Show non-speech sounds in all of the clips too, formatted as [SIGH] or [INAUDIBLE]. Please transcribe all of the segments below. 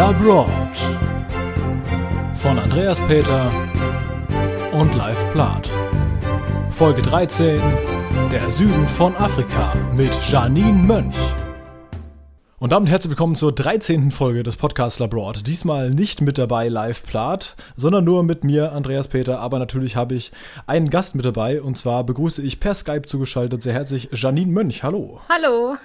Labroad von Andreas Peter und Live Plath. Folge 13 Der Süden von Afrika mit Janine Mönch. Und damit herzlich willkommen zur 13. Folge des Podcasts Labroad. Diesmal nicht mit dabei Live Plath, sondern nur mit mir, Andreas Peter. Aber natürlich habe ich einen Gast mit dabei und zwar begrüße ich per Skype zugeschaltet sehr herzlich Janine Mönch. Hallo. Hallo.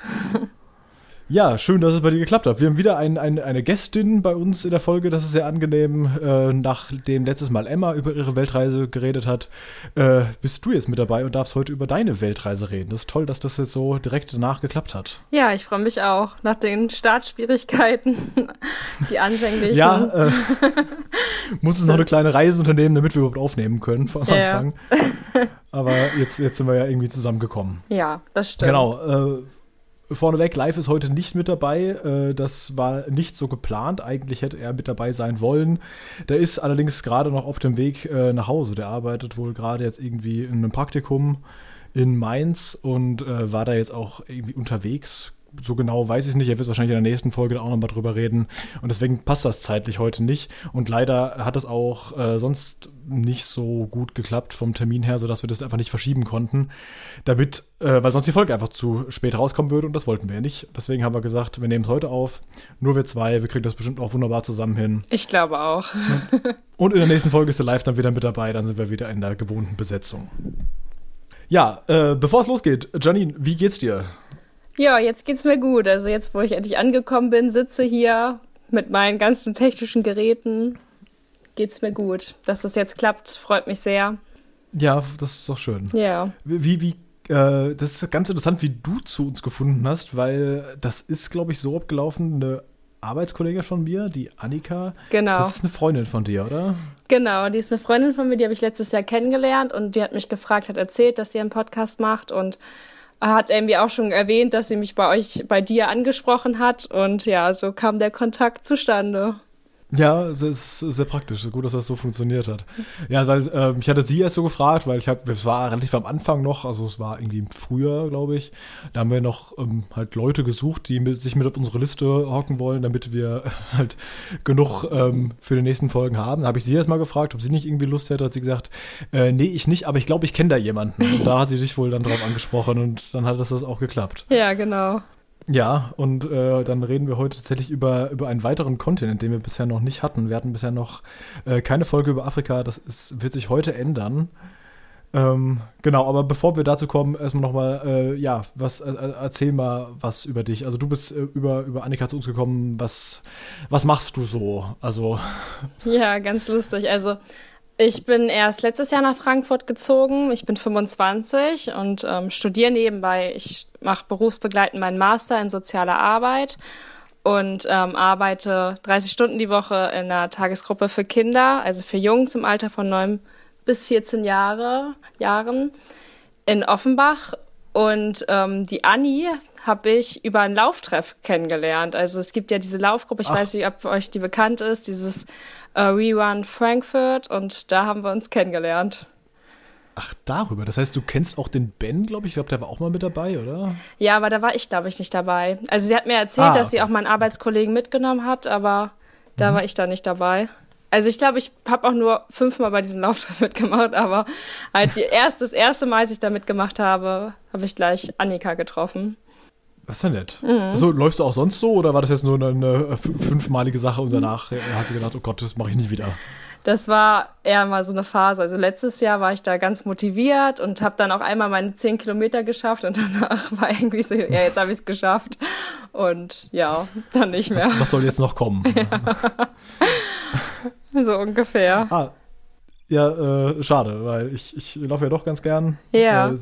Ja, schön, dass es bei dir geklappt hat. Wir haben wieder ein, ein, eine Gästin bei uns in der Folge. Das ist sehr angenehm. Äh, nachdem letztes Mal Emma über ihre Weltreise geredet hat, äh, bist du jetzt mit dabei und darfst heute über deine Weltreise reden. Das ist toll, dass das jetzt so direkt danach geklappt hat. Ja, ich freue mich auch. Nach den Startschwierigkeiten, [LAUGHS] die anfänglichen. Ja, äh, muss es noch eine kleine Reise unternehmen, damit wir überhaupt aufnehmen können vom Ja. Anfang. Aber jetzt, jetzt sind wir ja irgendwie zusammengekommen. Ja, das stimmt. Genau. Äh, vorneweg, Live ist heute nicht mit dabei. Äh, das war nicht so geplant. Eigentlich hätte er mit dabei sein wollen. Der ist allerdings gerade noch auf dem Weg äh, nach Hause. Der arbeitet wohl gerade jetzt irgendwie in einem Praktikum in Mainz und äh, war da jetzt auch irgendwie unterwegs. So genau weiß ich es nicht. Er wird wahrscheinlich in der nächsten Folge auch nochmal drüber reden. Und deswegen passt das zeitlich heute nicht. Und leider hat es auch äh, sonst nicht so gut geklappt vom Termin her, sodass wir das einfach nicht verschieben konnten. Damit, äh, weil sonst die Folge einfach zu spät rauskommen würde und das wollten wir ja nicht. Deswegen haben wir gesagt, wir nehmen es heute auf. Nur wir zwei, wir kriegen das bestimmt auch wunderbar zusammen hin. Ich glaube auch. [LAUGHS] Und in der nächsten Folge ist der Live dann wieder mit dabei, dann sind wir wieder in der gewohnten Besetzung. Ja, äh, bevor es losgeht, Janine, wie geht's dir? Ja, jetzt geht's mir gut. Also jetzt, wo ich endlich angekommen bin, sitze hier mit meinen ganzen technischen Geräten, geht's mir gut. Dass das jetzt klappt, freut mich sehr. Ja, das ist doch schön. Ja. Wie, wie, äh, das ist ganz interessant, wie du zu uns gefunden hast, weil das ist, glaube ich, so abgelaufen, eine Arbeitskollegin von mir, die Annika. Genau. Das ist eine Freundin von dir, oder? Genau, die ist eine Freundin von mir, die habe ich letztes Jahr kennengelernt und die hat mich gefragt, hat erzählt, dass sie einen Podcast macht und hat irgendwie auch schon erwähnt, dass sie mich bei euch, bei dir angesprochen hat und ja, so kam der Kontakt zustande. Ja, es ist sehr praktisch. Gut, dass das so funktioniert hat. Ja, weil ähm, ich hatte sie erst so gefragt, weil ich habe, es war relativ am Anfang noch, also es war irgendwie im Frühjahr, glaube ich. Da haben wir noch ähm, halt Leute gesucht, die mit, sich mit auf unsere Liste hocken wollen, damit wir [LAUGHS] halt genug ähm, für die nächsten Folgen haben. Da habe ich sie erst mal gefragt, ob sie nicht irgendwie Lust hätte. Hat sie gesagt, äh, nee, ich nicht, aber ich glaube, ich kenne da jemanden. Und da hat sie dich wohl dann drauf angesprochen und dann hat das, das auch geklappt. Ja, genau. Ja, und äh, dann reden wir heute tatsächlich über, über einen weiteren Kontinent, den wir bisher noch nicht hatten. Wir hatten bisher noch äh, keine Folge über Afrika. Das ist, wird sich heute ändern. Ähm, genau, aber bevor wir dazu kommen, erstmal nochmal, äh, ja, was, äh, erzähl mal was über dich. Also du bist äh, über, über Annika zu uns gekommen. Was, was machst du so? Also, Ja, ganz lustig. Also ich bin erst letztes Jahr nach Frankfurt gezogen. Ich bin 25 und ähm, studiere nebenbei. Ich mache berufsbegleitend meinen Master in sozialer Arbeit und ähm, arbeite 30 Stunden die Woche in einer Tagesgruppe für Kinder, also für Jungs im Alter von 9 bis 14 Jahre, Jahren in Offenbach. Und ähm, die Anni habe ich über einen Lauftreff kennengelernt. Also es gibt ja diese Laufgruppe, ich Ach. weiß nicht, ob euch die bekannt ist, dieses äh, Rerun Frankfurt und da haben wir uns kennengelernt. ach, darüber. Das heißt, du kennst auch den Ben, glaube ich. Ich glaube, der war auch mal mit dabei, oder? Ja, aber da war ich, glaube ich, nicht dabei. Also sie hat mir erzählt, Ah, dass sie okay. auch meinen Arbeitskollegen mitgenommen hat, aber da war ich da nicht dabei. Also ich glaube, ich habe auch nur fünfmal bei diesem Lauftreff [LAUGHS] mitgemacht, aber halt die erst, das erste Mal, als ich da mitgemacht habe, habe ich gleich Annika getroffen. Das ist ja nett. Mhm. Also, läufst du auch sonst so oder war das jetzt nur eine, eine fü- fünfmalige Sache und danach äh, hast du gedacht, oh Gott, das mache ich nicht wieder? Das war eher mal so eine Phase. Also letztes Jahr war ich da ganz motiviert und habe dann auch einmal meine zehn Kilometer geschafft und [LAUGHS] danach war irgendwie so, ja, jetzt habe ich es geschafft. Und ja, dann nicht mehr. Was, was soll jetzt noch kommen? [LAUGHS] So ungefähr. Ah, ja, äh, schade, weil ich, ich laufe ja doch ganz gern. Ja. Äh,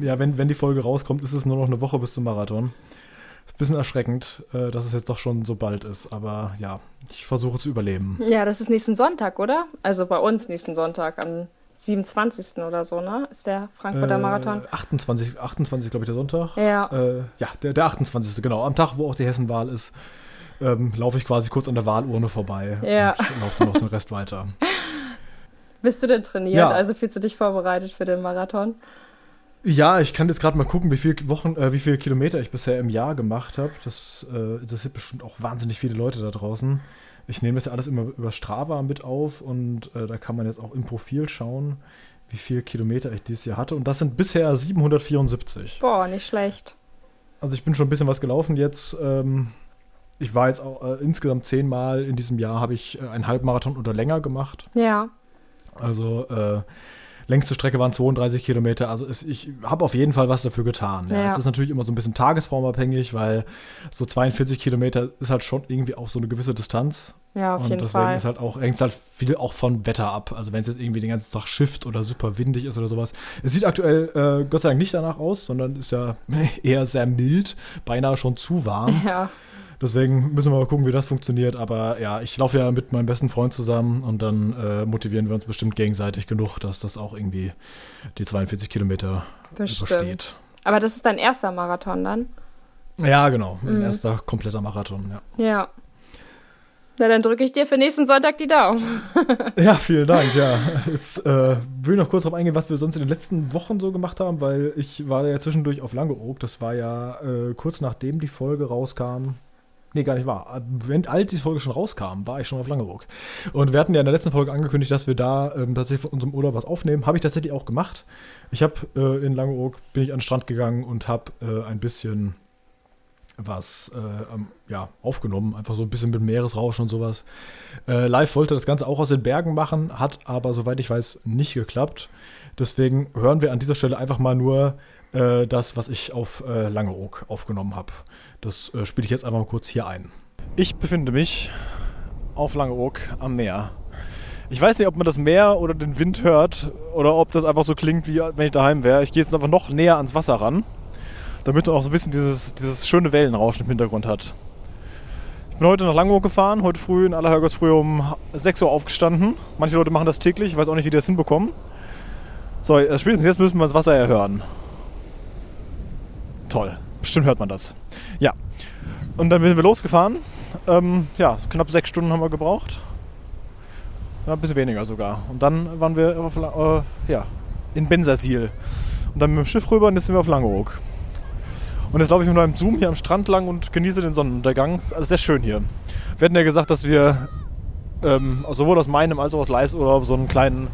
ja, wenn, wenn die Folge rauskommt, ist es nur noch eine Woche bis zum Marathon. Ein bisschen erschreckend, äh, dass es jetzt doch schon so bald ist, aber ja, ich versuche zu überleben. Ja, das ist nächsten Sonntag, oder? Also bei uns nächsten Sonntag, am 27. oder so, ne? Ist der Frankfurter Marathon. Äh, 28, 28 glaube ich, der Sonntag. Ja. Äh, ja, der, der 28. genau. Am Tag, wo auch die Hessenwahl ist, ähm, laufe ich quasi kurz an der Wahlurne vorbei Ja. und laufe noch den Rest weiter. [LAUGHS] Bist du denn trainiert? Ja. Also fühlst du dich vorbereitet für den Marathon? Ja, ich kann jetzt gerade mal gucken, wie viele Wochen, äh, wie viele Kilometer ich bisher im Jahr gemacht habe. Das äh, interessiert bestimmt auch wahnsinnig viele Leute da draußen. Ich nehme das ja alles immer über Strava mit auf und äh, da kann man jetzt auch im Profil schauen, wie viele Kilometer ich dieses Jahr hatte. Und das sind bisher 774. Boah, nicht schlecht. Also ich bin schon ein bisschen was gelaufen jetzt. Ähm, ich war jetzt auch äh, insgesamt zehnmal in diesem Jahr habe ich äh, einen Halbmarathon oder länger gemacht. Ja. Also äh, längste Strecke waren 32 Kilometer. Also es, ich habe auf jeden Fall was dafür getan. Ja. Ja. Es ist natürlich immer so ein bisschen tagesformabhängig, weil so 42 Kilometer ist halt schon irgendwie auch so eine gewisse Distanz. Ja, auf und jeden deswegen Fall. ist halt auch, hängt es halt viel auch von Wetter ab. Also wenn es jetzt irgendwie den ganzen Tag schifft oder super windig ist oder sowas. Es sieht aktuell äh, Gott sei Dank nicht danach aus, sondern ist ja [LAUGHS] eher sehr mild, beinahe schon zu warm. Ja. Deswegen müssen wir mal gucken, wie das funktioniert. Aber ja, ich laufe ja mit meinem besten Freund zusammen und dann äh, motivieren wir uns bestimmt gegenseitig genug, dass das auch irgendwie die 42 Kilometer Bestimmt. übersteht. Aber das ist dein erster Marathon dann? Ja, genau. Ein Mhm. erster kompletter Marathon, ja. Ja. Na, dann drücke ich dir für nächsten Sonntag die Daumen. [LAUGHS] Ja, vielen Dank, ja. Jetzt äh, will ich noch kurz darauf eingehen, was wir sonst in den letzten Wochen so gemacht haben, weil ich war ja zwischendurch auf Langeoog. Das war ja äh, kurz nachdem die Folge rauskam. Nee, gar nicht wahr. Wenn als die Folge schon rauskam, war ich schon auf Langeoog. Und wir hatten ja in der letzten Folge angekündigt, dass wir da ähm, tatsächlich von unserem Urlaub was aufnehmen. Habe ich tatsächlich auch gemacht. Ich habe äh, in Langeoog, bin ich an den Strand gegangen und habe äh, ein bisschen was äh, ähm, ja, aufgenommen, einfach so ein bisschen mit Meeresrauschen und sowas. Äh, live wollte das Ganze auch aus den Bergen machen, hat aber, soweit ich weiß, nicht geklappt. Deswegen hören wir an dieser Stelle einfach mal nur äh, das, was ich auf äh, Langeoog aufgenommen habe. Das äh, spiele ich jetzt einfach mal kurz hier ein. Ich befinde mich auf Langeoog am Meer. Ich weiß nicht, ob man das Meer oder den Wind hört oder ob das einfach so klingt, wie wenn ich daheim wäre. Ich gehe jetzt einfach noch näher ans Wasser ran, damit man auch so ein bisschen dieses, dieses schöne Wellenrauschen im Hintergrund hat. Ich bin heute nach Langeoog gefahren, heute früh in aller Herrgottsfrüh um 6 Uhr aufgestanden. Manche Leute machen das täglich, ich weiß auch nicht, wie die das hinbekommen. So, also spätestens jetzt müssen wir das Wasser ja hören. Toll, bestimmt hört man das. Ja, und dann sind wir losgefahren. Ähm, ja, knapp sechs Stunden haben wir gebraucht. Ja, ein bisschen weniger sogar. Und dann waren wir auf, äh, ja, in Bensersiel. Und dann mit dem Schiff rüber und jetzt sind wir auf Langeoog. Und jetzt laufe ich mit meinem Zoom hier am Strand lang und genieße den Sonnenuntergang. Ist alles sehr schön hier. Wir hatten ja gesagt, dass wir ähm, sowohl aus meinem als auch aus Leis Urlaub so einen kleinen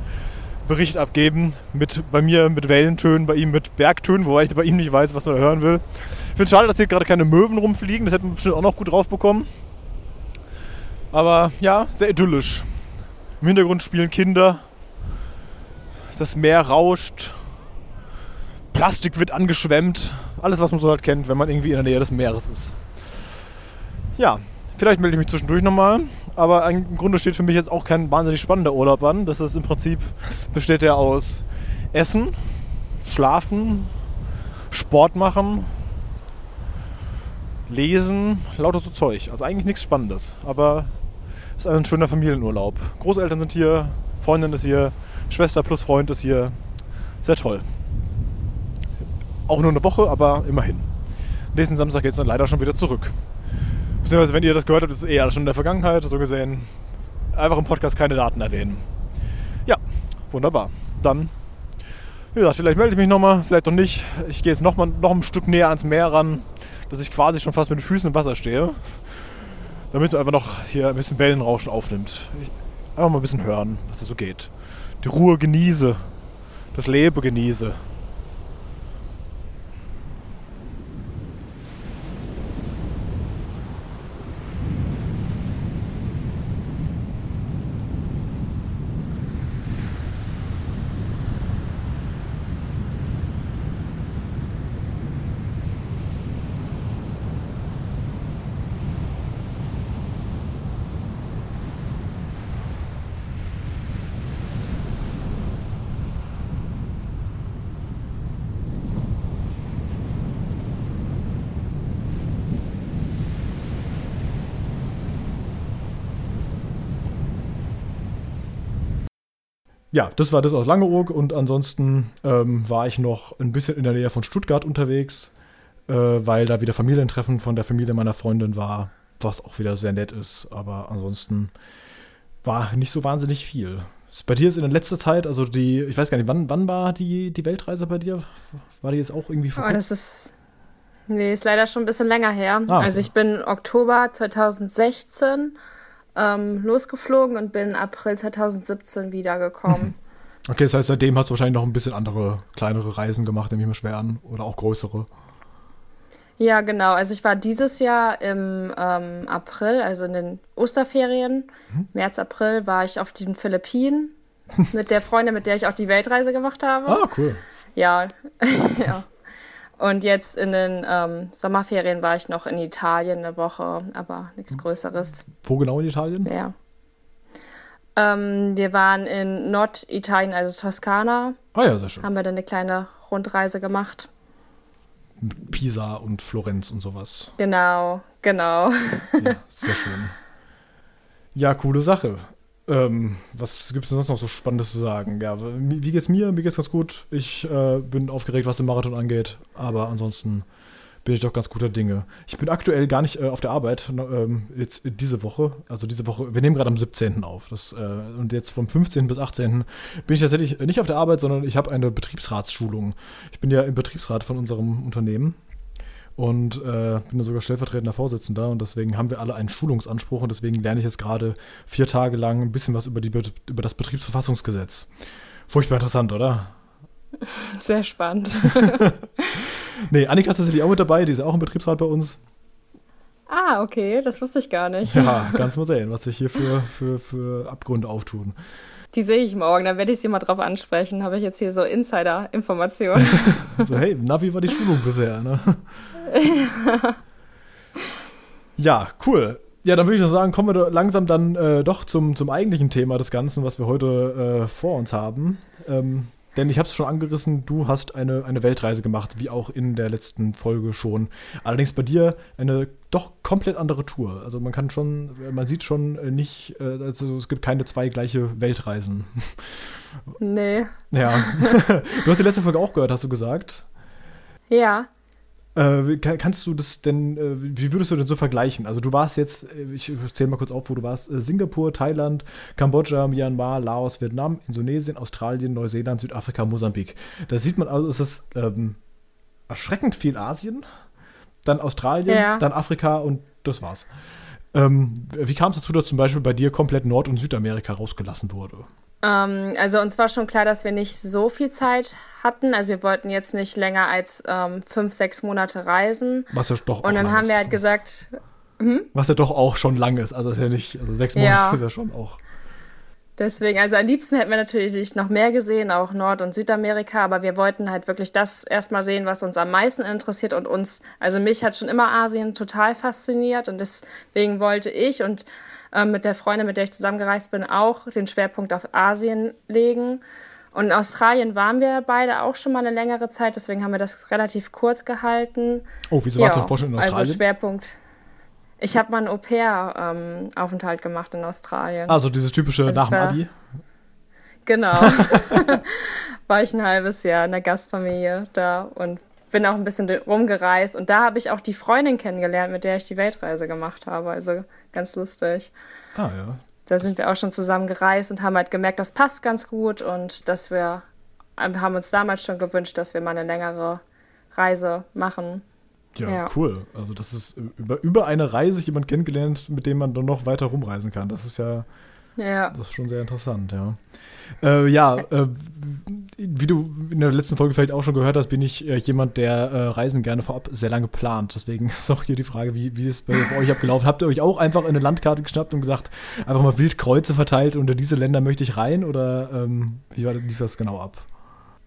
Bericht abgeben. Mit, bei mir mit Wellentönen, bei ihm mit Bergtönen, wobei ich bei ihm nicht weiß, was man da hören will. Ich finde es schade, dass hier gerade keine Möwen rumfliegen. Das hätten wir bestimmt auch noch gut drauf bekommen. Aber ja, sehr idyllisch. Im Hintergrund spielen Kinder. Das Meer rauscht. Plastik wird angeschwemmt. Alles, was man so halt kennt, wenn man irgendwie in der Nähe des Meeres ist. Ja, vielleicht melde ich mich zwischendurch nochmal. Aber im Grunde steht für mich jetzt auch kein wahnsinnig spannender Urlaub an. Das ist im Prinzip, besteht er aus Essen, Schlafen, Sport machen, Lesen, lauter so Zeug. Also eigentlich nichts Spannendes. Aber es ist ein schöner Familienurlaub. Großeltern sind hier, Freundin ist hier, Schwester plus Freund ist hier. Sehr toll. Auch nur eine Woche, aber immerhin. Nächsten Samstag geht es dann leider schon wieder zurück. Beziehungsweise, wenn ihr das gehört habt, ist es eher schon in der Vergangenheit. So gesehen, einfach im Podcast keine Daten erwähnen. Ja, wunderbar. Dann, wie gesagt, vielleicht melde ich mich nochmal, vielleicht doch nicht. Ich gehe jetzt noch, mal, noch ein Stück näher ans Meer ran, dass ich quasi schon fast mit den Füßen im Wasser stehe. Damit man einfach noch hier ein bisschen Wellenrauschen aufnimmt. Ich, einfach mal ein bisschen hören, was es so geht. Die Ruhe genieße. Das Leben genieße. Ja, das war das aus Langeoog und ansonsten ähm, war ich noch ein bisschen in der Nähe von Stuttgart unterwegs, äh, weil da wieder Familientreffen von der Familie meiner Freundin war, was auch wieder sehr nett ist. Aber ansonsten war nicht so wahnsinnig viel. Bei dir ist in der letzten Zeit, also die, ich weiß gar nicht, wann, wann war die, die Weltreise bei dir? War die jetzt auch irgendwie vor? Oh, das ist. Nee, ist leider schon ein bisschen länger her. Ah, also ich bin Oktober 2016 ähm, losgeflogen und bin April 2017 wiedergekommen. [LAUGHS] Okay, das heißt, seitdem hast du wahrscheinlich noch ein bisschen andere, kleinere Reisen gemacht, nehme ich mal schwer an. Oder auch größere. Ja, genau. Also ich war dieses Jahr im ähm, April, also in den Osterferien, mhm. März, April, war ich auf den Philippinen [LAUGHS] mit der Freundin, mit der ich auch die Weltreise gemacht habe. Ah, cool. Ja, [LAUGHS] ja. Und jetzt in den ähm, Sommerferien war ich noch in Italien eine Woche, aber nichts Größeres. Wo genau in Italien? Ja. Ähm, wir waren in Norditalien, also Toskana. Ah ja, sehr schön. Haben wir dann eine kleine Rundreise gemacht. Mit Pisa und Florenz und sowas. Genau, genau. Ja, sehr schön. Ja, coole Sache. Ähm, was gibt es sonst noch so Spannendes zu sagen? Ja, wie geht's mir? Mir geht's ganz gut. Ich äh, bin aufgeregt, was den Marathon angeht, aber ansonsten bin ich doch ganz guter Dinge. Ich bin aktuell gar nicht äh, auf der Arbeit, ähm, jetzt diese Woche, also diese Woche, wir nehmen gerade am 17. auf. Das, äh, und jetzt vom 15. bis 18. bin ich tatsächlich nicht auf der Arbeit, sondern ich habe eine Betriebsratsschulung. Ich bin ja im Betriebsrat von unserem Unternehmen und äh, bin da sogar stellvertretender Vorsitzender und deswegen haben wir alle einen Schulungsanspruch und deswegen lerne ich jetzt gerade vier Tage lang ein bisschen was über, die, über das Betriebsverfassungsgesetz. Furchtbar interessant, oder? [LAUGHS] Sehr spannend. [LAUGHS] nee, Annika ist tatsächlich auch mit dabei, die ist auch im Betriebsrat bei uns. Ah, okay, das wusste ich gar nicht. Ja, [LAUGHS] ganz mal sehen, was sich hier für, für, für Abgründe auftun. Die sehe ich morgen, dann werde ich sie mal drauf ansprechen. Habe ich jetzt hier so Insider-Informationen. so, hey, Navi war die Schulung bisher, ne? [LAUGHS] ja, cool. Ja, dann würde ich sagen, kommen wir langsam dann äh, doch zum, zum eigentlichen Thema des Ganzen, was wir heute äh, vor uns haben. Ähm, denn ich habe es schon angerissen, du hast eine, eine Weltreise gemacht, wie auch in der letzten Folge schon. Allerdings bei dir eine doch komplett andere Tour. Also man kann schon, man sieht schon nicht, äh, also es gibt keine zwei gleiche Weltreisen. Nee. Ja. [LAUGHS] Du hast die letzte Folge auch gehört, hast du gesagt? Ja. Äh, kannst du das denn, äh, wie würdest du denn so vergleichen? Also du warst jetzt, äh, ich zähle mal kurz auf, wo du warst, äh, Singapur, Thailand, Kambodscha, Myanmar, Laos, Vietnam, Indonesien, Australien, Neuseeland, Südafrika, Mosambik. Da sieht man also, es ist ähm, erschreckend viel Asien, dann Australien, ja. dann Afrika und das war's. Ähm, wie kam es dazu, dass zum Beispiel bei dir komplett Nord- und Südamerika rausgelassen wurde? Ähm, also uns war schon klar, dass wir nicht so viel Zeit hatten. Also wir wollten jetzt nicht länger als ähm, fünf, sechs Monate reisen. Was ja doch Und dann haben ist. wir halt gesagt. Hm? Was ja doch auch schon lang ist. Also ist ja nicht, also sechs Monate ja. ist ja schon auch. Deswegen, also am liebsten hätten wir natürlich noch mehr gesehen, auch Nord- und Südamerika, aber wir wollten halt wirklich das erstmal sehen, was uns am meisten interessiert und uns, also mich hat schon immer Asien total fasziniert und deswegen wollte ich und ähm, mit der Freundin, mit der ich zusammengereist bin, auch den Schwerpunkt auf Asien legen. Und in Australien waren wir beide auch schon mal eine längere Zeit, deswegen haben wir das relativ kurz gehalten. Oh, wieso warst du vorher schon in Australien? Also Schwerpunkt. Ich habe mal einen Au-pair-Aufenthalt ähm, gemacht in Australien. Also dieses typische also nach dem Abi? Genau. [LAUGHS] [LAUGHS] war ich ein halbes Jahr in der Gastfamilie da und bin auch ein bisschen rumgereist. Und da habe ich auch die Freundin kennengelernt, mit der ich die Weltreise gemacht habe. Also ganz lustig. Ah ja. Da sind wir auch schon zusammen gereist und haben halt gemerkt, das passt ganz gut und dass wir haben uns damals schon gewünscht, dass wir mal eine längere Reise machen. Ja, ja, cool. Also das ist über, über eine Reise jemand kennengelernt, mit dem man dann noch weiter rumreisen kann. Das ist ja, ja. das ist schon sehr interessant, ja. Äh, ja, äh, wie du in der letzten Folge vielleicht auch schon gehört hast, bin ich äh, jemand, der äh, Reisen gerne vorab sehr lange plant. Deswegen [LAUGHS] ist auch hier die Frage, wie, wie es bei, bei euch abgelaufen. Habt ihr euch auch einfach eine Landkarte geschnappt und gesagt, einfach mal wild Kreuze verteilt, unter diese Länder möchte ich rein? Oder ähm, wie war, lief das genau ab?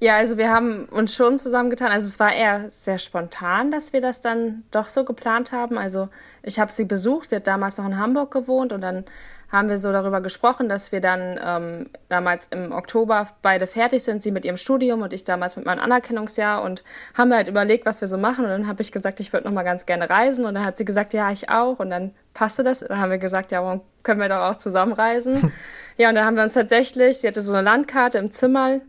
Ja, also wir haben uns schon zusammengetan. Also es war eher sehr spontan, dass wir das dann doch so geplant haben. Also ich habe sie besucht, sie hat damals noch in Hamburg gewohnt und dann haben wir so darüber gesprochen, dass wir dann ähm, damals im Oktober beide fertig sind, sie mit ihrem Studium und ich damals mit meinem Anerkennungsjahr und haben wir halt überlegt, was wir so machen und dann habe ich gesagt, ich würde noch mal ganz gerne reisen und dann hat sie gesagt, ja, ich auch und dann passte das. Dann haben wir gesagt, ja, warum können wir doch auch zusammen reisen? [LAUGHS] ja, und dann haben wir uns tatsächlich, sie hatte so eine Landkarte im Zimmer,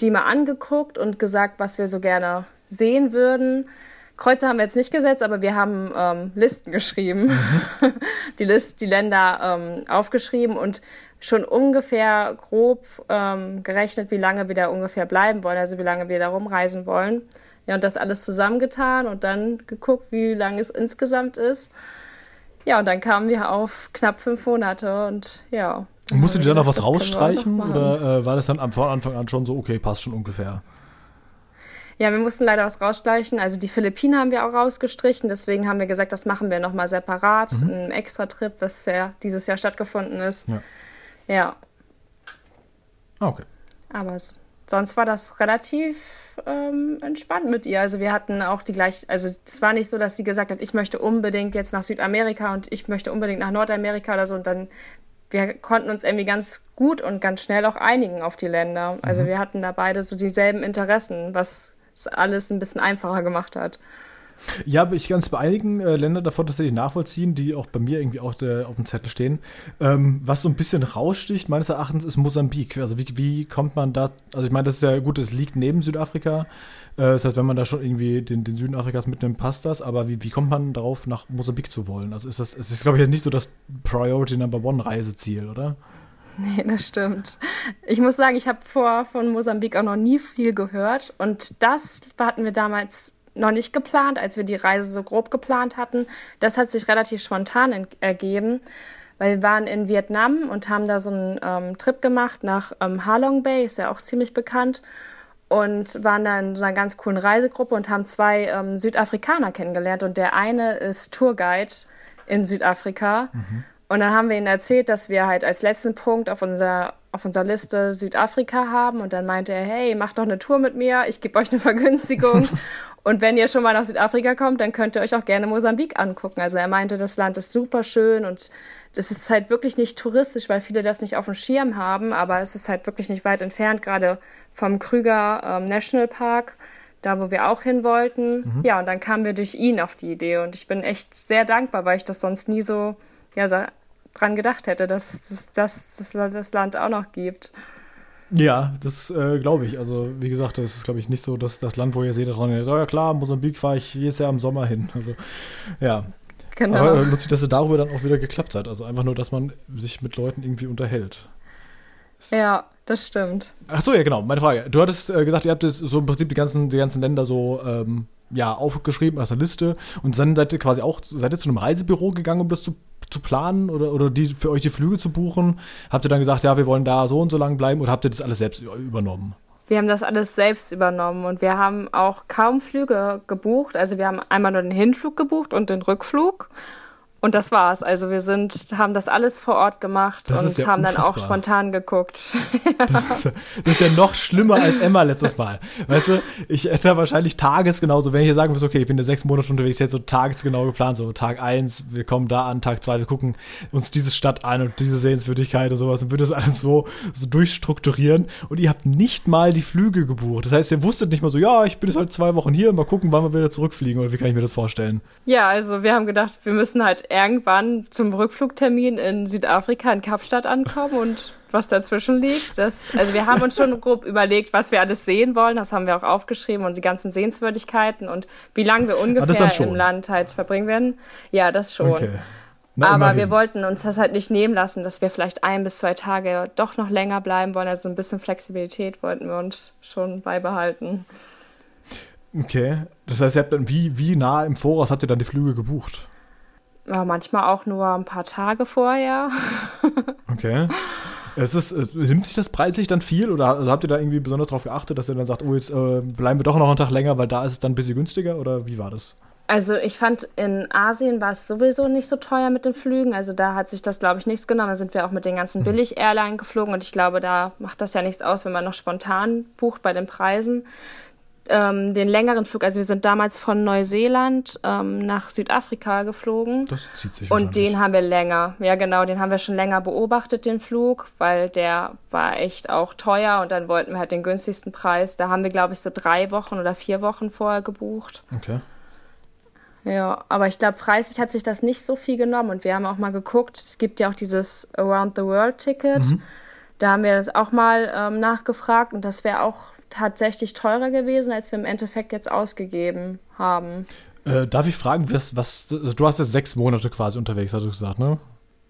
die mal angeguckt und gesagt, was wir so gerne sehen würden. Kreuze haben wir jetzt nicht gesetzt, aber wir haben ähm, Listen geschrieben, [LAUGHS] die List, die Länder ähm, aufgeschrieben und schon ungefähr grob ähm, gerechnet, wie lange wir da ungefähr bleiben wollen, also wie lange wir da rumreisen wollen. Ja, und das alles zusammengetan und dann geguckt, wie lange es insgesamt ist. Ja, und dann kamen wir auf knapp fünf Monate und ja. Musstet ihr da noch was rausstreichen noch oder äh, war das dann am Anfang an schon so, okay, passt schon ungefähr? Ja, wir mussten leider was rausstreichen. Also die Philippinen haben wir auch rausgestrichen. Deswegen haben wir gesagt, das machen wir nochmal separat. Mhm. Ein extra Trip, was ja dieses Jahr stattgefunden ist. Ja. ja. Ah, okay. Aber sonst war das relativ ähm, entspannt mit ihr. Also wir hatten auch die gleich, also es war nicht so, dass sie gesagt hat, ich möchte unbedingt jetzt nach Südamerika und ich möchte unbedingt nach Nordamerika oder so. Und dann wir konnten uns irgendwie ganz gut und ganz schnell auch einigen auf die Länder. Also mhm. wir hatten da beide so dieselben Interessen, was es alles ein bisschen einfacher gemacht hat. Ja, aber ich kann es bei einigen äh, Ländern davon tatsächlich nachvollziehen, die auch bei mir irgendwie auch der, auf dem Zettel stehen. Ähm, was so ein bisschen raussticht, meines Erachtens, ist Mosambik. Also wie, wie kommt man da, also ich meine, das ist ja gut, es liegt neben Südafrika. Äh, das heißt, wenn man da schon irgendwie den, den Süden Afrikas mitnimmt, passt das. Aber wie, wie kommt man darauf, nach Mosambik zu wollen? Also ist das, es ist, glaube ich, nicht so das Priority Number One Reiseziel, oder? Nee, das stimmt. Ich muss sagen, ich habe vor von Mosambik auch noch nie viel gehört. Und das hatten wir damals noch nicht geplant, als wir die Reise so grob geplant hatten. Das hat sich relativ spontan ergeben, weil wir waren in Vietnam und haben da so einen ähm, Trip gemacht nach ähm, Halong Bay, ist ja auch ziemlich bekannt, und waren da in so einer ganz coolen Reisegruppe und haben zwei ähm, Südafrikaner kennengelernt. Und der eine ist Tourguide in Südafrika. Mhm. Und dann haben wir ihnen erzählt, dass wir halt als letzten Punkt auf unserer, auf unserer Liste Südafrika haben. Und dann meinte er, hey, macht doch eine Tour mit mir, ich gebe euch eine [LAUGHS] Vergünstigung. und wenn ihr schon mal nach Südafrika kommt, dann könnt ihr euch auch gerne Mosambik angucken. Also er meinte, das Land ist super schön und das ist halt wirklich nicht touristisch, weil viele das nicht auf dem Schirm haben. Aber es ist halt wirklich nicht weit entfernt, gerade vom Krüger ähm, National Park da wo wir auch hin wollten. Mhm. Ja, und dann kamen wir durch ihn auf die Idee und ich bin echt sehr dankbar, weil ich das sonst nie so ja, dran gedacht hätte, dass es das, das, das Land auch noch gibt. Ja, das äh, glaube ich. Also, wie gesagt, das ist, glaube ich, nicht so, dass das Land, wo ihr seht, dran ist, oh ja klar, Mosambik fahre ich jedes Jahr im Sommer hin. Also, ja. Genau. Aber äh, lustig, dass es darüber dann auch wieder geklappt hat. Also einfach nur, dass man sich mit Leuten irgendwie unterhält. Ja, das stimmt. Ach so, ja, genau. Meine Frage. Du hattest äh, gesagt, ihr habt jetzt so im Prinzip die ganzen, die ganzen Länder so ähm, ja, aufgeschrieben aus der Liste und dann seid ihr quasi auch, seid ihr zu einem Reisebüro gegangen, um das zu zu planen oder, oder die für euch die Flüge zu buchen? Habt ihr dann gesagt, ja, wir wollen da so und so lang bleiben oder habt ihr das alles selbst übernommen? Wir haben das alles selbst übernommen und wir haben auch kaum Flüge gebucht. Also wir haben einmal nur den Hinflug gebucht und den Rückflug. Und das war's. Also wir sind, haben das alles vor Ort gemacht das und ja haben unfassbar. dann auch spontan geguckt. [LAUGHS] das, ist ja, das, ist ja, noch schlimmer als Emma letztes Mal. Weißt du, ich hätte wahrscheinlich tagesgenau, so wenn ich hier sagen würde, okay, ich bin ja sechs Monate unterwegs, jetzt so tagesgenau geplant, so Tag eins, wir kommen da an, Tag zwei, wir gucken uns diese Stadt an und diese Sehenswürdigkeit und sowas und würde das alles so, so durchstrukturieren. Und ihr habt nicht mal die Flüge gebucht. Das heißt, ihr wusstet nicht mal so, ja, ich bin jetzt halt zwei Wochen hier, mal gucken, wann wir wieder zurückfliegen oder wie kann ich mir das vorstellen? Ja, also wir haben gedacht, wir müssen halt irgendwann zum Rückflugtermin in Südafrika in Kapstadt ankommen und was dazwischen liegt. Das, also wir haben uns schon grob überlegt, was wir alles sehen wollen. Das haben wir auch aufgeschrieben und die ganzen Sehenswürdigkeiten und wie lange wir ah, ungefähr im Land halt verbringen werden. Ja, das schon. Okay. Na, Aber immerhin. wir wollten uns das halt nicht nehmen lassen, dass wir vielleicht ein bis zwei Tage doch noch länger bleiben wollen. Also ein bisschen Flexibilität wollten wir uns schon beibehalten. Okay. Das heißt, ihr habt dann wie, wie nah im Voraus habt ihr dann die Flüge gebucht? Ja, manchmal auch nur ein paar Tage vorher. [LAUGHS] okay. Es ist, es, nimmt sich das preislich dann viel oder also habt ihr da irgendwie besonders darauf geachtet, dass ihr dann sagt, oh, jetzt äh, bleiben wir doch noch einen Tag länger, weil da ist es dann ein bisschen günstiger oder wie war das? Also ich fand, in Asien war es sowieso nicht so teuer mit den Flügen. Also da hat sich das, glaube ich, nichts genommen. Da sind wir auch mit den ganzen hm. Billig-Airline geflogen und ich glaube, da macht das ja nichts aus, wenn man noch spontan bucht bei den Preisen ähm, den längeren Flug, also wir sind damals von Neuseeland ähm, nach Südafrika geflogen. Das zieht sich Und den haben wir länger, ja genau, den haben wir schon länger beobachtet, den Flug, weil der war echt auch teuer und dann wollten wir halt den günstigsten Preis. Da haben wir, glaube ich, so drei Wochen oder vier Wochen vorher gebucht. Okay. Ja, aber ich glaube, preislich hat sich das nicht so viel genommen und wir haben auch mal geguckt, es gibt ja auch dieses Around the World Ticket. Mhm. Da haben wir das auch mal ähm, nachgefragt und das wäre auch tatsächlich teurer gewesen, als wir im Endeffekt jetzt ausgegeben haben. Äh, darf ich fragen, was, was also du hast jetzt sechs Monate quasi unterwegs, hast du gesagt, ne?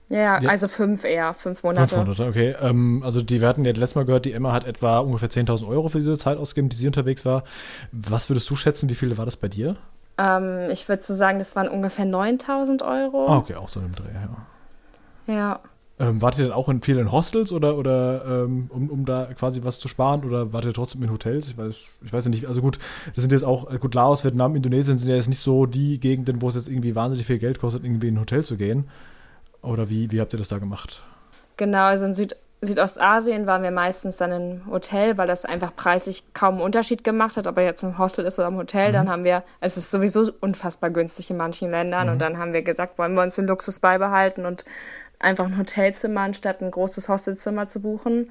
Ja, ja, also fünf eher, fünf Monate. Fünf Monate, okay. Ähm, also die, wir hatten ja letztes Mal gehört, die Emma hat etwa ungefähr 10.000 Euro für diese Zeit ausgegeben, die sie unterwegs war. Was würdest du schätzen, wie viel war das bei dir? Ähm, ich würde so sagen, das waren ungefähr 9.000 Euro. Ah, okay, auch so im Dreh, ja. Ja. Ähm, wart ihr denn auch in vielen Hostels oder, oder ähm, um, um da quasi was zu sparen oder wart ihr trotzdem in Hotels? Ich weiß, ich weiß ja nicht, also gut, das sind jetzt auch, äh, gut, Laos, Vietnam, Indonesien sind ja jetzt nicht so die Gegenden, wo es jetzt irgendwie wahnsinnig viel Geld kostet, irgendwie in ein Hotel zu gehen. Oder wie, wie habt ihr das da gemacht? Genau, also in Süd Südostasien waren wir meistens dann im Hotel, weil das einfach preislich kaum einen Unterschied gemacht hat, ob er jetzt im Hostel ist oder im Hotel. Mhm. Dann haben wir, es ist sowieso unfassbar günstig in manchen Ländern mhm. und dann haben wir gesagt, wollen wir uns den Luxus beibehalten und einfach ein Hotelzimmer anstatt ein großes Hostelzimmer zu buchen.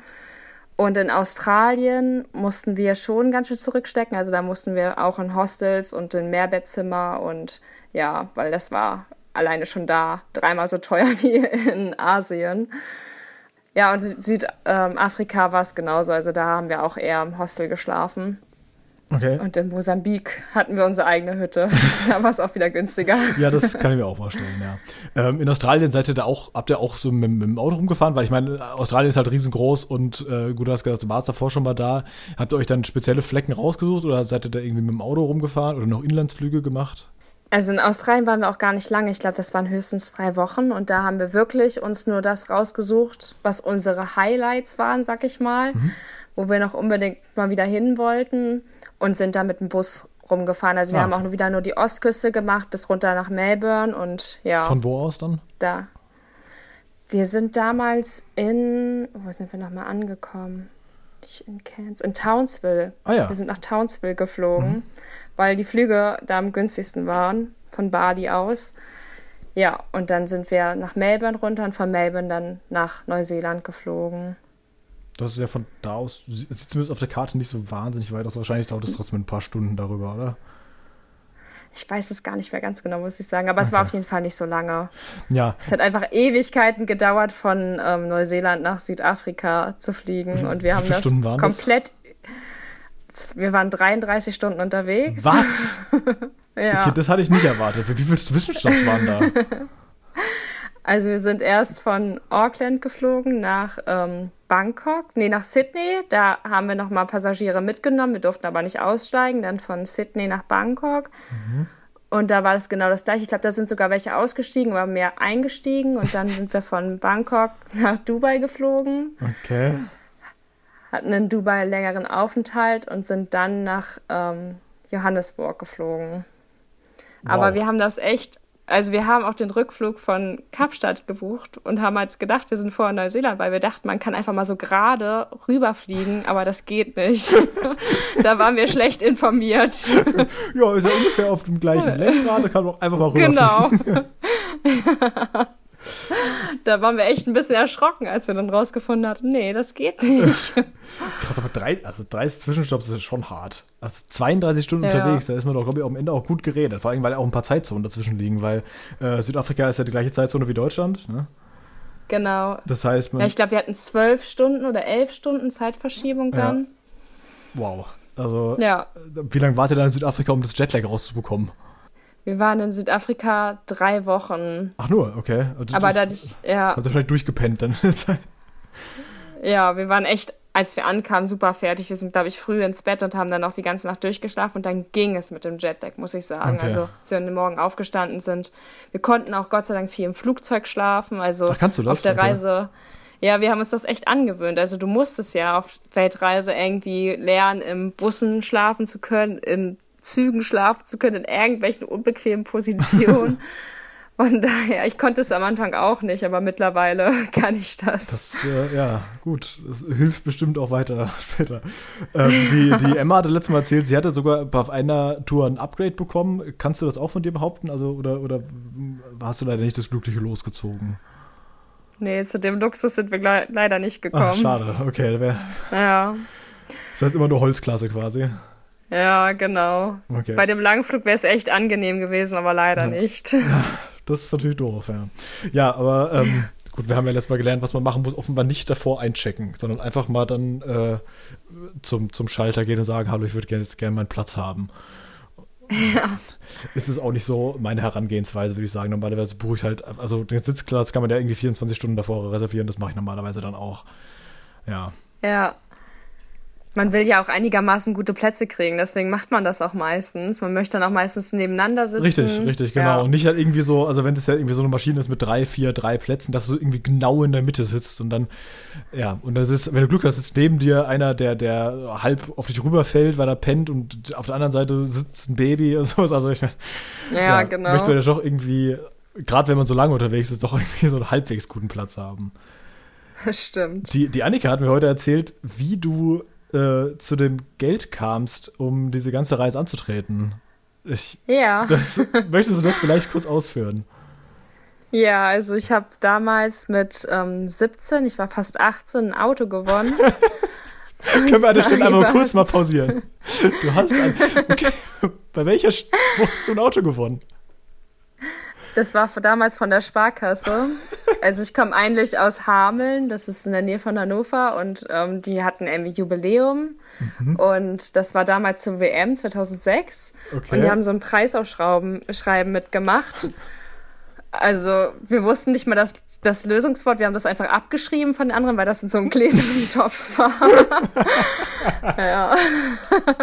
Und in Australien mussten wir schon ganz schön zurückstecken. Also da mussten wir auch in Hostels und in Mehrbettzimmer und ja, weil das war alleine schon da dreimal so teuer [LAUGHS] wie in Asien. Ja, und Südafrika ähm, war es genauso. Also da haben wir auch eher im Hostel geschlafen. Okay. Und in Mosambik hatten wir unsere eigene Hütte. [LAUGHS] da war es auch wieder günstiger. ja, das kann ich mir auch vorstellen, ja. Ähm, in Australien seid ihr da auch, habt ihr auch so mit, mit, dem Auto rumgefahren? Weil ich meine, Australien ist halt riesengroß und äh, gut, du hast gesagt, du warst davor schon mal da. Habt ihr euch dann spezielle Flecken rausgesucht oder seid ihr da irgendwie mit dem Auto rumgefahren oder noch Inlandsflüge gemacht? Also in Australien waren wir auch gar nicht lange. Ich glaube, das waren höchstens drei Wochen. Und da haben wir wirklich uns nur das rausgesucht, was unsere Highlights waren, sag ich mal, mhm. Wo wir noch unbedingt mal wieder hin wollten und sind da mit dem Bus rumgefahren. Also wir ah, haben auch wieder nur die Ostküste gemacht bis runter nach Melbourne und ja. Von wo aus dann? Da. Wir sind damals in, wo sind wir nochmal angekommen? Nicht in Cairns, in Townsville. Ah ja. Wir sind nach Townsville geflogen. Mhm weil die Flüge da am günstigsten waren, von Bali aus. Ja, und dann sind wir nach Melbourne runter und von Melbourne dann nach Neuseeland geflogen. Das ist ja von da aus, sieht zumindest auf der Karte nicht so wahnsinnig weit aus. Wahrscheinlich dauert es trotzdem ein paar Stunden darüber, oder? Ich weiß es gar nicht mehr ganz genau, muss ich sagen. Aber okay. es war auf jeden Fall nicht so lange. Ja. Es hat einfach Ewigkeiten gedauert, von ähm, Neuseeland nach Südafrika zu fliegen. Und wir haben das komplett wir waren 33 Stunden unterwegs. Was? [LAUGHS] ja. Okay, das hatte ich nicht erwartet. Wie viele Zwischenstopps waren da? [LAUGHS] Also wir sind erst von Auckland geflogen nach ähm, Bangkok, nee, nach Sydney. Da haben wir nochmal Passagiere mitgenommen. Wir durften aber nicht aussteigen. Dann von Sydney nach Bangkok. Mhm. Und da war das genau das gleiche. Ich glaube, da sind sogar welche ausgestiegen, aber mehr eingestiegen. Und dann sind wir von Bangkok nach Dubai geflogen. Okay hatten in Dubai einen längeren Aufenthalt und sind dann nach ähm, Johannesburg geflogen. Wow. Aber wir haben das echt, also wir haben auch den Rückflug von Kapstadt gebucht und haben jetzt gedacht, wir sind vorher in Neuseeland, weil wir dachten, man kann einfach mal so gerade rüberfliegen, aber das geht nicht. [LAUGHS] da waren wir schlecht informiert. ja, ist ja ungefähr auf dem gleichen Lenkrad, da kann man auch einfach mal rüberfliegen. Genau. [LAUGHS] da waren wir echt ein bisschen erschrocken, als wir dann rausgefunden hatten, nee, das geht nicht. [LAUGHS] Krass, aber drei, also 30 Zwischenstopps ist schon hart. Also 32 Stunden ja. unterwegs, da ist man doch, glaube ich, am Ende auch gut geredet. Vor allem, weil auch ein paar Zeitzonen dazwischen liegen, weil äh, Südafrika ist ja die gleiche Zeitzone wie Deutschland, ne? Genau. Das heißt, man. Ja, ich glaube, wir hatten zwölf Stunden oder elf Stunden Zeitverschiebung dann. Ja. Wow. Also, ja. wie lange wart ihr dann in Südafrika, um das Jetlag rauszubekommen? Wir waren in Südafrika drei Wochen. Ach nur, okay. Also Aber dadurch, ja. Habt ihr vielleicht durchgepennt dann? ja, wir waren echt, als wir ankamen, super fertig. Wir sind, glaube ich, früh ins Bett und haben dann auch die ganze Nacht durchgeschlafen und dann ging es mit dem Jetlag, muss ich sagen. Okay. Also, als wir am Morgen aufgestanden sind. Wir konnten auch Gott sei Dank viel im Flugzeug schlafen. Also Ach, kannst du das? auf der okay. Reise. Ja, wir haben uns das echt angewöhnt. Also du musstest ja auf Weltreise irgendwie lernen, im Bussen schlafen zu können, in Zügen schlafen zu können, in irgendwelchen unbequemen Positionen. [LAUGHS] Von daher, ich konnte es am Anfang auch nicht, aber mittlerweile [LAUGHS] kann ich das. Das, äh, ja, gut. Das hilft bestimmt auch weiter [LAUGHS] später. Ähm, die, die Emma hatte letztes Mal erzählt, sie hatte sogar auf einer Tour ein Upgrade bekommen. Kannst du das auch von dir behaupten? Also, oder, oder hast du leider nicht das glückliche losgezogen? Nee, zu dem Luxus sind wir leider nicht gekommen. Ach, schade, okay. Wär, ja. Das heißt immer nur Holzklasse quasi. Ja, genau. Okay. Bei dem Langflug wäre es echt angenehm gewesen, aber leider ja. nicht. [LAUGHS] Ja, das ist natürlich doof, ja. Ja, aber ähm, gut, wir haben ja letztes Mal gelernt, was man machen muss, offenbar nicht davor einchecken, sondern einfach mal dann äh, zum, zum Schalter gehen und sagen, hallo, ich würde gerne jetzt gerne meinen Platz haben. ja. [LAUGHS] ist es auch nicht so meine Herangehensweise, würde ich sagen. Normalerweise buche ich halt, also den Sitzplatz kann man ja irgendwie 24 Stunden davor reservieren, das mache ich normalerweise dann auch. Ja. Ja, man will ja auch einigermaßen gute Plätze kriegen, deswegen macht man das auch meistens. Man möchte dann auch meistens nebeneinander sitzen. Richtig, richtig, genau. Ja. Und nicht halt irgendwie so, also wenn das ja irgendwie so eine Maschine ist mit drei, vier, drei Plätzen, dass du irgendwie genau in der Mitte sitzt und dann, ja, und das ist, wenn du Glück hast, sitzt neben dir einer, der, der halb auf dich rüberfällt, weil er pennt und auf der anderen Seite sitzt ein Baby und [LAUGHS] sowas. Also ich ja, ja, genau. möchte man ja doch irgendwie, gerade wenn man so lange unterwegs ist, doch irgendwie so einen halbwegs guten Platz haben. [LAUGHS] Stimmt. Die, die Annika hat mir heute erzählt, wie du äh, zu dem Geld kamst, um diese ganze Reise anzutreten. Ich, ja. Das, möchtest du das vielleicht kurz ausführen? Ja, also ich habe damals mit ähm, 17, ich war fast 18, ein Auto gewonnen. [LAUGHS] Können wir an der Stelle einmal kurz mal pausieren? Du hast ein, okay, bei welcher wo hast du ein Auto gewonnen? Das war damals von der Sparkasse. [LAUGHS] Also ich komme eigentlich aus Hameln, das ist in der Nähe von Hannover und ähm, die hatten irgendwie Jubiläum. Mhm. Und das war damals zur WM 2006. Okay. Und die haben so ein Preisaufschreiben mitgemacht. [LAUGHS] Also wir wussten nicht mal das, das Lösungswort, wir haben das einfach abgeschrieben von den anderen, weil das in so einem gläsernen Topf [LAUGHS] war. ja.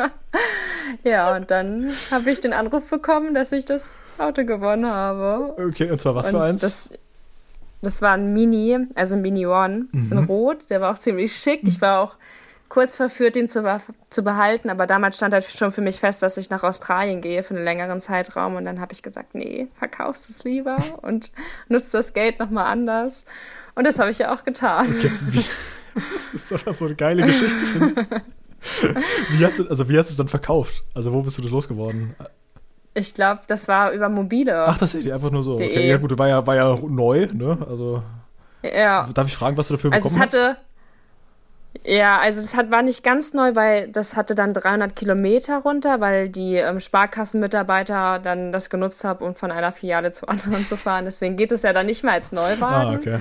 [LAUGHS] ja, und dann habe ich den Anruf bekommen, dass ich das Auto gewonnen habe. Okay, und zwar was und für eins? Das, das war ein Mini, also ein Mini One mhm. in Rot. Der war auch ziemlich schick. Ich war auch kurz verführt, den zu, zu behalten, aber damals stand halt schon für mich fest, dass ich nach Australien gehe für einen längeren Zeitraum und dann habe ich gesagt, nee, verkaufst es lieber und [LAUGHS] nutzt das Geld nochmal anders. Und das habe ich ja auch getan. Okay, [LAUGHS] das ist doch so eine geile Geschichte. [LAUGHS] wie hast du, also wie hast du es dann verkauft? Also wo bist du das losgeworden? Ich glaube, das war über mobile. Ach, das ist einfach nur so. Okay. Ja gut, war ja, war ja neu, ne? Also. Ja. Darf ich fragen, was du dafür also bekommen es hatte, hast? Ja, also es hat, war nicht ganz neu, weil das hatte dann 300 Kilometer runter, weil die ähm, Sparkassenmitarbeiter dann das genutzt haben, um von einer Filiale zur anderen zu fahren. Deswegen geht es ja dann nicht mehr als Neuwagen. Ah, okay.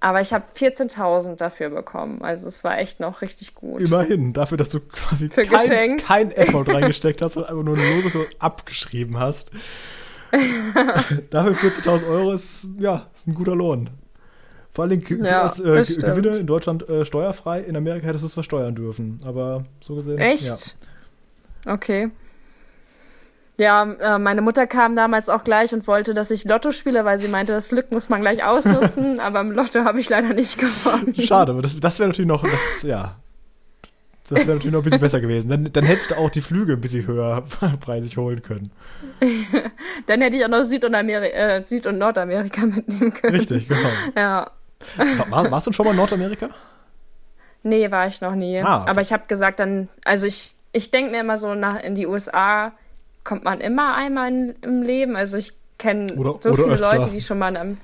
Aber ich habe 14.000 dafür bekommen. Also es war echt noch richtig gut. Immerhin, dafür, dass du quasi kein, kein [LAUGHS] Effort reingesteckt hast und einfach nur ein Loses so abgeschrieben hast. [LAUGHS] dafür 14.000 Euro ist, ja, ist ein guter Lohn. Vor allem ja, hast, äh, Gewinne in Deutschland äh, steuerfrei, in Amerika hättest du es versteuern dürfen. Aber so gesehen. Echt? Ja. Okay. Ja, äh, meine Mutter kam damals auch gleich und wollte, dass ich Lotto spiele, weil sie meinte, das Glück muss man gleich ausnutzen, [LAUGHS] aber im Lotto habe ich leider nicht gewonnen. Schade, aber das, das wäre natürlich noch, das, ja, das wäre natürlich noch ein bisschen besser gewesen. Dann, dann hättest du auch die Flüge ein bisschen höher preisig holen können. [LAUGHS] dann hätte ich auch noch Süd- und, äh, Süd und Nordamerika mitnehmen können. Richtig, genau. Ja. War, warst du schon mal in Nordamerika? Nee, war ich noch nie. Ah, okay. Aber ich habe gesagt, dann, also ich, ich denke mir immer so, nach, in die USA kommt man immer einmal in, im Leben. Also ich kenne so viele öfter. Leute, die schon mal in,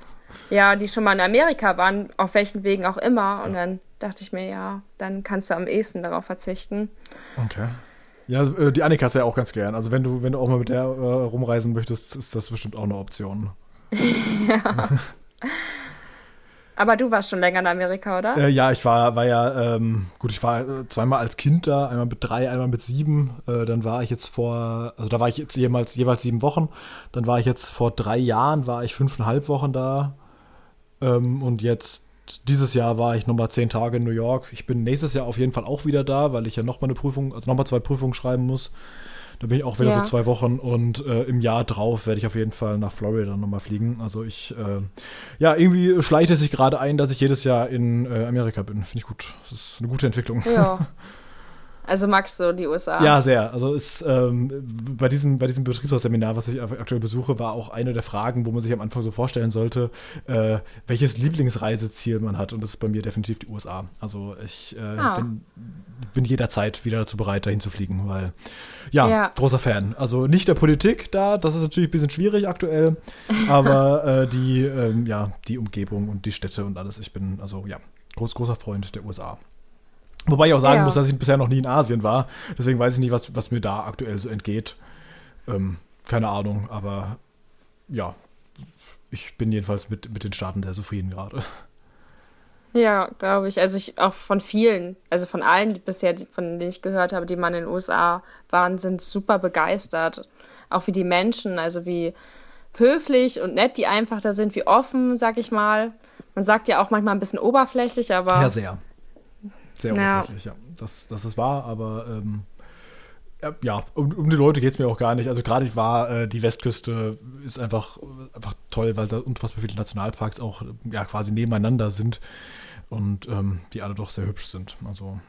ja, die schon mal in Amerika waren, auf welchen Wegen auch immer. Und ja. dann dachte ich mir, ja, dann kannst du am ehesten darauf verzichten. Okay. Ja, äh, die Annika ist ja auch ganz gern. Also wenn du, wenn du auch mal mit der äh, rumreisen möchtest, ist das bestimmt auch eine Option. [LAUGHS] [LAUGHS] ja. Aber du warst schon länger in Amerika, oder? Äh, ja, ich war, war ja, ähm, gut, ich war äh, zweimal als Kind da, einmal mit drei, einmal mit sieben. Äh, dann war ich jetzt vor, also da war ich jetzt jeweils, jeweils sieben Wochen. Dann war ich jetzt vor drei Jahren, war ich fünfeinhalb Wochen da. Ähm, und jetzt dieses Jahr war ich nochmal zehn Tage in New York. Ich bin nächstes Jahr auf jeden Fall auch wieder da, weil ich ja nochmal eine Prüfung, also nochmal zwei Prüfungen schreiben muss. Da bin ich auch wieder ja. so zwei Wochen und äh, im Jahr drauf werde ich auf jeden Fall nach Florida nochmal fliegen. Also ich, äh, ja, irgendwie schleicht es sich gerade ein, dass ich jedes Jahr in äh, Amerika bin. Finde ich gut. Das ist eine gute Entwicklung. Ja. [LAUGHS] Also magst du die USA? Ja, sehr. Also ist ähm, bei diesem, bei diesem Betriebsrausseminar, was ich aktuell besuche, war auch eine der Fragen, wo man sich am Anfang so vorstellen sollte, äh, welches Lieblingsreiseziel man hat. Und das ist bei mir definitiv die USA. Also ich äh, ah. bin, bin, jederzeit wieder dazu bereit, dahin zu fliegen, weil ja, ja, großer Fan. Also nicht der Politik da, das ist natürlich ein bisschen schwierig aktuell, aber [LAUGHS] äh, die, ähm, ja, die Umgebung und die Städte und alles. Ich bin also ja, groß, großer Freund der USA. Wobei ich auch sagen ja. muss, dass ich bisher noch nie in Asien war. Deswegen weiß ich nicht, was, was mir da aktuell so entgeht. Ähm, keine Ahnung, aber ja, ich bin jedenfalls mit, mit den Staaten sehr zufrieden gerade. Ja, glaube ich. Also ich auch von vielen, also von allen bisher, von denen ich gehört habe, die mal in den USA waren, sind super begeistert. Auch wie die Menschen, also wie höflich und nett die einfach da sind, wie offen, sag ich mal. Man sagt ja auch manchmal ein bisschen oberflächlich, aber. Ja, sehr. Sehr ja. oberflächlich, ja. Das, das ist wahr, aber ähm, ja, um, um, die Leute geht es mir auch gar nicht. Also gerade ich war, äh, die Westküste ist einfach, einfach toll, weil da unfassbar viele Nationalparks auch ja, quasi nebeneinander sind und ähm, die alle doch sehr hübsch sind. Also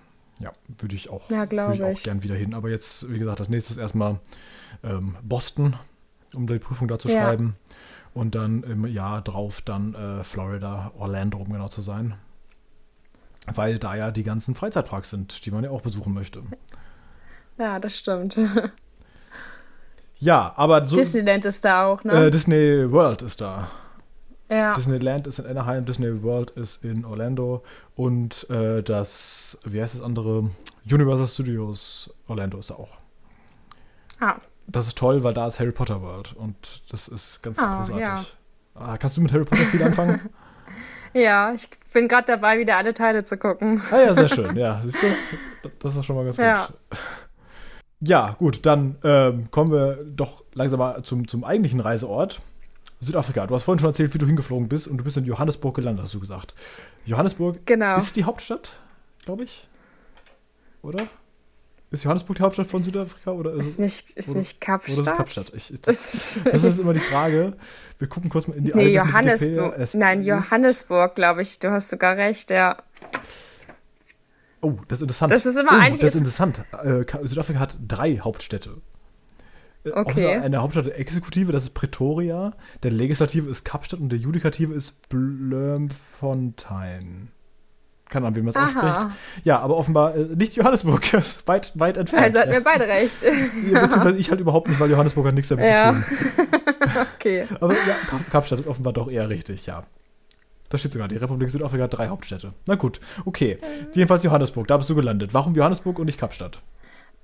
ja, würde ich auch, ja, würd ich auch gern wieder hin. Aber jetzt, wie gesagt, das nächste ist erstmal ähm, Boston, um die Prüfung da zu ja. schreiben. Und dann im Jahr drauf dann äh, Florida, Orlando, um genau zu sein. Weil da ja die ganzen Freizeitparks sind, die man ja auch besuchen möchte. Ja, das stimmt. [LAUGHS] Ja, aber so. Disneyland ist da auch, ne? Äh, Disney World ist da. Ja. Disneyland ist in Anaheim, Disney World ist in Orlando und äh, das, wie heißt das andere? Universal Studios Orlando ist auch. Ah. Das ist toll, weil da ist Harry Potter World und das ist ganz oh, großartig. Ja. Ah, kannst du mit Harry Potter viel anfangen? [LAUGHS] ja, ich bin gerade dabei, wieder alle Teile zu gucken. ah ja, sehr schön. [LAUGHS] Ja, siehst du, das ist schon mal ganz ja. gut. Ja, gut, dann ähm, kommen wir doch langsam mal zum, zum eigentlichen Reiseort. Südafrika. Du hast vorhin schon erzählt, wie du hingeflogen bist und du bist in Johannesburg gelandet, hast du gesagt. Johannesburg genau. ist die Hauptstadt, glaube ich. Oder? Ist Johannesburg die Hauptstadt von Südafrika? Oder ist, ist nicht, ist oder, nicht Kapstadt? Oder ist Kapstadt? Ich, das, das, ist immer die Frage. Wir gucken kurz mal in die Nee, Johannesburg. Nein, Johannesburg, glaube ich. Du hast sogar recht, ja. Oh, das ist interessant. Das ist immer oh, eigentlich. Das ist interessant. Äh, Südafrika hat drei Hauptstädte. Äh, okay. Eine Hauptstadt der Exekutive, das ist Pretoria. Der Legislative ist Kapstadt und der Judikative ist Bloemfontein. Keine Ahnung, wie man es ausspricht. Ja, aber offenbar äh, nicht Johannesburg. [LAUGHS] weit, weit entfernt. Also hatten wir beide recht. ja, beziehungsweise ich halt überhaupt nicht, weil Johannesburg hat nichts damit ja. zu tun. [LAUGHS] okay. Aber ja, Kapstadt ist offenbar doch eher richtig, ja. Da steht sogar, die Republik Südafrika hat drei Hauptstädte. Na gut, okay. Jedenfalls Johannesburg, da bist du gelandet. Warum Johannesburg und nicht Kapstadt?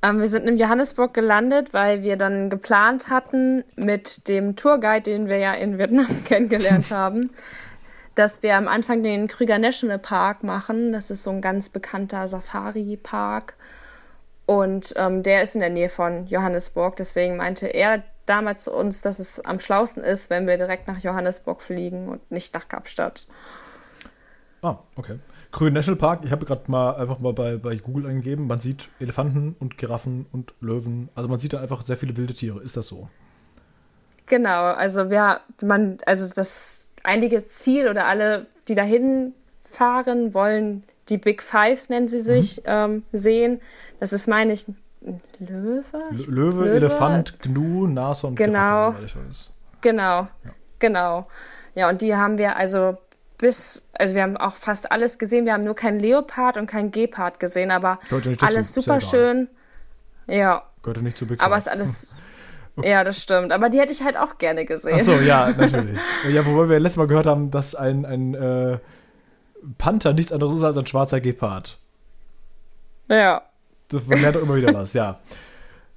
Ähm, wir sind in Johannesburg gelandet, weil wir dann geplant hatten mit dem Tourguide, den wir ja in Vietnam [LAUGHS] kennengelernt haben, dass wir am Anfang den Krüger National Park machen. Das ist so ein ganz bekannter Safari-Park. Und ähm, der ist in der Nähe von Johannesburg. Deswegen meinte er damals zu uns, dass es am schlausten ist, wenn wir direkt nach Johannesburg fliegen und nicht nach Kapstadt. Ah, okay. Grün Nationalpark, ich habe gerade mal einfach mal bei, bei Google eingegeben, man sieht Elefanten und Giraffen und Löwen. Also man sieht da einfach sehr viele wilde Tiere. Ist das so? Genau, also wir, man, also das einige Ziel oder alle, die dahin fahren, wollen die Big Fives, nennen sie sich, mhm. ähm, sehen. Das ist, meine ich, Löwe? Löwe, Löwe, Elefant, Gnu, Nashorn, genau. Giraffe, Genau, ja. genau. Ja, und die haben wir also bis, also wir haben auch fast alles gesehen. Wir haben nur keinen Leopard und keinen Gepard gesehen, aber alles super schön. Ja. Gehört nicht zu Big Aber ist alles. [LAUGHS] Ja, das stimmt. Aber die hätte ich halt auch gerne gesehen. Ach so, ja, natürlich. ja, wobei wir letztes Mal gehört haben, dass ein, ein äh, Panther nichts anderes ist als ein schwarzer Gepard. Ja. Das, man lernt doch immer wieder was, ja.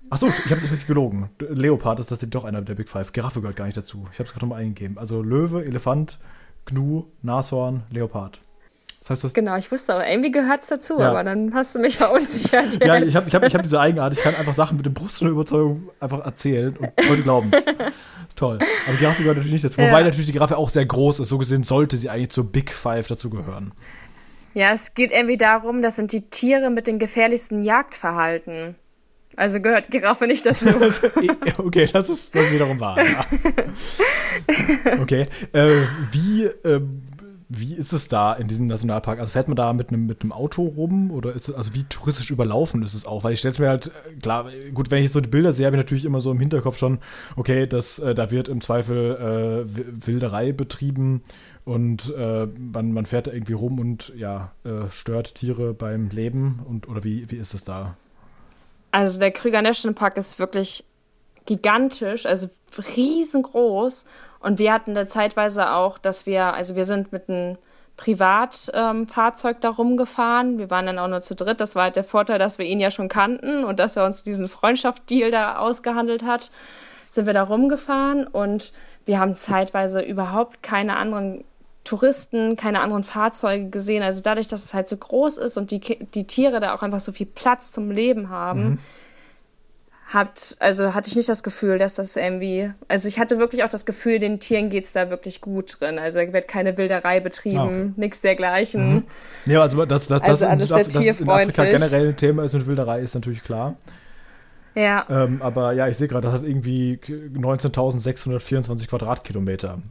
Achso, ich habe das nicht gelogen. Leopard ist das doch einer der Big Five. Giraffe gehört gar nicht dazu. Ich habe es gerade nochmal eingegeben. Also Löwe, Elefant, Gnu, Nashorn, Leopard. Das heißt, das genau, ich wusste auch, irgendwie gehört es dazu, ja. aber dann hast du mich [LAUGHS] verunsichert. Jetzt. Ja, ich habe ich hab, ich hab diese Eigenart, ich kann einfach Sachen mit dem Brust und der Überzeugung einfach erzählen und Leute glauben es. [LAUGHS] Toll. Aber die Giraffe gehört natürlich nicht dazu. Ja. Wobei natürlich die Giraffe auch sehr groß ist. So gesehen sollte sie eigentlich zur Big Five dazugehören. Ja, es geht irgendwie darum, das sind die Tiere mit den gefährlichsten Jagdverhalten. Also gehört Giraffe nicht dazu. [LAUGHS] okay, das ist, das ist wiederum wahr. Ja. Okay. Äh, wie, äh, wie ist es da in diesem Nationalpark? Also fährt man da mit einem mit Auto rum oder ist es, also wie touristisch überlaufen ist es auch? Weil ich stelle es mir halt, äh, klar, gut, wenn ich jetzt so die Bilder sehe, habe ich natürlich immer so im Hinterkopf schon, okay, das, äh, da wird im Zweifel äh, Wilderei betrieben und äh, man, man fährt da irgendwie rum und ja, äh, stört Tiere beim Leben und oder wie, wie ist es da? Also der Krüger National Park ist wirklich gigantisch, also riesengroß. Und wir hatten da zeitweise auch, dass wir, also wir sind mit einem Privatfahrzeug ähm, da rumgefahren. Wir waren dann auch nur zu dritt. Das war halt der Vorteil, dass wir ihn ja schon kannten und dass er uns diesen Freundschaftsdeal da ausgehandelt hat. Sind wir da rumgefahren und wir haben zeitweise überhaupt keine anderen Touristen, keine anderen Fahrzeuge gesehen. Also dadurch, dass es halt so groß ist und die, die Tiere da auch einfach so viel Platz zum Leben haben, mhm. Hat, also hatte ich nicht das Gefühl, dass das irgendwie, also ich hatte wirklich auch das Gefühl, den Tieren geht es da wirklich gut drin. Also da wird keine Wilderei betrieben, ah, okay. nichts dergleichen. Mhm. Ja, also das, das, das, also in, das in Afrika generell ein Thema ist mit Wilderei, ist natürlich klar. Ja. Ähm, aber ja, ich sehe gerade, das hat irgendwie 19.624 Quadratkilometer.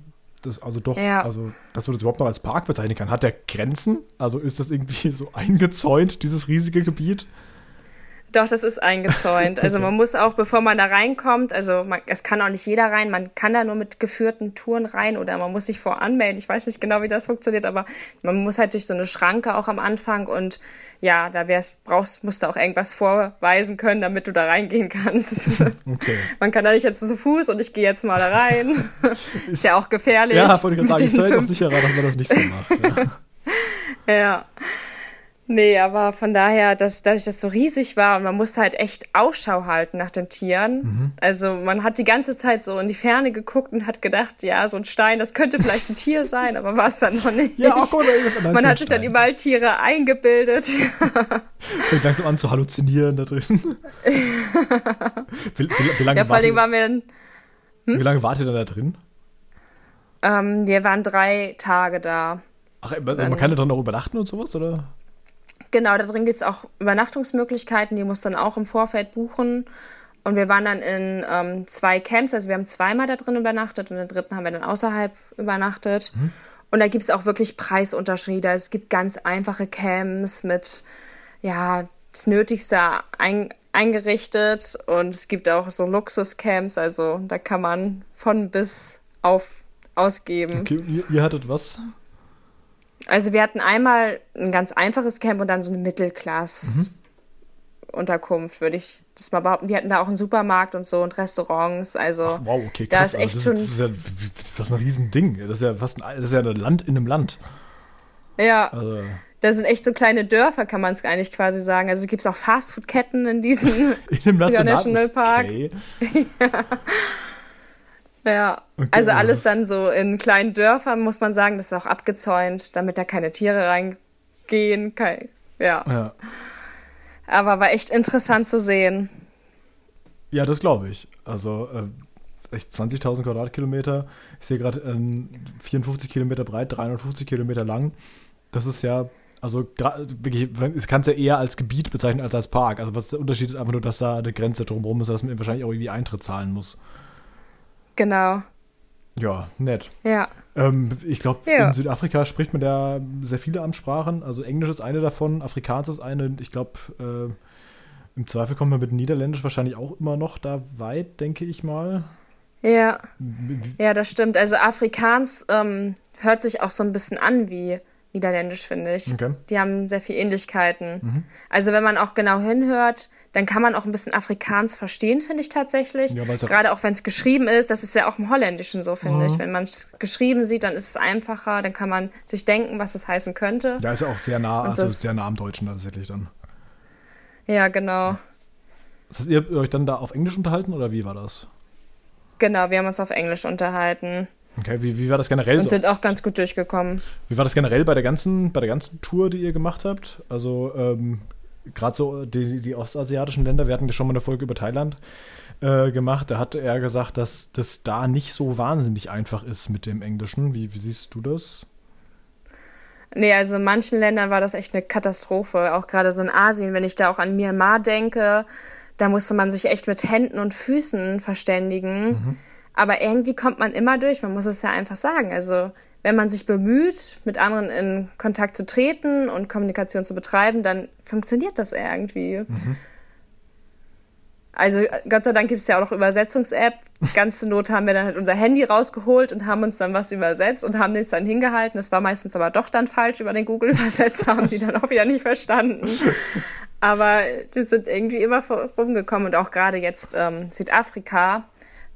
Das also doch, ja. also dass man das überhaupt noch als Park bezeichnen kann. Hat der Grenzen? Also ist das irgendwie [LAUGHS] so eingezäunt, dieses riesige Gebiet? Doch, das ist eingezäunt. Also man muss auch, bevor man da reinkommt, also man, es kann auch nicht jeder rein, man kann da nur mit geführten Touren rein oder man muss sich voranmelden. Ich weiß nicht genau, wie das funktioniert, aber man muss halt durch so eine Schranke auch am Anfang und ja, da wärst, brauchst, musst du auch irgendwas vorweisen können, damit du da reingehen kannst. [LAUGHS] Okay. Man kann da nicht jetzt zu Fuß und ich gehe jetzt mal da rein. ist, [LAUGHS] ist ja auch gefährlich. Ja, wollte ich gerade sagen, ich fällt auch sicherer, dass man das nicht so macht. ja. [LAUGHS] ja. Nee, aber von daher, dass dadurch, dass das so riesig war und man musste halt echt Ausschau halten nach den Tieren. Mhm. Also man hat die ganze Zeit so in die Ferne geguckt und hat gedacht, ja, so ein Stein, das könnte vielleicht ein Tier sein, aber war es dann noch nicht. Ja, auch gut, man hat sich dann überall Tiere eingebildet. [LAUGHS] Fängt langsam an zu halluzinieren da drin. [LAUGHS] wie, wie, wie, lange ja, vor allem waren wir dann, hm? Wie lange wart ihr dann da drin? Ähm, wir waren drei Tage da. Ach, man kann ja dann noch übernachten und sowas, oder? Genau, da drin gibt es auch Übernachtungsmöglichkeiten, die muss dann auch im Vorfeld buchen. Und wir waren dann in ähm, zwei Camps, also wir haben zweimal da drin übernachtet und den dritten haben wir dann außerhalb übernachtet. Mhm. Und da gibt es auch wirklich Preisunterschiede. Es gibt ganz einfache Camps mit, ja, das Nötigste ein, eingerichtet und es gibt auch so Luxuscamps, also da kann man von bis auf ausgeben. Okay, ihr, ihr hattet was? Also wir hatten einmal ein ganz einfaches Camp und dann so eine Mittelklass-Unterkunft, würde ich das mal behaupten. Die hatten da auch einen Supermarkt und so und Restaurants. Also Ach, wow, okay, krass. Da ist echt das, schon ist, das ist ja was ein Riesending. Das ist ja fast ein, das ist ja ein Land in einem Land. Ja. Also. Das sind echt so kleine Dörfer, kann man es eigentlich quasi sagen. Also gibt es auch Fastfood-Ketten in diesem [LAUGHS] in Nationalpark. Okay. ja. [LAUGHS] [LAUGHS] Ja, okay, also alles dann so in kleinen Dörfern, muss man sagen, das ist auch abgezäunt, damit da keine Tiere reingehen. Kein, ja. ja. Aber war echt interessant zu sehen. Ja, das glaube ich. Also äh, echt 20.000 Quadratkilometer. Ich sehe gerade äh, 54 Kilometer breit, 350 Kilometer lang. Das ist ja, also wirklich, ich kann es ja eher als Gebiet bezeichnen als als Park. Also was der Unterschied ist einfach nur, dass da eine Grenze drumherum ist, dass man wahrscheinlich auch irgendwie Eintritt zahlen muss. Genau. Ja, nett. Ja. Ähm, ich glaube, ja. in Südafrika spricht man ja sehr viele Amtssprachen. Also Englisch ist eine davon, Afrikaans ist eine. Ich glaube, äh, im Zweifel kommt man mit Niederländisch wahrscheinlich auch immer noch da weit, denke ich mal. Ja. Ja, das stimmt. Also Afrikaans ähm, hört sich auch so ein bisschen an wie Niederländisch, finde ich. Okay. Die haben sehr viele Ähnlichkeiten. Mhm. Also wenn man auch genau hinhört, dann kann man auch ein bisschen Afrikaans verstehen, finde ich tatsächlich. Ja, Gerade auch wenn es geschrieben ist, das ist ja auch im Holländischen so, finde mhm. ich. Wenn man es geschrieben sieht, dann ist es einfacher, dann kann man sich denken, was es heißen könnte. Ja, ist ja auch sehr nah, also ist sehr nah am Deutschen tatsächlich dann. Ja, genau. Das heißt, ihr habt euch dann da auf Englisch unterhalten oder wie war das? Genau, wir haben uns auf Englisch unterhalten. Okay, wie, wie war das generell Und so? sind auch ganz gut durchgekommen. Wie war das generell bei der ganzen, bei der ganzen Tour, die ihr gemacht habt? Also, ähm, gerade so die, die ostasiatischen Länder, wir hatten ja schon mal eine Folge über Thailand äh, gemacht, da hat er gesagt, dass das da nicht so wahnsinnig einfach ist mit dem Englischen. Wie, wie siehst du das? Nee, also in manchen Ländern war das echt eine Katastrophe. Auch gerade so in Asien, wenn ich da auch an Myanmar denke, da musste man sich echt mit Händen und Füßen verständigen. Mhm. Aber irgendwie kommt man immer durch, man muss es ja einfach sagen. Also wenn man sich bemüht, mit anderen in Kontakt zu treten und Kommunikation zu betreiben, dann funktioniert das irgendwie. Mhm. Also Gott sei Dank gibt es ja auch noch Übersetzungs-App. Ganz zur Not haben wir dann halt unser Handy rausgeholt und haben uns dann was übersetzt und haben es dann hingehalten. Das war meistens aber doch dann falsch über den Google-Übersetzer, haben die dann auch wieder nicht verstanden. Aber wir sind irgendwie immer rumgekommen und auch gerade jetzt ähm, Südafrika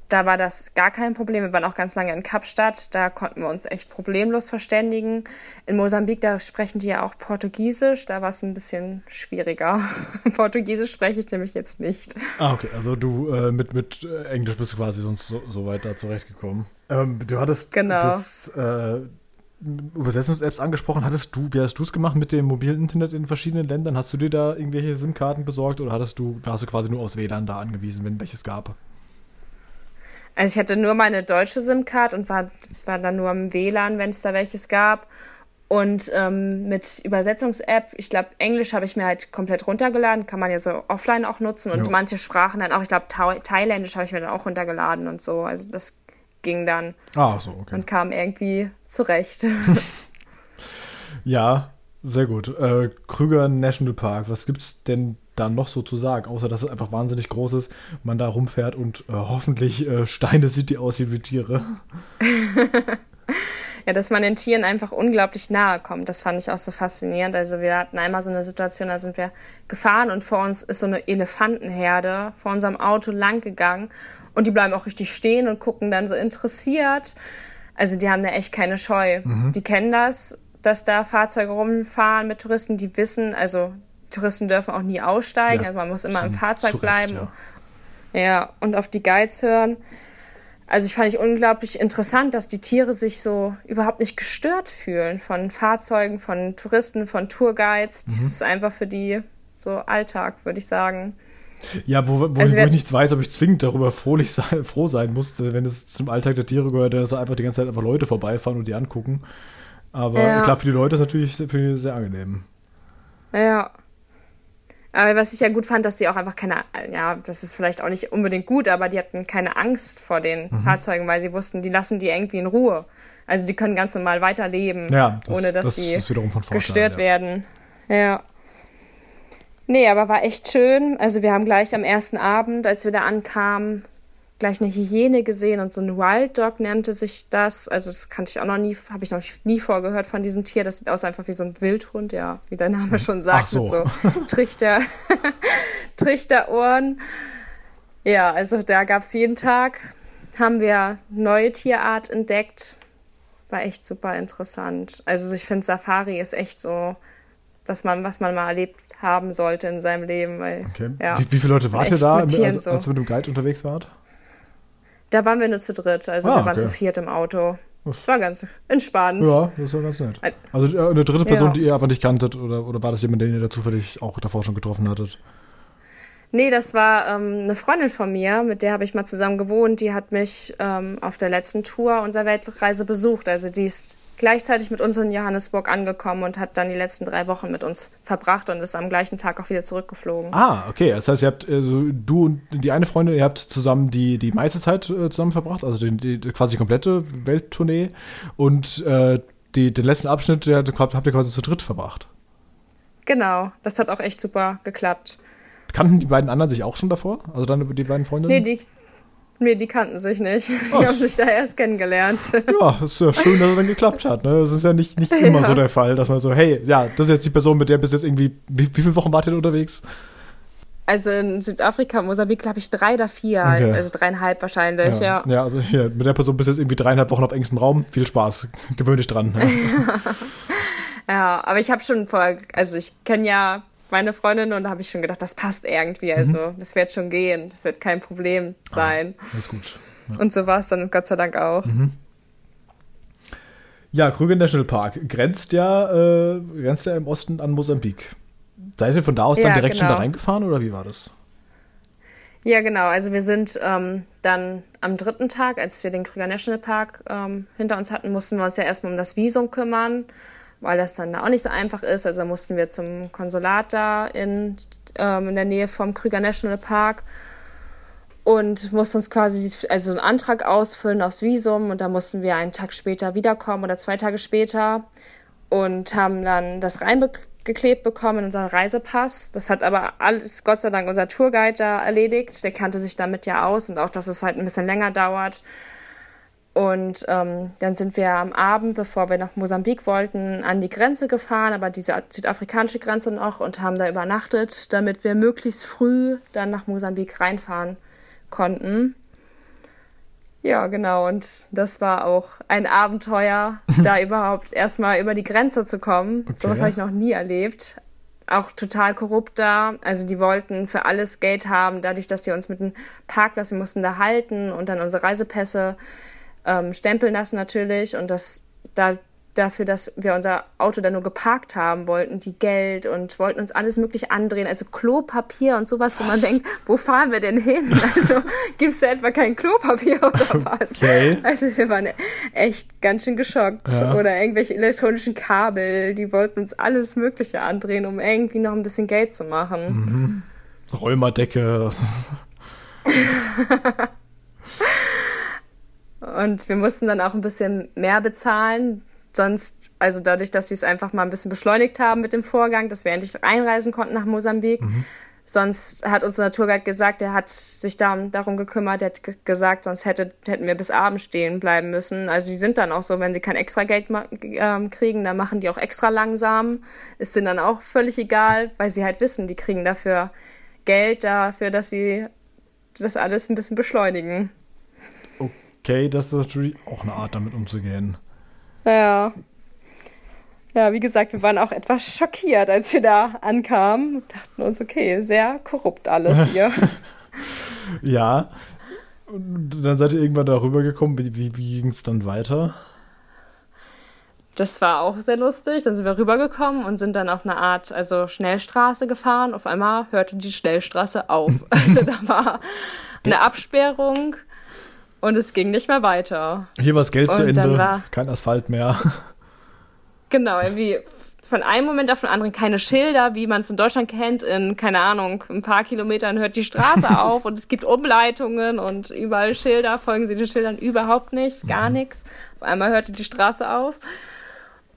da war das gar kein Problem. Wir waren auch ganz lange in Kapstadt. Da konnten wir uns echt problemlos verständigen. In Mosambik, da sprechen die ja auch Portugiesisch. Da war es ein bisschen schwieriger. [LAUGHS] Portugiesisch spreche ich nämlich jetzt nicht. Ah, okay. Also du äh, mit, mit äh, Englisch bist du quasi sonst so, so weit da zurechtgekommen. Ähm, du hattest genau. das, äh, Übersetzungs-Apps angesprochen. Hattest du, wie hast du es gemacht mit dem mobilen Internet in verschiedenen Ländern? Hast du dir da irgendwelche SIM-Karten besorgt oder hattest du, warst du quasi nur aus WLAN da angewiesen, wenn welches gab? Also ich hatte nur meine deutsche SIM-Card und war, war dann nur im WLAN, wenn es da welches gab. Und ähm, mit Übersetzungs-App, ich glaube, Englisch habe ich mir halt komplett runtergeladen, kann man ja so offline auch nutzen und ja. manche Sprachen dann auch, ich glaube, Thailändisch habe ich mir dann auch runtergeladen und so. Also das ging dann. Ah, so, okay. Und kam irgendwie zurecht. [LAUGHS] ja, sehr gut. Äh, Krüger National Park, was gibt's denn da noch so zu sagen, außer dass es einfach wahnsinnig groß ist, man da rumfährt und äh, hoffentlich äh, Steine sieht, die aussehen wie Tiere. [LAUGHS] ja, dass man den Tieren einfach unglaublich nahe kommt. Das fand ich auch so faszinierend. Also wir hatten einmal so eine Situation, da sind wir gefahren und vor uns ist so eine Elefantenherde vor unserem Auto lang gegangen und die bleiben auch richtig stehen und gucken dann so interessiert. Also die haben da echt keine Scheu. Mhm. Die kennen das, dass da Fahrzeuge rumfahren mit Touristen, die wissen, also Touristen dürfen auch nie aussteigen, ja, also man muss immer im Fahrzeug bleiben. Ja. ja, und auf die Guides hören. Also ich fand ich unglaublich interessant, dass die Tiere sich so überhaupt nicht gestört fühlen von Fahrzeugen, von Touristen, von Tourguides. Mhm. Das ist einfach für die so Alltag, würde ich sagen. Ja, wo, wo, also wo ich nichts weiß, aber ich zwingend darüber frohlich sein, [LAUGHS] froh sein musste, wenn es zum Alltag der Tiere gehört, dass einfach die ganze Zeit einfach Leute vorbeifahren und die angucken. Aber ja. klar, für die Leute ist es natürlich sehr, sehr angenehm. Ja. Aber was ich ja gut fand, dass die auch einfach keine, ja, das ist vielleicht auch nicht unbedingt gut, aber die hatten keine Angst vor den mhm. Fahrzeugen, weil sie wussten, die lassen die irgendwie in Ruhe. Also die können ganz normal weiterleben, ja, das, ohne dass sie gestört ja. werden. Ja. Nee, aber war echt schön. Also wir haben gleich am ersten Abend, als wir da ankamen, gleich eine Hyäne gesehen und so ein Wild Dog nannte sich das. Also das kannte ich auch noch nie, habe ich noch nie vorgehört von diesem Tier. Das sieht aus einfach wie so ein Wildhund, ja, wie der Name schon sagt, so. mit so [LAUGHS] Trichter, [LAUGHS] Trichterohren. Ja, also da gab es jeden Tag, haben wir neue Tierart entdeckt. War echt super interessant. Also ich finde, Safari ist echt so, dass man, was man mal erlebt haben sollte in seinem Leben. Weil, okay. ja, wie, wie viele Leute wart ihr da, als, so. als ihr mit dem Guide unterwegs wart? Da waren wir nur zu dritt, also ah, wir waren okay. zu viert im Auto. Das war ganz entspannt. Ja, das war ganz nett. Also äh, eine dritte Person, ja. die ihr einfach nicht kanntet, oder, oder war das jemand, den ihr da zufällig auch davor schon getroffen hattet? Nee, das war ähm, eine Freundin von mir, mit der habe ich mal zusammen gewohnt. Die hat mich ähm, auf der letzten Tour unserer Weltreise besucht. Also die ist gleichzeitig mit uns in Johannesburg angekommen und hat dann die letzten drei Wochen mit uns verbracht und ist am gleichen Tag auch wieder zurückgeflogen. Ah, okay. Das heißt, ihr habt, also du und die eine Freundin, ihr habt zusammen die, die meiste Zeit äh, zusammen verbracht, also die, die quasi komplette Welttournee und äh, die, den letzten Abschnitt der, habt ihr quasi zu dritt verbracht. Genau, das hat auch echt super geklappt. Kannten die beiden anderen sich auch schon davor? Also dann die beiden Freundinnen? Nee, die, Nee, die kannten sich nicht. [LAUGHS] Die Was? haben sich da erst kennengelernt. [LAUGHS] Ja, ist ja schön, dass es dann geklappt hat. Ne? Das ist ja nicht, nicht [LAUGHS] immer ja. so der Fall, dass man so, hey, ja, das ist jetzt die Person, mit der bis jetzt irgendwie, wie, wie viele Wochen wart ihr unterwegs? Also in Südafrika, Mosambik, glaube ich, drei oder vier, okay. also dreieinhalb wahrscheinlich, ja. Ja, ja also hier, mit der Person bis jetzt irgendwie dreieinhalb Wochen auf engstem Raum. Viel Spaß. Gewöhn dich dran. Also. ja, aber ich habe schon vor, also ich kenne ja meine Freundin und da habe ich schon gedacht, das passt irgendwie. Mhm. Also mhm. das wird schon gehen. Das wird kein Problem ah, sein. Ah, ist gut. Ja. Und so war es dann Gott sei Dank auch. Mhm. Ja, Krüger National Park grenzt ja, äh, grenzt ja im Osten an Mosambik. Seid ihr von da aus dann direkt genau. schon da genau. reingefahren oder wie war das? Ja, genau. Also wir sind ähm, dann am dritten Tag, als wir den Krüger National Park ähm, hinter uns hatten, mussten wir uns ja erstmal um das Visum kümmern weil das dann auch nicht so einfach ist. Also mussten wir zum Konsulat da in, ähm, in der Nähe vom Krüger National Park und mussten uns quasi also einen Antrag ausfüllen aufs Visum und da mussten wir einen Tag später wiederkommen oder zwei Tage später und haben dann das reingeklebt bekommen in unseren Reisepass. Das hat aber alles Gott sei Dank unser Tourguide da erledigt. Der kannte sich damit ja aus und auch, dass es halt ein bisschen länger dauert. Und ähm, dann sind wir am Abend, bevor wir nach Mosambik wollten, an die Grenze gefahren, aber diese südafrikanische Grenze noch und haben da übernachtet, damit wir möglichst früh dann nach Mosambik reinfahren konnten. Ja, genau. Und das war auch ein Abenteuer, [LAUGHS] da überhaupt erstmal über die Grenze zu kommen. Okay. Sowas habe ich noch nie erlebt. Auch total korrupt da. Also die wollten für alles Geld haben, dadurch, dass die uns mit dem Parkplatz, wir mussten da halten und dann unsere Reisepässe ähm, stempeln lassen natürlich und das da dafür, dass wir unser Auto dann nur geparkt haben wollten, die Geld und wollten uns alles möglich andrehen, also Klopapier und sowas, was? wo man denkt, wo fahren wir denn hin? [LAUGHS] Also gibst du etwa kein Klopapier oder [LAUGHS] was? Okay. Also wir waren echt ganz schön geschockt. Ja. Oder irgendwelche elektronischen Kabel, die wollten uns alles Mögliche andrehen, um irgendwie noch ein bisschen Geld zu machen. Mhm. Räumerdecke. [LAUGHS] Und wir mussten dann auch ein bisschen mehr bezahlen. Sonst, also dadurch, dass sie es einfach mal ein bisschen beschleunigt haben mit dem Vorgang, dass wir endlich einreisen konnten nach Mosambik. Mhm. Sonst hat unser Naturguide gesagt, er hat sich da, darum gekümmert, er hat gesagt, sonst hätte, hätten wir bis Abend stehen bleiben müssen. Also die sind dann auch so, wenn sie kein extra Geld äh, kriegen, dann machen die auch extra langsam. Ist denen dann auch völlig egal, weil sie halt wissen, die kriegen dafür Geld dafür, dass sie das alles ein bisschen beschleunigen okay, das ist natürlich auch eine Art, damit umzugehen. Ja. Ja, wie gesagt, wir waren auch etwas schockiert, als wir da ankamen und dachten uns, okay, sehr korrupt alles [LAUGHS] hier. ja. Und dann seid ihr irgendwann darüber gekommen. Wie, wie, wie ging es dann weiter? Das war auch sehr lustig. Dann sind wir rübergekommen und sind dann auf eine Art, also Schnellstraße gefahren. Auf einmal hörte die Schnellstraße auf. [LAUGHS] Also da war eine Absperrung und es ging nicht mehr weiter. Hier war das Geld und zu Ende, war, kein Asphalt mehr. [LAUGHS] Genau, irgendwie von einem Moment auf den anderen keine Schilder, wie man es in Deutschland kennt. In, keine Ahnung, ein paar Kilometern hört die Straße [LAUGHS] auf und es gibt Umleitungen und überall Schilder. Folgen Sie den Schildern überhaupt nicht, gar mhm. nichts. Auf einmal hörte die Straße auf.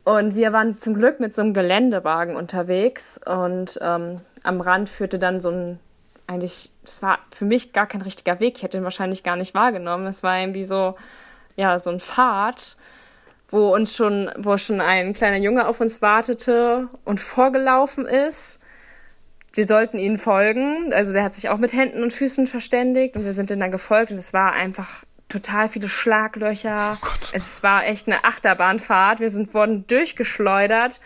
Und wir waren zum Glück mit so einem Geländewagen unterwegs und ähm, am Rand führte dann so ein eigentlich, das war für mich gar kein richtiger Weg. Ich hätte ihn wahrscheinlich gar nicht wahrgenommen. Es war irgendwie so, ja, so ein Pfad, wo uns schon, wo schon ein kleiner Junge auf uns wartete und vorgelaufen ist. Wir sollten ihnen folgen. Also der hat sich auch mit Händen und Füßen verständigt und wir sind dann gefolgt und es war einfach total viele Schlaglöcher. Oh es war echt eine Achterbahnfahrt. Wir sind wurden durchgeschleudert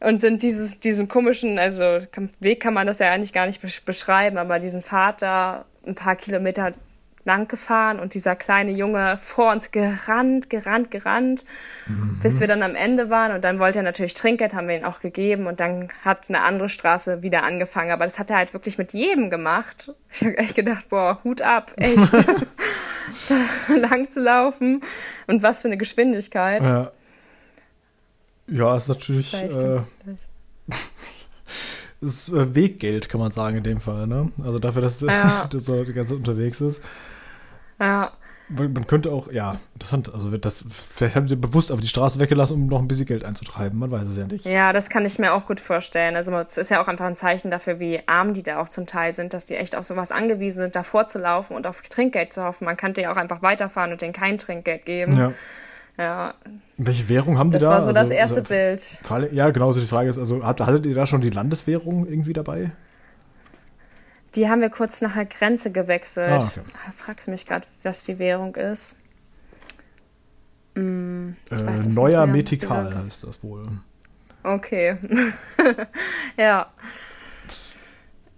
und sind dieses, diesen komischen, also Weg kann man das ja eigentlich gar nicht beschreiben, aber diesen Pfad da ein paar Kilometer lang gefahren und dieser kleine Junge vor uns gerannt, gerannt, gerannt, mhm. bis wir dann am Ende waren und dann wollte er natürlich Trinkgeld, haben wir ihn auch gegeben und dann hat eine andere Straße wieder angefangen, aber das hat er halt wirklich mit jedem gemacht. Ich habe echt gedacht, boah, Hut ab, echt, [LAUGHS] [LAUGHS] lang zu laufen und was für eine Geschwindigkeit. Ja. Ja, ist natürlich. Äh, [LAUGHS] ist äh, Weggeld, kann man sagen, in dem Fall. Ne? Also dafür, dass ja. [LAUGHS] so die ganze unterwegs ist. Ja. Man könnte auch, ja, interessant, also das, vielleicht haben sie bewusst auf die Straße weggelassen, um noch ein bisschen Geld einzutreiben, man weiß es ja nicht. Ja, das kann ich mir auch gut vorstellen. Also es ist ja auch einfach ein Zeichen dafür, wie arm die da auch zum Teil sind, dass die echt auf sowas angewiesen sind, davor zu laufen und auf Trinkgeld zu hoffen. Man könnte ja auch einfach weiterfahren und denen kein Trinkgeld geben. Ja. Ja. Welche Währung haben die das da? Das war so also, das erste also, Bild. Ja, genau, so die Frage ist, also hattet ihr da schon die Landeswährung irgendwie dabei? Die haben wir kurz nach der Grenze gewechselt. Ah, okay. Fragst mich gerade, was die Währung ist. Hm, äh, neuer Metikal heißt das wohl. Okay. [LAUGHS] ja.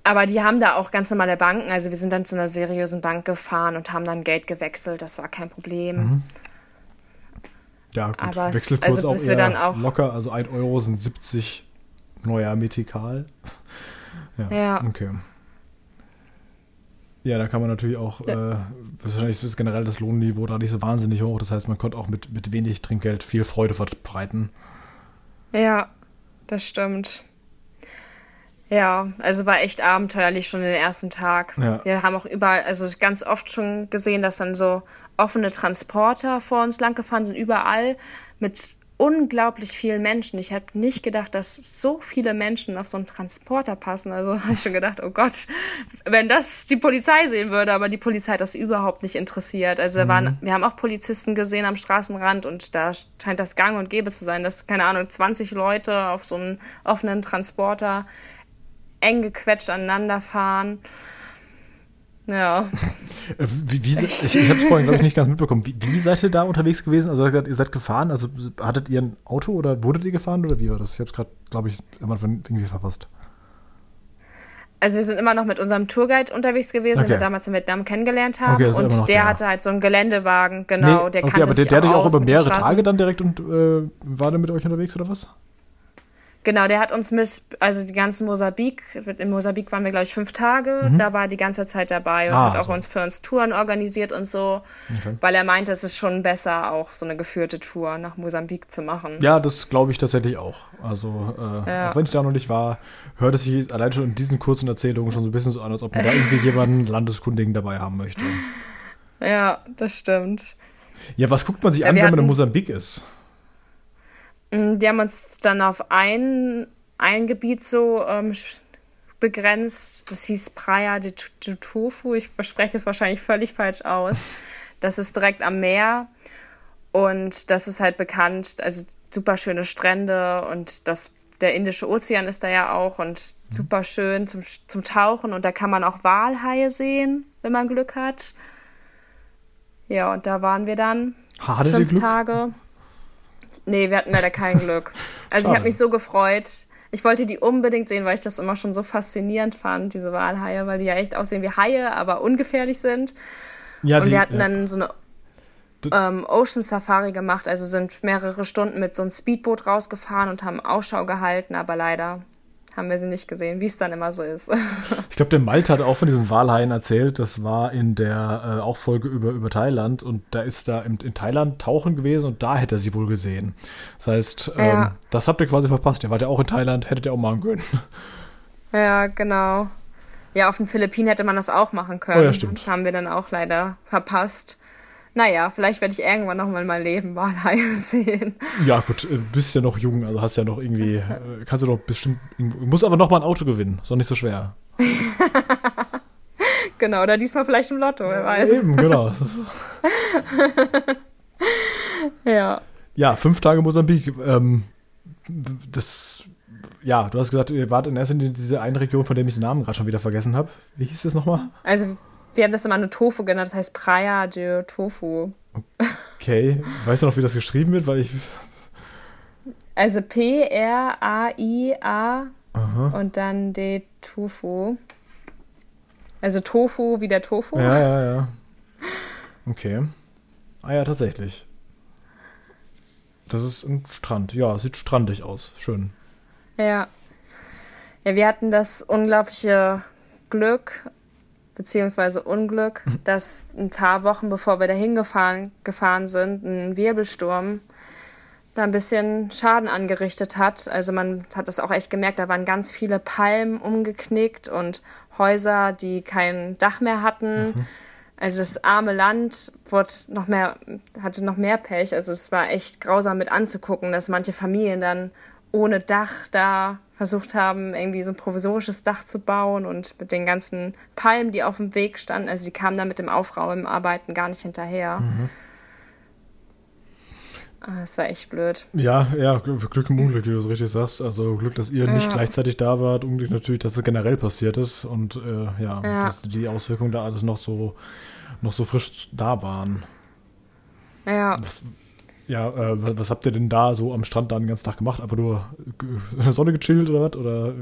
Aber die haben da auch ganz normale Banken. Also wir sind dann zu einer seriösen Bank gefahren und haben dann Geld gewechselt. Das war kein Problem. Mhm. Ja, gut. Aber Wechselkurs also, auch eher dann auch locker, also 1 Euro sind 70 neuer Metikal. ja, ja, okay. Ja, da kann man natürlich auch, ja. äh, wahrscheinlich ist generell das Lohnniveau da nicht so wahnsinnig hoch. Das heißt, man konnte auch mit, mit wenig Trinkgeld viel Freude verbreiten. Ja, das stimmt. Ja, also war echt abenteuerlich schon den ersten Tag. Ja. Wir haben auch überall, also ganz oft schon gesehen, dass dann so offene Transporter vor uns lang gefahren sind, überall mit unglaublich vielen Menschen. Ich habe nicht gedacht, dass so viele Menschen auf so einen Transporter passen. Also [LAUGHS] habe ich schon gedacht, oh Gott, wenn das die Polizei sehen würde, aber die Polizei hat das überhaupt nicht interessiert. Also mhm. waren, wir haben auch Polizisten gesehen am Straßenrand und da scheint das gang und gäbe zu sein, dass, keine Ahnung, 20 Leute auf so einen offenen Transporter eng gequetscht aneinander fahren. Ja. Äh, wie, wie, ich ich habe es vorhin, glaube ich, nicht ganz mitbekommen. Wie, wie, seid ihr da unterwegs gewesen? Also, ihr seid gefahren? Also, hattet ihr ein Auto oder wurdet ihr gefahren oder wie war das? Ich habe es gerade, glaube ich, irgendwie verpasst. also wir sind immer noch mit unserem Tourguide unterwegs gewesen, Okay. den wir damals in Vietnam kennengelernt haben. Okay, und der der. hatte halt so einen Geländewagen, genau. Nee, der okay, kannte aber der, der hat dich auch aus über mehrere. Tage dann direkt und äh, war der mit euch unterwegs oder was? Genau, der hat uns mit, also die ganzen Mosambik, in Mosambik waren wir, glaube ich, fünf Tage, da war er die ganze Zeit dabei und Mhm. Ah, hat auch so. uns für uns Touren organisiert und so, Okay. weil er meinte, es ist schon besser, auch so eine geführte Tour nach Mosambik zu machen. Ja, das glaube ich tatsächlich auch. Also, äh, Ja. auch wenn ich da noch nicht war, hört es sich allein schon in diesen kurzen Erzählungen schon so ein bisschen so an, als ob man da irgendwie jemanden Landeskundigen dabei haben möchte. Ja, das stimmt. Ja, was guckt man sich Ja, an, wenn man in Mosambik ist? Mm, Die haben uns dann auf ein, ein Gebiet so ähm, begrenzt. Das hieß Praia de, de Tofu. Ich verspreche es wahrscheinlich völlig falsch aus. Das ist direkt am Meer. Und das ist halt bekannt, also super schöne Strände und das, der Indische Ozean ist da ja auch und super schön zum, zum Tauchen. Und da kann man auch Walhaie sehen, wenn man Glück hat. Ja, und da waren wir dann Ha, Hattet ihr fünf Glück? Tage. Nee, wir hatten leider kein Glück. Also ich habe mich so gefreut. Ich wollte die unbedingt sehen, weil ich das immer schon so faszinierend fand, diese Walhaie, weil die ja echt aussehen wie Haie, aber ungefährlich sind. Ja, Und die- wir hatten ja. dann so eine ähm, Ocean Safari gemacht, also sind mehrere Stunden mit so einem Speedboot rausgefahren und haben Ausschau gehalten, aber leider haben wir sie nicht gesehen, wie es dann immer so ist. Ich glaube, der Malte hat auch von diesen Walhaien erzählt. Das war in der äh, auch Folge über, über Thailand. Und da ist da in, in Thailand tauchen gewesen und da hätte er sie wohl gesehen. Das heißt, ähm, Ja. das habt ihr quasi verpasst. Ihr wart ja auch in Thailand, hättet ihr auch machen können. ja, genau. Ja, auf den Philippinen hätte man das auch machen können. Oh ja, stimmt. Haben wir dann auch leider verpasst. Naja, vielleicht werde ich irgendwann noch mal in meinem Leben Walhaie [LAUGHS] sehen. Ja, gut, äh, bist ja noch jung, also hast ja noch irgendwie, äh, kannst du doch bestimmt, du musst aber noch mal ein Auto gewinnen. Ist doch nicht so schwer. [LAUGHS] Genau, oder diesmal vielleicht im Lotto, wer weiß. Eben, genau. [LAUGHS] Ja. Ja, fünf Tage Mosambik. Ähm, das, ja, du hast gesagt, ihr wart in erster Linie diese eine Region, von der ich den Namen gerade schon wieder vergessen habe. Wie hieß das nochmal? Also, wir haben das immer nur Tofu genannt, das heißt Praia de Tofu. Okay, weißt du noch, wie das geschrieben wird? Weil ich. Also P-R-A-I-A und dann de Tofu. Also Tofu wie der Tofu. Ja, ja, ja. Okay. Ah ja, tatsächlich. Das ist ein Strand. Ja, sieht strandig aus. Schön. Ja. Ja, wir hatten das unglaubliche Glück, beziehungsweise Unglück, dass ein paar Wochen bevor wir dahin gefahren, gefahren sind, ein Wirbelsturm da ein bisschen Schaden angerichtet hat. Also man hat das auch echt gemerkt, da waren ganz viele Palmen umgeknickt und Häuser, die kein Dach mehr hatten. Also das arme Land wurde noch mehr, hatte noch mehr Pech. Also es war echt grausam mit anzugucken, dass manche Familien dann ohne Dach da versucht haben, irgendwie so ein provisorisches Dach zu bauen und mit den ganzen Palmen, die auf dem Weg standen. Also die kamen da mit dem Aufräumen, Arbeiten gar nicht hinterher. Ah, Das war echt blöd. Ja, ja, Glück im Unglück, wie du so richtig sagst. Also Glück, dass ihr nicht Ja. gleichzeitig da wart. Unglück natürlich, dass es generell passiert ist. Und äh, ja, Ja. dass die Auswirkungen da alles noch so, noch so frisch da waren. Ja. Was, ja, äh, was, habt ihr denn da so am Strand da den ganzen Tag gemacht? Einfach nur in der Sonne gechillt oder was? Oder?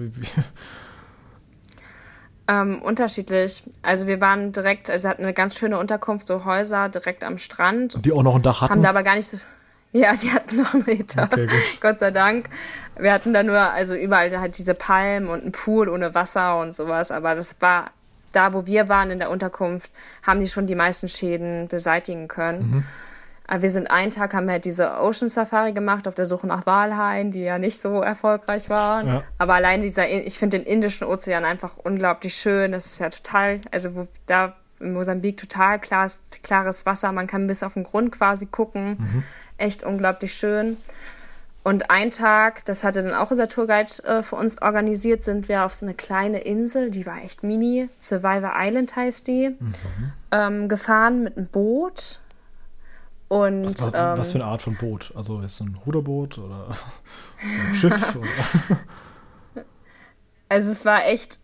Ähm, unterschiedlich. Also wir waren direkt, also hatten eine ganz schöne Unterkunft, so Häuser direkt am Strand. die auch noch ein Dach hatten? Haben da aber gar nicht so. Ja, die hatten noch einen Meter. Okay. [LAUGHS] Gott sei Dank. Wir hatten da nur, also überall halt diese Palmen und einen Pool ohne Wasser und sowas. Aber das war da, wo wir waren in der Unterkunft, haben die schon die meisten Schäden beseitigen können. Mhm. Aber wir sind einen Tag, haben wir halt diese Ocean Safari gemacht auf der Suche nach Walhaien, die ja nicht so erfolgreich waren. Ja. Aber allein dieser, ich finde den Indischen Ozean einfach unglaublich schön. Das ist ja total, also wo, da in Mosambik total klar, klares Wasser. Man kann bis auf den Grund quasi gucken. Echt unglaublich schön. Und ein Tag, das hatte dann auch unser Tourguide äh, für uns organisiert, sind wir auf so eine kleine Insel, die war echt mini, Survivor Island heißt die, ähm, gefahren mit einem Boot. Und Was, was, ähm, was für eine Art von Boot? Also ist es ein Ruderboot oder [LAUGHS] so ein Schiff? [LAUGHS] Also es war echt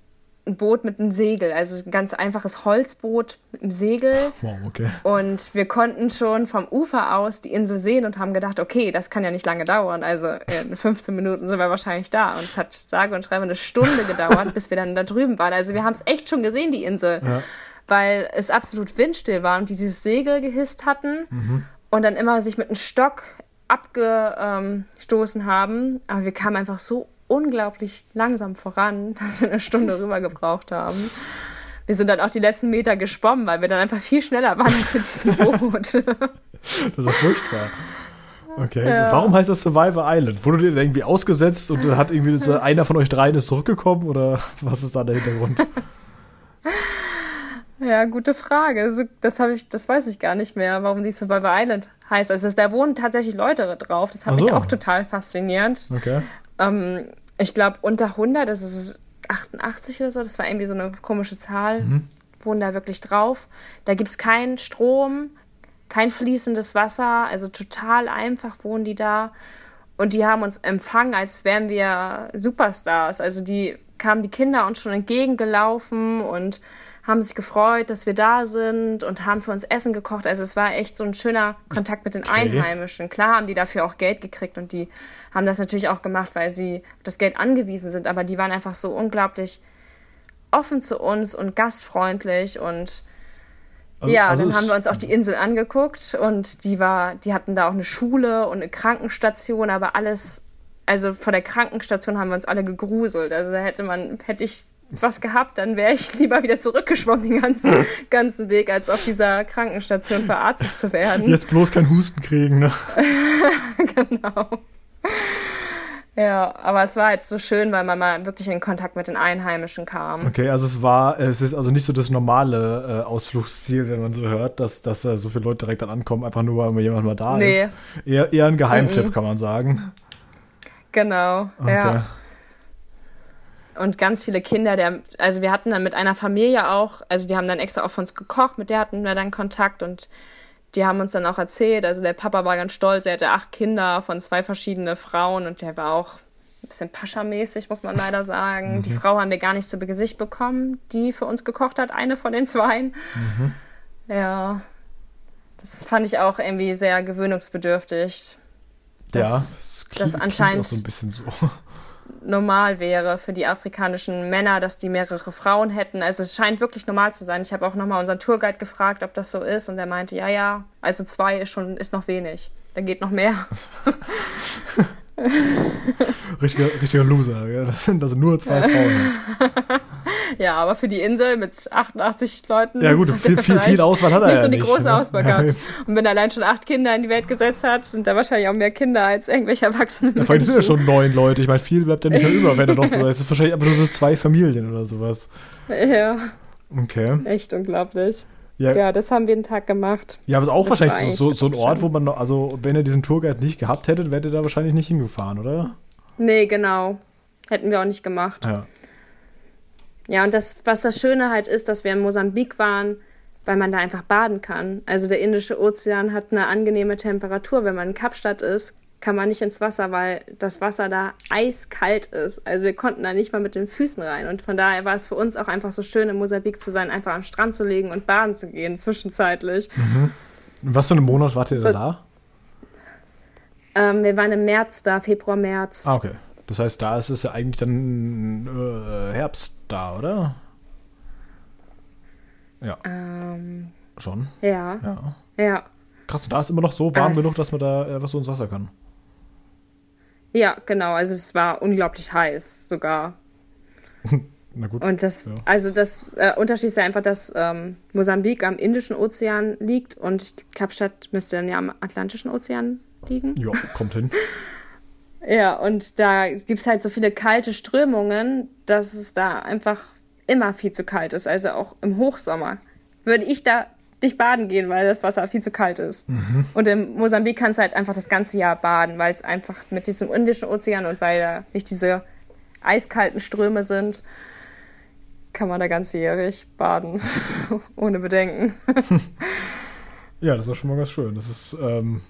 ein Boot mit einem Segel, also ein ganz einfaches Holzboot mit einem Segel. [LAUGHS] Wow, okay. Und wir konnten schon vom Ufer aus die Insel sehen und haben gedacht, okay, das kann ja nicht lange dauern. Also in 15 Minuten sind wir wahrscheinlich da. Und es hat sage und schreibe eine Stunde gedauert, bis wir dann da drüben waren. Also wir haben es echt schon gesehen, die Insel. Ja. Weil es absolut windstill war und die dieses Segel gehisst hatten mhm. Und dann immer sich mit einem Stock abgestoßen haben. Aber wir kamen einfach so unglaublich langsam voran, [LAUGHS] dass wir eine Stunde rüber gebraucht haben. Wir sind dann auch die letzten Meter geschwommen, weil wir dann einfach viel schneller waren als mit diesem [LAUGHS] Boot. das ist ja furchtbar. Okay. Ja. Warum heißt das Survivor Island? Wurde ihr irgendwie ausgesetzt und dann hat irgendwie [LAUGHS] einer von euch dreien ist zurückgekommen oder was ist da der Hintergrund? Ja, gute Frage. Das habe ich, das weiß ich gar nicht mehr, warum die Survivor Island heißt. Also da wohnen tatsächlich Leute drauf. Das hat so. mich auch total faszinierend. Okay. Ähm, ich glaube, unter 100, das ist 88 oder so, das war irgendwie so eine komische Zahl, mhm. wohnen da wirklich drauf. Da gibt es keinen Strom, kein fließendes Wasser, also total einfach wohnen die da. Und die haben uns empfangen, als wären wir Superstars. Also die kamen die Kinder uns schon entgegengelaufen und haben sich gefreut, dass wir da sind und haben für uns Essen gekocht. Also es war echt so ein schöner Kontakt mit den okay. Einheimischen. Klar haben die dafür auch Geld gekriegt und die haben das natürlich auch gemacht, weil sie auf das Geld angewiesen sind. Aber die waren einfach so unglaublich offen zu uns und gastfreundlich und also, ja, also dann haben wir uns auch die Insel angeguckt und die war, die hatten da auch eine Schule und eine Krankenstation, aber alles, also vor der Krankenstation haben wir uns alle gegruselt. Also da hätte man, hätte ich was gehabt, dann wäre ich lieber wieder zurückgeschwommen den ganzen, [LAUGHS] ganzen Weg, als auf dieser Krankenstation verarztet zu werden. Jetzt bloß kein Husten kriegen, ne? [LAUGHS] genau. Ja, aber es war halt so schön, weil man mal wirklich in Kontakt mit den Einheimischen kam. Okay, also es war, es ist also nicht so das normale äh, Ausflugsziel, wenn man so hört, dass, dass äh, so viele Leute direkt dann ankommen, einfach nur, weil jemand mal da nee. ist. Eher, eher ein Geheimtipp, mm -mm. kann man sagen. Genau, okay. ja und ganz viele Kinder, der, also wir hatten dann mit einer Familie auch, also die haben dann extra auch für uns gekocht, mit der hatten wir dann Kontakt und die haben uns dann auch erzählt, also der Papa war ganz stolz, er hatte acht Kinder von zwei verschiedenen Frauen und der war auch ein bisschen Pascha-mäßig, muss man leider sagen. Mhm. Die Frau haben wir gar nicht zu Gesicht bekommen, die für uns gekocht hat, eine von den zweien. Mhm. Ja, das fand ich auch irgendwie sehr gewöhnungsbedürftig. Dass, ja, das, klingt, das anscheinend auch so ein bisschen so normal wäre für die afrikanischen Männer, dass die mehrere Frauen hätten. Also es scheint wirklich normal zu sein. Ich habe auch nochmal unseren Tourguide gefragt, ob das so ist und er meinte, ja, ja, also zwei ist schon ist noch wenig. Da geht noch mehr. [LAUGHS] [LAUGHS] richtiger, richtiger Loser, ja. das, sind, das sind nur zwei Frauen. [LAUGHS] ja, aber für die Insel mit 88 Leuten. Ja, gut, viel, viel, viel Auswahl hat er nicht ja so die große ne? Auswahl gehabt. Und wenn er allein schon acht Kinder in die Welt gesetzt hat, sind da wahrscheinlich auch mehr Kinder als irgendwelche Erwachsene. Ja, vor allem sind ja schon neun Leute. Ich meine, viel bleibt ja nicht mehr über, wenn er noch so [LAUGHS] ist. Es ist wahrscheinlich einfach nur so zwei Familien oder sowas. Ja. Okay. Echt unglaublich. Ja. ja, das haben wir einen Tag gemacht. Ja, aber es ist auch das wahrscheinlich so, so, ein Ort, wo man, noch, also wenn ihr diesen Tourguide nicht gehabt hättet, wärt ihr da wahrscheinlich nicht hingefahren, oder? Nee, genau. Hätten wir auch nicht gemacht. Ja. Ja, und das, was das Schöne halt ist, dass wir in Mosambik waren, weil man da einfach baden kann. Also der Indische Ozean hat eine angenehme Temperatur. Wenn man in Kapstadt ist, kann man nicht ins Wasser, weil das Wasser da eiskalt ist. Also wir konnten da nicht mal mit den Füßen rein. Und von daher war es für uns auch einfach so schön, in Mosambik zu sein, einfach am Strand zu legen und baden zu gehen, [LAUGHS] zwischenzeitlich. Mhm. Was für einen Monat wart ihr da? da? Ähm, wir waren im März da, Februar, März. Ah, okay. Das heißt, da ist es ja eigentlich dann äh, Herbst da, oder? Ja. Ähm, Schon? Ja. Ja. Ja. Krass, da ist immer noch so warm das genug, dass man da äh, was so ins Wasser kann. Ja, genau. Also es war unglaublich heiß sogar. [LAUGHS] Na gut. Und das, ja. also das äh, Unterschied ist ja einfach, dass ähm, Mosambik am Indischen Ozean liegt und Kapstadt müsste dann ja am Atlantischen Ozean liegen. Ja, kommt hin. [LAUGHS] ja, und da gibt es halt so viele kalte Strömungen, dass es da einfach immer viel zu kalt ist. Also auch im Hochsommer würde ich da nicht baden gehen, weil das Wasser viel zu kalt ist. Mhm. Und in Mosambik kannst du halt einfach das ganze Jahr baden, weil es einfach mit diesem Indischen Ozean und weil da nicht diese eiskalten Ströme sind, kann man da ganzjährig baden, [LAUGHS] ohne Bedenken. [LAUGHS] ja, das ist schon mal ganz schön. Das ist ähm,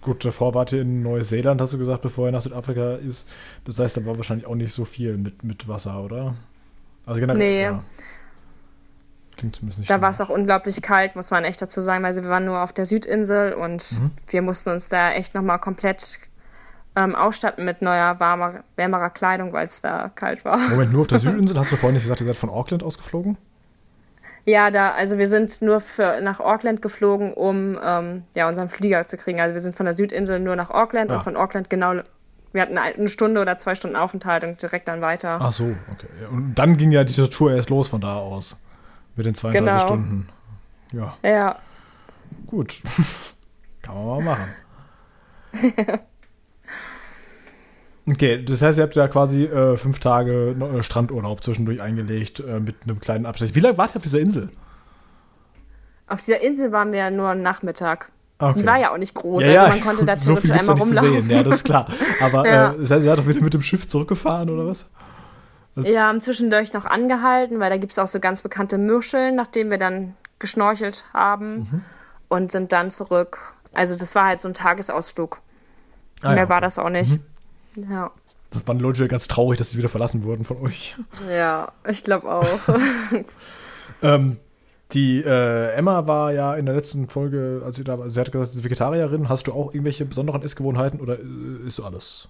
gut, davor wart ihr in Neuseeland, hast du gesagt, bevor ihr nach Südafrika ist. Das heißt, da war wahrscheinlich auch nicht so viel mit, mit Wasser, oder? Also generell, Nee. ja. Klingt zumindest nicht Da war es auch unglaublich kalt, muss man echt dazu sagen. Also wir waren nur auf der Südinsel und Mhm. wir mussten uns da echt nochmal komplett ähm, ausstatten mit neuer, warmer, wärmerer Kleidung, weil es da kalt war. Moment, nur auf der [LAUGHS] Südinsel? Hast du vorhin nicht gesagt, ihr seid von Auckland ausgeflogen? Ja, da, also wir sind nur für, nach Auckland geflogen, um ähm, ja, unseren Flieger zu kriegen. Also wir sind von der Südinsel nur nach Auckland Ah. und von Auckland genau, wir hatten eine Stunde oder zwei Stunden Aufenthalt und direkt dann weiter. Ach so, okay. Und dann ging ja diese Tour erst los von da aus. Mit den 32 Genau. Stunden. Ja, Ja, gut. [LAUGHS] Kann man mal machen. [LAUGHS] Okay, das heißt, ihr habt ja quasi äh, fünf Tage äh, Strandurlaub zwischendurch eingelegt äh, mit einem kleinen Abstech. Wie lange wart ihr auf dieser Insel? auf dieser Insel waren wir nur einen Nachmittag. Okay. Die war ja auch nicht groß, Ja, ja, also man konnte da [LAUGHS] so theoretisch gibt's einmal rumlaufen. sehen, ja, das ist klar. Aber Ja. äh, das heißt, ihr seid doch wieder mit dem Schiff zurückgefahren oder was? Ja, haben zwischendurch noch angehalten, weil da gibt es auch so ganz bekannte Muscheln, nachdem wir dann geschnorchelt haben Mhm. und sind dann zurück. Also das war halt so ein Tagesausflug. Ah, ja, Mehr war okay. das auch nicht. Ja. Das waren die Leute wieder ganz traurig, dass sie wieder verlassen wurden von euch. ja, ich glaube auch. [LAUGHS] Ähm, die äh, Emma war ja in der letzten Folge, als sie da war, sie hat gesagt, sie ist Vegetarierin. Hast du auch irgendwelche besonderen Essgewohnheiten oder äh, isst du alles?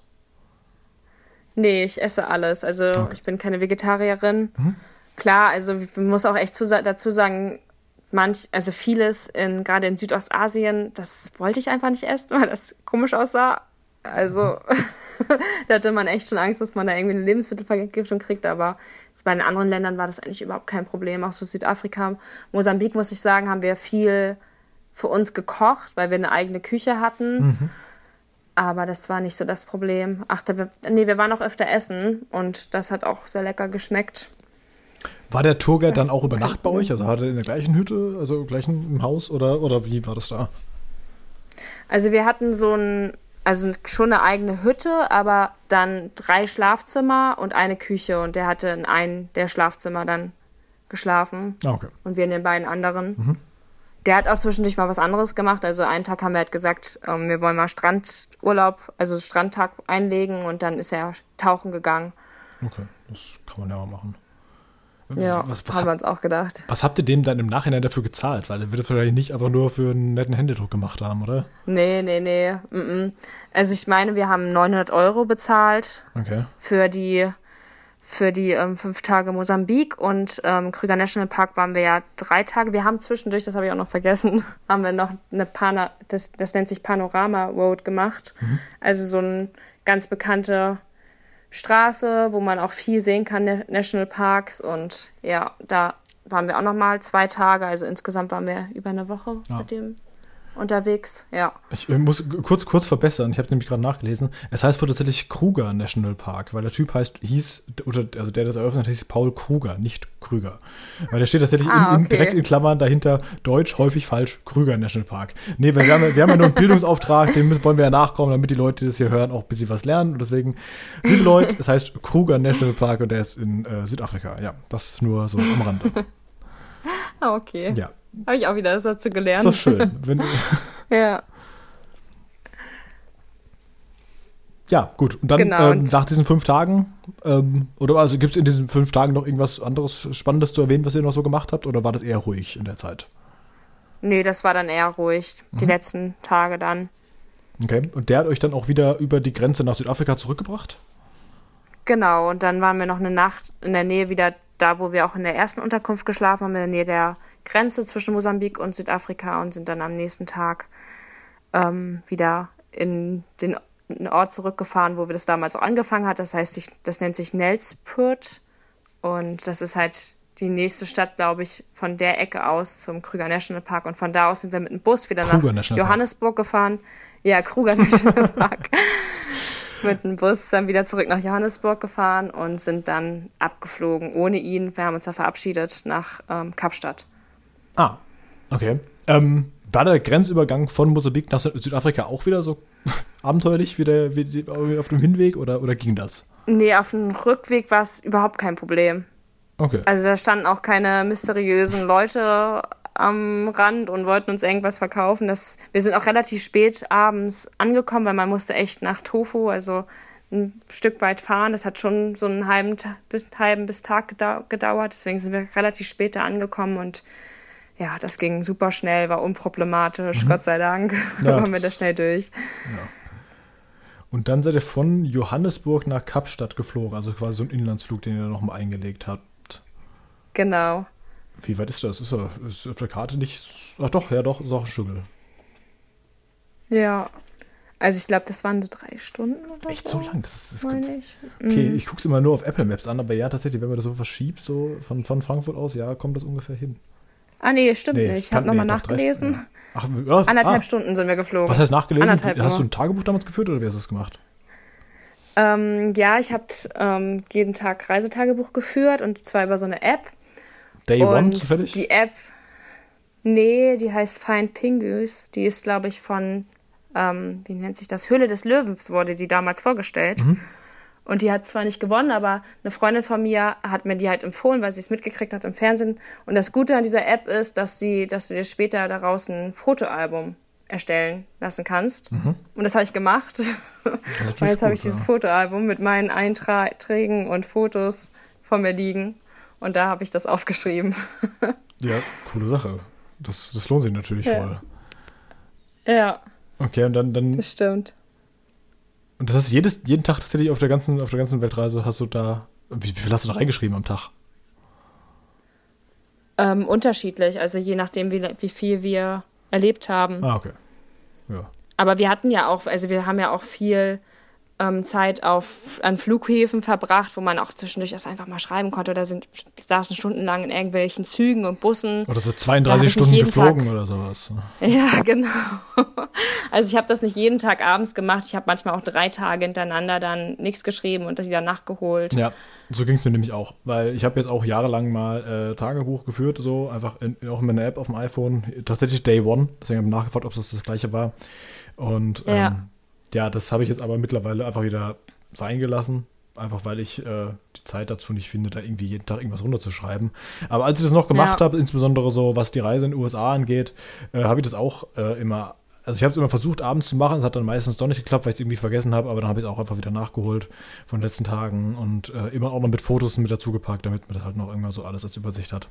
Nee, ich esse alles. Also Okay. ich bin keine Vegetarierin. Mhm. Klar, also man muss auch echt zu, dazu sagen, manch, also vieles in gerade in Südostasien, das wollte ich einfach nicht essen, [LAUGHS] weil das komisch aussah. Also [LAUGHS] da hatte man echt schon Angst, dass man da irgendwie eine Lebensmittelvergiftung kriegt, aber bei den anderen Ländern war das eigentlich überhaupt kein Problem. Auch so Südafrika, Mosambik, muss ich sagen, haben wir viel für uns gekocht, weil wir eine eigene Küche hatten. Aber das war nicht so das Problem. Ach, da, wir- nee, wir waren auch öfter essen und das hat auch sehr lecker geschmeckt. War der Tourguide dann auch über Nacht bei euch? Also hat er in der gleichen Hütte, also gleichen im Haus oder, oder wie war das da? Also wir hatten so ein, also schon eine eigene Hütte, aber dann drei Schlafzimmer und eine Küche und der hatte in einem der Schlafzimmer dann geschlafen Ah, okay. und wir in den beiden anderen. Der hat auch zwischendurch mal was anderes gemacht. Also einen Tag haben wir halt gesagt, ähm, wir wollen mal Strandurlaub, also Strandtag einlegen und dann ist er tauchen gegangen. Okay, das kann man ja mal machen. Ja, was, was, haben wir uns auch gedacht. was habt ihr dem dann im Nachhinein dafür gezahlt? Weil er wird das wahrscheinlich nicht einfach nur für einen netten Händedruck gemacht haben, oder? Nee, nee, nee. Mm -mm. Also ich meine, wir haben 900 Euro bezahlt Okay. für die für die ähm, fünf Tage Mosambik und ähm, Krüger National Park waren wir ja drei Tage. Wir haben zwischendurch, das habe ich auch noch vergessen, [LAUGHS] haben wir noch eine Pana, das, das nennt sich Panorama Road gemacht. Also so eine ganz bekannte Straße, wo man auch viel sehen kann, ne- Nationalparks und ja, da waren wir auch noch mal zwei Tage. Also insgesamt waren wir über eine Woche Ja. mit dem unterwegs. Ja. Ich äh, muss kurz, kurz verbessern. Ich habe nämlich gerade nachgelesen. Es heißt wohl tatsächlich Kruger National Park, weil der Typ heißt, hieß, oder, also der das eröffnet hieß Paul Kruger, nicht Krüger. Weil der steht tatsächlich Ah, in, in, okay. direkt in Klammern dahinter Deutsch, häufig falsch, Krüger National Park. Nee, weil wir haben, ja- wir haben ja nur einen Bildungsauftrag, dem müssen- wollen wir ja nachkommen, damit die Leute, die das hier hören, auch ein bisschen was lernen. Und deswegen, liebe Leute, es heißt Kruger National Park und der ist in äh, Südafrika. Ja, das nur so am Rande. [LAUGHS] Ah, okay. Ja, Habe ich auch wieder was dazu ist gelernt. doch schön. Wenn, [LAUGHS] Ja. Ja, gut. Und dann Genau, ähm, und- nach diesen fünf Tagen, ähm, oder also gibt es in diesen fünf Tagen noch irgendwas anderes Spannendes zu erwähnen, was ihr noch so gemacht habt, oder war das eher ruhig in der Zeit? Nee, das war dann eher ruhig, Mhm. die letzten Tage dann. Okay. Und der hat euch dann auch wieder über die Grenze nach Südafrika zurückgebracht? Genau, und dann waren wir noch eine Nacht in der Nähe wieder da, wo wir auch in der ersten Unterkunft geschlafen haben, in der Nähe der Grenze zwischen Mosambik und Südafrika und sind dann am nächsten Tag ähm, wieder in den Ort zurückgefahren, wo wir das damals auch angefangen hat. Das heißt, ich, das nennt sich Nelspurt und das ist halt die nächste Stadt, glaube ich, von der Ecke aus zum Krüger National Park und von da aus sind wir mit dem Bus wieder Kruger nach. Johannesburg gefahren. Ja, Kruger [LAUGHS] National Park. mit dem Bus dann wieder zurück nach Johannesburg gefahren und sind dann abgeflogen ohne ihn. Wir haben uns da verabschiedet nach ähm, Kapstadt. Ah, okay. Ähm, war der Grenzübergang von Mosambik nach Sü- Südafrika auch wieder so [LAUGHS] abenteuerlich wie, der, wie die- auf dem Hinweg, oder, oder ging das? Nee, auf dem Rückweg war es überhaupt kein Problem. Okay. Also da standen auch keine mysteriösen Leute am Rand und wollten uns irgendwas verkaufen. Das, wir sind auch relativ spät abends angekommen, weil man musste echt nach Tofu, also ein Stück weit fahren. Das hat schon so einen halben, halben bis Tag gedauert. Deswegen sind wir relativ später angekommen und ja, das ging super schnell, war unproblematisch, mhm. Gott sei Dank. Ja, [LAUGHS] waren wir da schnell durch. Ja. Und dann seid ihr von Johannesburg nach Kapstadt geflogen, also quasi so ein Inlandsflug, den ihr nochmal eingelegt habt. Genau. Wie weit ist das? Ist, er, ist auf der Karte nicht. Ach doch, ja doch, ist auch ein Stückel. Ja. Also ich glaube, das waren so drei Stunden oder Echt so, so lang? Das ist, das ich. Okay, mhm. ich gucke es immer nur auf Apple Maps an, aber ja, tatsächlich, wenn man das so verschiebt, so von, von Frankfurt aus, ja, kommt das ungefähr hin. Ah, nee, stimmt nee, nicht. Ich habe nochmal nee, nachgelesen. Ach, ja, Anderthalb ah. Stunden sind wir geflogen. Was heißt nachgelesen? Anderthalb hast du ein Tagebuch damals geführt oder wie hast du es gemacht? Ähm, ja, ich habe ähm, jeden Tag Reisetagebuch geführt und zwar über so eine App. Day und One zufällig? Die App, nee, die heißt Find Pingus. Die ist, glaube ich, von, ähm, wie nennt sich das? Höhle des Löwens wurde die damals vorgestellt. Mhm. Und die hat zwar nicht gewonnen, aber eine Freundin von mir hat mir die halt empfohlen, weil sie es mitgekriegt hat im Fernsehen. Und das Gute an dieser App ist, dass sie, dass du dir später daraus ein Fotoalbum erstellen lassen kannst. Mhm. Und das habe ich gemacht. [LAUGHS] Und jetzt habe ich dieses ja. Fotoalbum mit meinen Einträgen und Fotos von mir liegen. Und da habe ich das aufgeschrieben. [LAUGHS] ja, coole Sache. Das, das lohnt sich natürlich ja. voll. Ja. Okay, und dann, dann. Das stimmt. Und das heißt, jedes, jeden Tag tatsächlich auf der ganzen, auf der ganzen Weltreise hast du da. Wie, wie viel hast du da reingeschrieben am Tag? Ähm, unterschiedlich, also je nachdem, wie, wie viel wir erlebt haben. Ah, okay. Ja. Aber wir hatten ja auch, also wir haben ja auch viel ähm, Zeit auf, an Flughäfen verbracht, wo man auch zwischendurch das einfach mal schreiben konnte. Oder sind, saßen stundenlang in irgendwelchen Zügen und Bussen. Oder so 32 Stunden geflogen Tag, oder sowas. Ja, [LAUGHS] genau. Also ich habe das nicht jeden Tag abends gemacht. Ich habe manchmal auch drei Tage hintereinander dann nichts geschrieben und das wieder nachgeholt. Ja, so ging es mir nämlich auch. Weil ich habe jetzt auch jahrelang mal äh, Tagebuch geführt, so einfach in, auch in meiner App auf dem iPhone. Tatsächlich Day One. Deswegen habe ich nachgefragt, ob das das gleiche war. Und ja. ähm, ja, das habe ich jetzt aber mittlerweile einfach wieder sein gelassen. Einfach weil ich äh, die Zeit dazu nicht finde, da irgendwie jeden Tag irgendwas runterzuschreiben. Aber als ich das noch gemacht ja. habe, insbesondere so, was die Reise in den USA angeht, äh, habe ich das auch äh, immer also ich habe es immer versucht, abends zu machen. Es hat dann meistens doch nicht geklappt, weil ich es irgendwie vergessen habe. Aber dann habe ich es auch einfach wieder nachgeholt von den letzten Tagen und äh, immer auch noch mit Fotos mit dazugepackt, damit man das halt noch irgendwann so alles als Übersicht hat.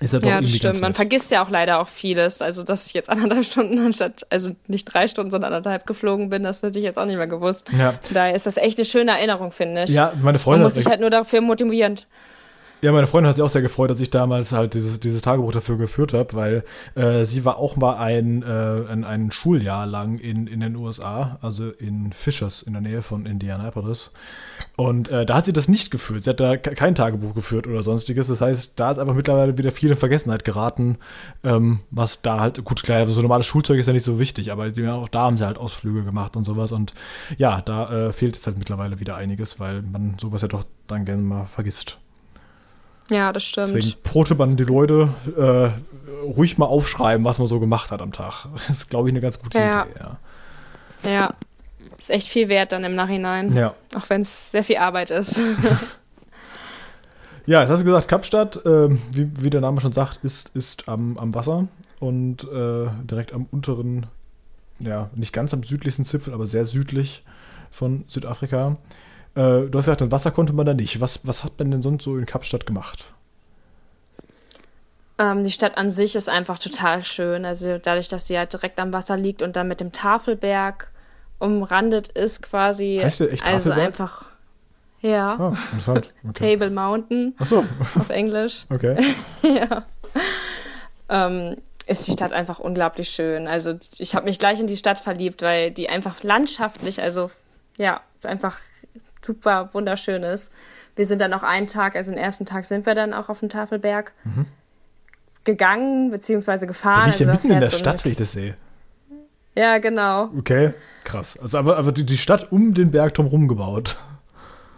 Ist ja, doch ja das stimmt. Man vergisst ja auch leider auch vieles. Also, dass ich jetzt anderthalb [LAUGHS] Stunden anstatt, also nicht drei Stunden, sondern anderthalb geflogen bin, das würde ich jetzt auch nicht mehr gewusst. Ja. Daher ist das echt eine schöne Erinnerung, finde ich. Ja, meine Freundin. Man muss sich halt nur dafür motivieren. Ja, meine Freundin hat sich auch sehr gefreut, dass ich damals halt dieses, dieses Tagebuch dafür geführt habe, weil äh, sie war auch mal ein, äh, ein, ein Schuljahr lang in, in den USA, also in Fishers in der Nähe von Indianapolis. Und äh, da hat sie das nicht geführt. Sie hat da kein Tagebuch geführt oder sonstiges. Das heißt, da ist einfach mittlerweile wieder viel in Vergessenheit geraten, ähm, was da halt, gut, klar, so normales Schulzeug ist ja nicht so wichtig, aber auch da haben sie halt Ausflüge gemacht und sowas. Und ja, da äh, fehlt jetzt halt mittlerweile wieder einiges, weil man sowas ja doch dann gerne mal vergisst. Ja, das stimmt. Deswegen prote man die Leute äh, ruhig mal aufschreiben, was man so gemacht hat am Tag. [LAUGHS] Das ist, glaube ich, eine ganz gute ja. Idee. Ja. ja. Ist echt viel wert dann im Nachhinein. Ja. Auch wenn es sehr viel Arbeit ist. [LAUGHS] ja, jetzt hast du gesagt, Kapstadt, äh, wie, wie, der Name schon sagt, ist, ist am, am Wasser und äh, direkt am unteren, ja, nicht ganz am südlichsten Zipfel, aber sehr südlich von Südafrika. Äh, du hast gesagt, Wasser konnte man da nicht. Was, was hat man denn sonst so in Kapstadt gemacht? Ähm, die Stadt an sich ist einfach total schön. Also dadurch, dass sie halt direkt am Wasser liegt und dann mit dem Tafelberg umrandet ist quasi. Heißt der echt also einfach. Ja. Ah, interessant. [LAUGHS] Okay. Table Mountain. Ach so. Auf Englisch. [LAUGHS] Okay. [LAUGHS] ja. Ähm, ist die Stadt einfach unglaublich schön. Also ich habe mich gleich in die Stadt verliebt, weil die einfach landschaftlich, also ja, einfach super wunderschön ist. Wir sind dann noch einen Tag, also den ersten Tag sind wir dann auch auf dem Tafelberg mhm. gegangen, beziehungsweise gefahren. Da liegt ja also mitten in der so Stadt, wie ich das sehe. Ja, genau. Okay, krass. Also aber, aber die, die Stadt um den Berg drumherum gebaut.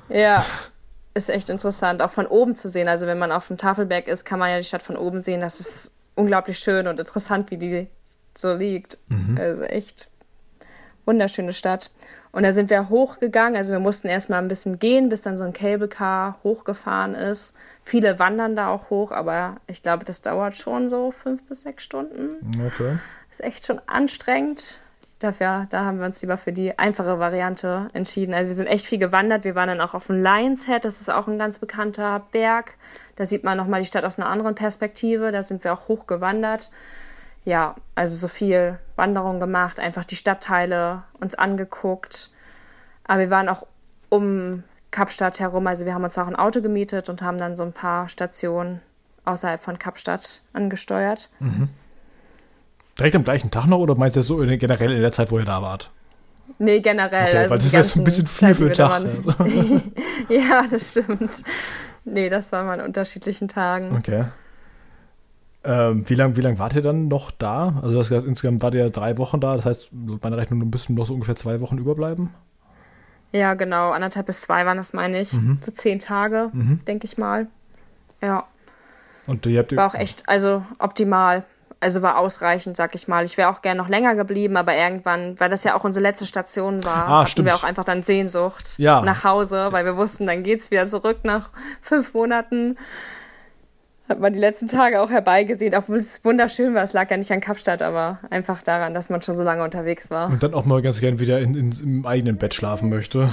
Ja, [LAUGHS] ist echt interessant, auch von oben zu sehen. Also wenn man auf dem Tafelberg ist, kann man ja die Stadt von oben sehen. Das ist unglaublich schön und interessant, wie die so liegt. Mhm. Also echt wunderschöne Stadt. Und da sind wir hochgegangen. Also wir mussten erstmal ein bisschen gehen, bis dann so ein Cable Car hochgefahren ist. Viele wandern da auch hoch, aber ich glaube, das dauert schon so fünf bis sechs Stunden. Okay. Ist echt schon anstrengend. Dafür, da haben wir uns lieber für die einfache Variante entschieden. Also wir sind echt viel gewandert. Wir waren dann auch auf dem Lions Head, das ist auch ein ganz bekannter Berg. Da sieht man nochmal die Stadt aus einer anderen Perspektive. Da sind wir auch hoch gewandert. Ja, also so viel Wanderung gemacht, einfach die Stadtteile uns angeguckt. Aber wir waren auch um Kapstadt herum. Also wir haben uns auch ein Auto gemietet und haben dann so ein paar Stationen außerhalb von Kapstadt angesteuert. Mhm. Direkt am gleichen Tag noch oder meinst du das so generell in der Zeit, wo ihr da wart? Nee, generell. Okay, also weil das wäre so ein bisschen viel für den Tag. Also. [LAUGHS] ja, das stimmt. Nee, das war mal an unterschiedlichen Tagen. Okay. Ähm, wie lange wie lang wart ihr dann noch da? Also das, insgesamt wart ihr ja drei Wochen da, das heißt, meine Rechnung müssten noch so ungefähr zwei Wochen überbleiben? Ja, genau, anderthalb bis zwei waren das, meine ich. Mhm. So zehn Tage, mhm. denke ich mal. Ja. Und ihr habt War auch echt, also optimal. Also war ausreichend, sag ich mal. Ich wäre auch gern noch länger geblieben, aber irgendwann, weil das ja auch unsere letzte Station war, ah, hatten stimmt. wir auch einfach dann Sehnsucht ja. nach Hause, weil wir wussten, dann geht's wieder zurück nach fünf Monaten hat man die letzten Tage auch herbeigesehen, obwohl es wunderschön war. Es lag ja nicht an Kapstadt, aber einfach daran, dass man schon so lange unterwegs war. Und dann auch mal ganz gern wieder in, in, im eigenen Bett schlafen möchte.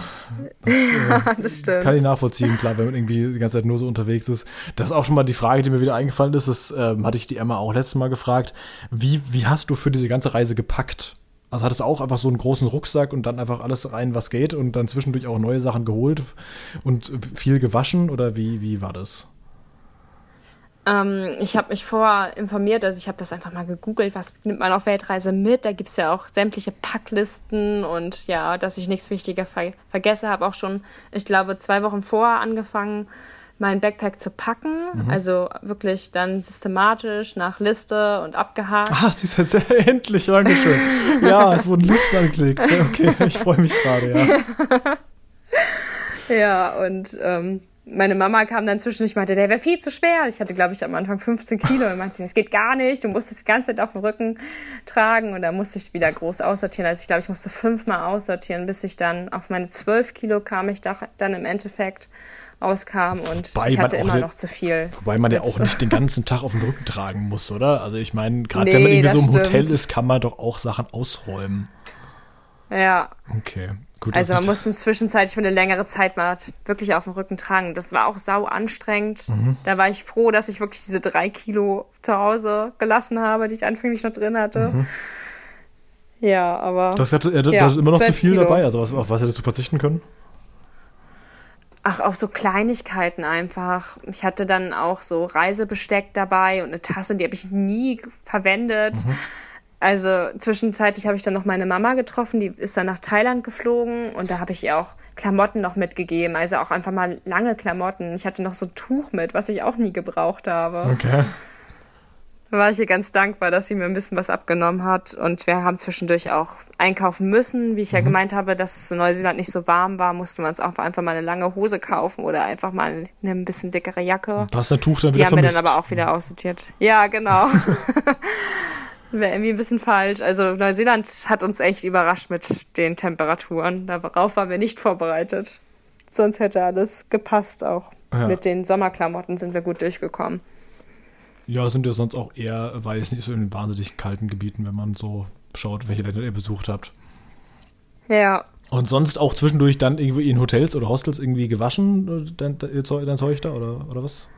Das, [LAUGHS] äh, das stimmt. Kann ich nachvollziehen, klar, wenn man irgendwie die ganze Zeit nur so unterwegs ist. Das ist auch schon mal die Frage, die mir wieder eingefallen ist. Das ähm, hatte ich die Emma auch letztes Mal gefragt. Wie, wie hast du für diese ganze Reise gepackt? Also hattest du auch einfach so einen großen Rucksack und dann einfach alles rein, was geht und dann zwischendurch auch neue Sachen geholt und viel gewaschen oder wie, wie war das? Ähm, ich habe mich vorher informiert, also ich habe das einfach mal gegoogelt, was nimmt man auf Weltreise mit. Da gibt es ja auch sämtliche Packlisten und ja, dass ich nichts Wichtiger ver vergesse, habe auch schon, ich glaube, zwei Wochen vorher angefangen, meinen Backpack zu packen. Mhm. Also wirklich dann systematisch nach Liste und abgehakt. Ah, sie ist ja sehr endlich, Dankeschön. ja, es wurden Listen angeklickt. Sehr okay, ich freue mich gerade, ja. [LAUGHS] ja, und ähm, meine Mama kam dann zwischendurch und meinte, der wäre viel zu schwer. Ich hatte, glaube ich, am Anfang 15 Kilo. Und meinte, das geht gar nicht. Du musst es die ganze Zeit auf dem Rücken tragen. Und da musste ich wieder groß aussortieren. Also ich glaube, ich musste fünfmal aussortieren, bis ich dann auf meine 12 Kilo kam ich da, dann im Endeffekt auskam und wobei ich hatte immer den, noch zu viel. Wobei man ja auch nicht den ganzen Tag auf dem Rücken tragen muss, oder? Also ich meine, gerade nee, wenn man irgendwie so im stimmt. Hotel ist, kann man doch auch Sachen ausräumen. Ja. Okay. Gut, also man musste zwischenzeitlich für eine längere Zeit mal wirklich auf dem Rücken tragen. Das war auch sau anstrengend. Mhm. Da war ich froh, dass ich wirklich diese drei Kilo zu Hause gelassen habe, die ich anfänglich noch drin hatte. Mhm. Ja, aber. Das, hatte, äh, ja, ist immer noch zu viel Kilo. dabei. Also was, auf was hättest du verzichten können? Ach, auf so Kleinigkeiten einfach. Ich hatte dann auch so Reisebesteck dabei und eine Tasse, die habe ich nie verwendet. Mhm. Also zwischenzeitlich habe ich dann noch meine Mama getroffen, die ist dann nach Thailand geflogen und da habe ich ihr auch Klamotten noch mitgegeben, also auch einfach mal lange Klamotten. Ich hatte noch so ein Tuch mit, was ich auch nie gebraucht habe. Okay. Da war ich ihr ganz dankbar, dass sie mir ein bisschen was abgenommen hat und wir haben zwischendurch auch einkaufen müssen. Wie ich mhm. ja gemeint habe, dass Neuseeland nicht so warm war, musste man uns auch einfach mal eine lange Hose kaufen oder einfach mal eine ein bisschen dickere Jacke. Du hast ein Tuch dann Die wieder haben vermisst. wir dann aber auch wieder aussortiert. Ja, genau. [LAUGHS] [LAUGHS] Wäre irgendwie ein bisschen falsch. Also Neuseeland hat uns echt überrascht mit den Temperaturen. Darauf waren wir nicht vorbereitet. Sonst hätte alles gepasst auch. Ja. Mit den Sommerklamotten sind wir gut durchgekommen. Ja, sind ja sonst auch eher, weil es nicht so in den wahnsinnig kalten Gebieten, wenn man so schaut, welche Länder ihr besucht habt. Ja. Und sonst auch zwischendurch dann irgendwie in Hotels oder Hostels irgendwie gewaschen, dein, dein Zeug da, oder, oder was?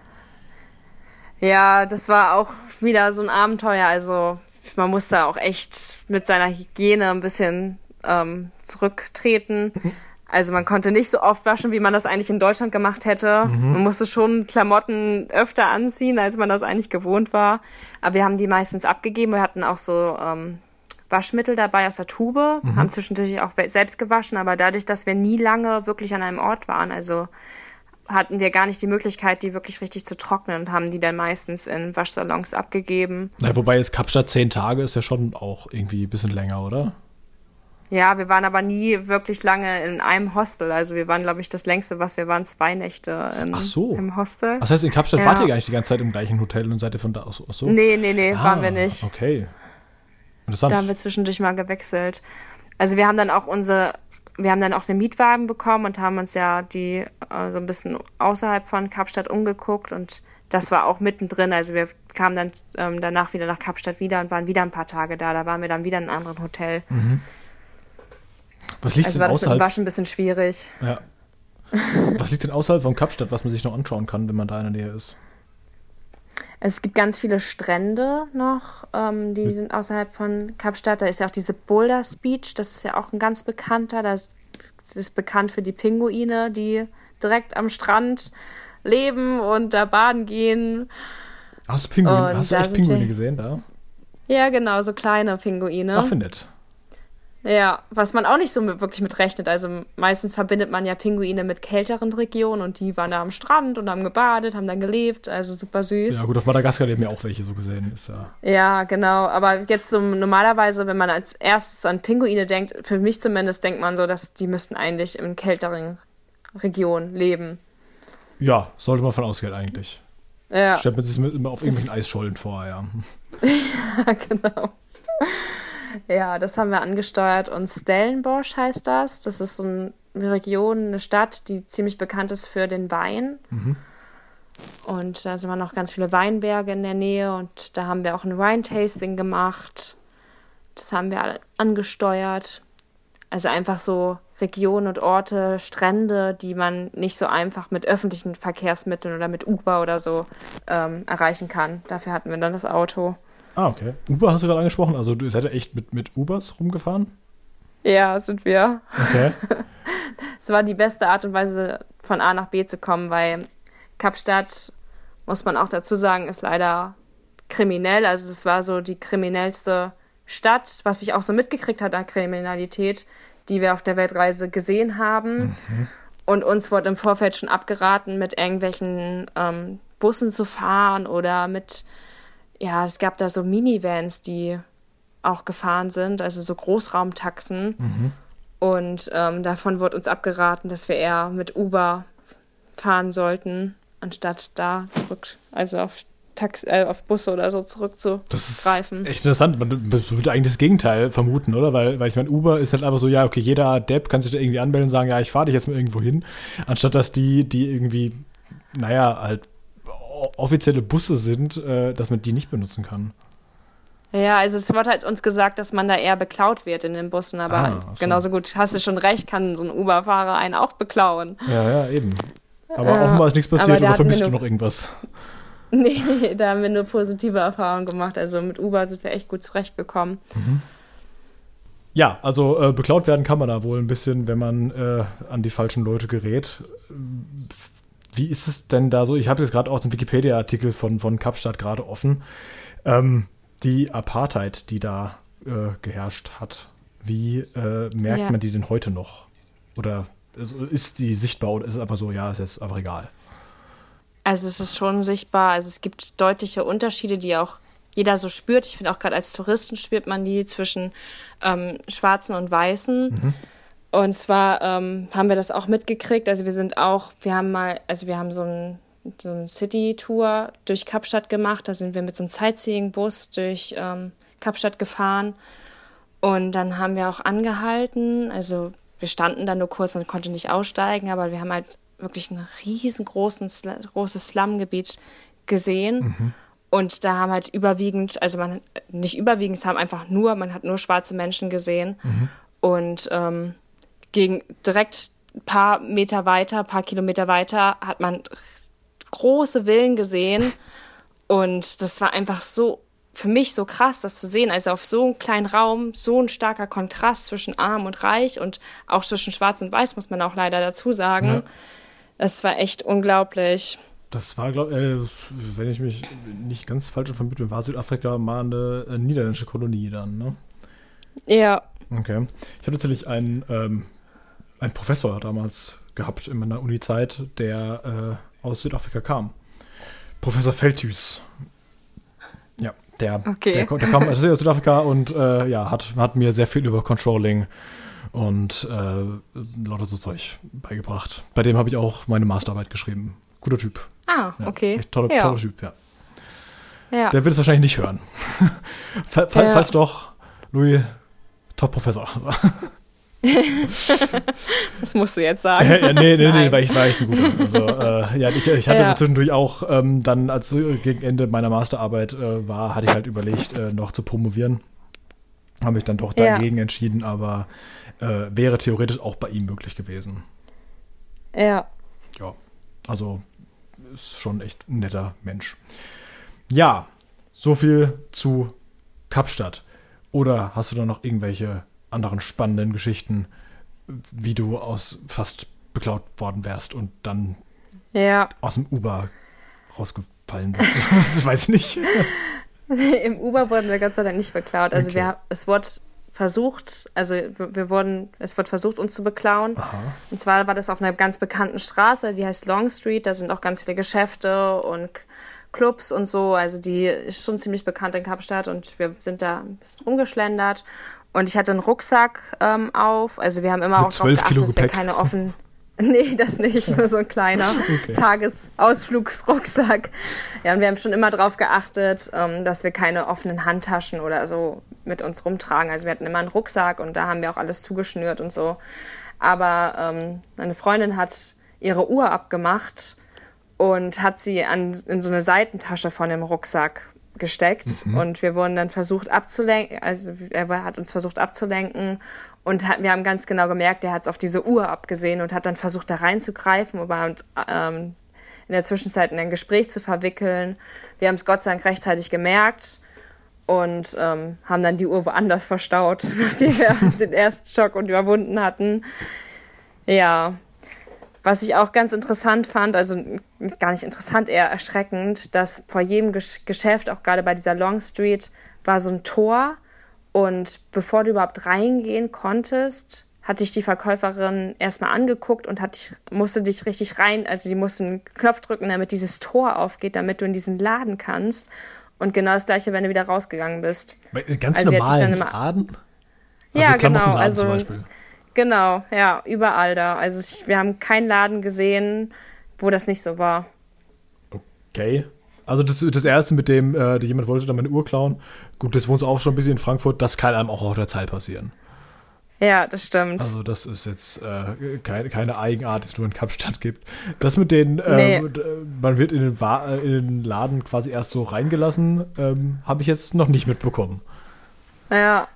Ja, das war auch wieder so ein Abenteuer. Also man muss da auch echt mit seiner Hygiene ein bisschen ähm, zurücktreten. Mhm. Also man konnte nicht so oft waschen, wie man das eigentlich in Deutschland gemacht hätte. Mhm. Man musste schon Klamotten öfter anziehen, als man das eigentlich gewohnt war. Aber wir haben die meistens abgegeben. Wir hatten auch so ähm, Waschmittel dabei aus der Tube, mhm. haben zwischendurch auch selbst gewaschen, aber dadurch, dass wir nie lange wirklich an einem Ort waren, also hatten wir gar nicht die Möglichkeit, die wirklich richtig zu trocknen und haben die dann meistens in Waschsalons abgegeben. Na, wobei jetzt Kapstadt zehn Tage ist ja schon auch irgendwie ein bisschen länger, oder? Ja, wir waren aber nie wirklich lange in einem Hostel. Also wir waren, glaube ich, das längste, was wir waren, zwei Nächte in, Ach so. im Hostel. Das heißt, in Kapstadt ja. wart ihr gar nicht die ganze Zeit im gleichen Hotel und seid ihr von da aus so? Nee, nee, nee, ah, waren wir nicht. Okay. Interessant. Da haben wir zwischendurch mal gewechselt. Also wir haben dann auch unsere wir haben dann auch den Mietwagen bekommen und haben uns ja die äh, so ein bisschen außerhalb von Kapstadt umgeguckt und das war auch mittendrin. Also wir kamen dann ähm, danach wieder nach Kapstadt wieder und waren wieder ein paar Tage da. Da waren wir dann wieder in einem anderen Hotel. Mhm. Was liegt Also denn war außerhalb? Waschen ein bisschen schwierig. Ja. Was liegt denn außerhalb von Kapstadt, was man sich noch anschauen kann, wenn man da in der Nähe ist? Es gibt ganz viele Strände noch, ähm, die sind außerhalb von Kapstadt. Da ist ja auch diese Boulder Beach, das ist ja auch ein ganz bekannter. Das ist bekannt für die Pinguine, die direkt am Strand leben und da baden gehen. Hast du Pinguine, Und hast du echt Pinguine gesehen da? Ja, genau, so kleine Pinguine. Ach, nett. Ja, was man auch nicht so mit, wirklich mit rechnet. Also meistens verbindet man ja Pinguine mit kälteren Regionen und die waren da am Strand und haben gebadet, haben da gelebt, also super süß. Ja, gut, auf Madagaskar leben ja auch welche so gesehen. Ist ja. Ja, genau. Aber jetzt so normalerweise, wenn man als erstes an Pinguine denkt, für mich zumindest denkt man so, dass die müssten eigentlich in kälteren Regionen leben. ja, sollte man von ausgehen eigentlich. Ja, Stellt man sich immer auf Das- irgendwelchen Eisschollen vor, ja. [LAUGHS] genau. Ja, das haben wir angesteuert. Und Stellenbosch heißt das. Das ist so eine Region, eine Stadt, die ziemlich bekannt ist für den Wein. Und da sind wir noch ganz viele Weinberge in der Nähe. Und da haben wir auch ein Wine-Tasting gemacht. Das haben wir alle angesteuert. Also einfach so Regionen und Orte, Strände, die man nicht so einfach mit öffentlichen Verkehrsmitteln oder mit Uber oder so ähm, erreichen kann. Dafür hatten wir dann das Auto. Ah, okay. Uber hast du gerade angesprochen. Also, du seid ja echt mit, mit Ubers rumgefahren? Ja, sind wir. Okay. [LAUGHS] Es war die beste Art und Weise, von A nach B zu kommen, weil Kapstadt, muss man auch dazu sagen, ist leider kriminell. Also es war so die kriminellste Stadt, was ich auch so mitgekriegt hat an Kriminalität, die wir auf der Weltreise gesehen haben. Und uns wurde im Vorfeld schon abgeraten, mit irgendwelchen ähm, Bussen zu fahren oder mit, ja, es gab da so Minivans, die auch gefahren sind, also so Großraumtaxen. Und ähm, davon wurde uns abgeraten, dass wir eher mit Uber fahren sollten, anstatt da zurück, also auf, Tax äh, auf Busse oder so Das ist zurückzugreifen. echt interessant. Man würde eigentlich das Gegenteil vermuten, oder? Weil, weil ich meine, Uber ist halt einfach so, ja, okay, jeder Depp kann sich da irgendwie anmelden und sagen, ja, ich fahre dich jetzt mal irgendwo hin. Anstatt dass die, die irgendwie, naja, halt offizielle Busse sind, äh, dass man die nicht benutzen kann. Ja, also es wird halt uns gesagt, dass man da eher beklaut wird in den Bussen, aber Ah, so. genauso gut, hast du schon recht, kann so ein Uber-Fahrer einen auch beklauen. Ja, ja, eben. Aber Ja, offenbar ist nichts passiert der oder vermisst du noch irgendwas? [LAUGHS] Nee, da haben wir nur positive Erfahrungen gemacht. Also mit Uber sind wir echt gut zurechtgekommen. Ja, also äh, beklaut werden kann man da wohl ein bisschen, wenn man äh, an die falschen Leute gerät. Wie ist es denn da so? Ich habe jetzt gerade auch den Wikipedia-Artikel von, von Kapstadt gerade offen. Ähm, die Apartheid, die da äh, geherrscht hat, wie äh, merkt Ja. man die denn heute noch? Oder also ist die sichtbar oder ist es einfach so, ja, ist jetzt einfach egal? Also es ist schon sichtbar, also es gibt deutliche Unterschiede, die auch jeder so spürt. Ich finde auch gerade als Touristen spürt man die zwischen ähm, Schwarzen und Weißen. Und zwar ähm, haben wir das auch mitgekriegt. Also wir sind auch, wir haben mal, also wir haben so ein so eine City-Tour durch Kapstadt gemacht. Da sind wir mit so einem Sightseeing-Bus durch ähm, Kapstadt gefahren. Und dann haben wir auch angehalten. Also wir standen da nur kurz, man konnte nicht aussteigen, aber wir haben halt wirklich ein riesengroßen, Sla großes Slum-Gebiet gesehen. Und da haben halt überwiegend, also man, nicht überwiegend, es haben einfach nur, man hat nur schwarze Menschen gesehen. Und ähm, gegen direkt ein paar Meter weiter, ein paar Kilometer weiter, hat man große Villen gesehen. Und das war einfach so, für mich so krass, das zu sehen. Also auf so einem kleinen Raum, so ein starker Kontrast zwischen arm und reich und auch zwischen schwarz und weiß, muss man auch leider dazu sagen. Ja. Es war echt unglaublich. Das war, glaube äh, wenn ich mich nicht ganz falsch informiert bin, war Südafrika mal eine äh, niederländische Kolonie dann, ne? Ja, Okay. Ich habe tatsächlich einen, ähm, einen Professor damals gehabt in meiner Uni-Zeit, der äh, aus Südafrika kam. Professor Feldhüs. Ja, der, Okay. der, der kam [LAUGHS] aus Südafrika und äh, ja, hat, hat mir sehr viel über Controlling und äh, lauter so Zeug beigebracht. Bei dem habe ich auch meine Masterarbeit geschrieben. Guter Typ. ah, Ja, okay. Toller, ja. toller Typ, ja. ja. Der wird es wahrscheinlich nicht hören. [LAUGHS] Fall, fall, Ja. Falls doch, Louis, Top-Professor. [LAUGHS] [LAUGHS] das musst du jetzt sagen. ja, nee, nee, nee, weil ich war echt ein guter. Also, äh, ja, ich, ich hatte ja. zwischendurch auch ähm, dann, als äh, gegen Ende meiner Masterarbeit äh, war, hatte ich halt überlegt, äh, noch zu promovieren. Habe mich dann doch dagegen ja. entschieden, aber äh, wäre theoretisch auch bei ihm möglich gewesen. Ja. Ja, also ist schon echt ein netter Mensch. Ja, so viel zu Kapstadt. Oder hast du da noch irgendwelche anderen spannenden Geschichten, wie du aus fast beklaut worden wärst und dann ja. aus dem Uber rausgefallen bist? [LAUGHS] das weiß ich nicht. [LAUGHS] Im Uber wurden wir Gott sei Dank nicht beklaut. Also okay. wir, es wurde versucht, also wir wurden, es wird versucht, uns zu beklauen. Aha. Und zwar war das auf einer ganz bekannten Straße, die heißt Long Street. Da sind auch ganz viele Geschäfte und Clubs und so. Also die ist schon ziemlich bekannt in Kapstadt und wir sind da ein bisschen rumgeschlendert. Und ich hatte einen Rucksack ähm, auf. Also wir haben immer Mit auch darauf geachtet, dass wir keine offen. [LAUGHS] Nee, das nicht. Nur so ein kleiner [LAUGHS] okay. Tagesausflugsrucksack. Ja, und wir haben schon immer darauf geachtet, ähm, dass wir keine offenen Handtaschen oder so mit uns rumtragen. Also wir hatten immer einen Rucksack und da haben wir auch alles zugeschnürt und so. Aber ähm, meine Freundin hat ihre Uhr abgemacht und hat sie an, in so eine Seitentasche von dem Rucksack gesteckt mhm. und wir wurden dann versucht abzulenken, also er hat uns versucht abzulenken und hat, wir haben ganz genau gemerkt, er hat es auf diese Uhr abgesehen und hat dann versucht da reinzugreifen, um uns ähm, in der Zwischenzeit in ein Gespräch zu verwickeln. Wir haben es Gott sei Dank rechtzeitig gemerkt und ähm, haben dann die Uhr woanders verstaut, [LAUGHS] nachdem wir [LAUGHS] den ersten Schock und überwunden hatten. Ja, was ich auch ganz interessant fand, also gar nicht interessant, eher erschreckend, dass vor jedem Geschäft, auch gerade bei dieser Long Street, war so ein Tor. Und bevor du überhaupt reingehen konntest, hat dich die Verkäuferin erstmal angeguckt und hat, musste dich richtig rein, also die musste einen Knopf drücken, damit dieses Tor aufgeht, damit du in diesen Laden kannst. Und genau das gleiche, wenn du wieder rausgegangen bist. Ganz also normalen Laden? Also ja, genau. Also, zum Beispiel. Genau, ja, überall da. Also ich, wir haben keinen Laden gesehen, wo das nicht so war. Okay. Also das, das erste, mit dem äh, jemand wollte dann meine Uhr klauen. Gut, das wohnt auch schon ein bisschen in Frankfurt. Das kann einem auch auf der Zeit passieren. Ja, das stimmt. Also das ist jetzt äh, keine, keine Eigenart, die es nur in Kapstadt gibt. Das mit den, nee. ähm, man wird in den, äh, in den, Laden quasi erst so reingelassen, ähm, habe ich jetzt noch nicht mitbekommen. Ja,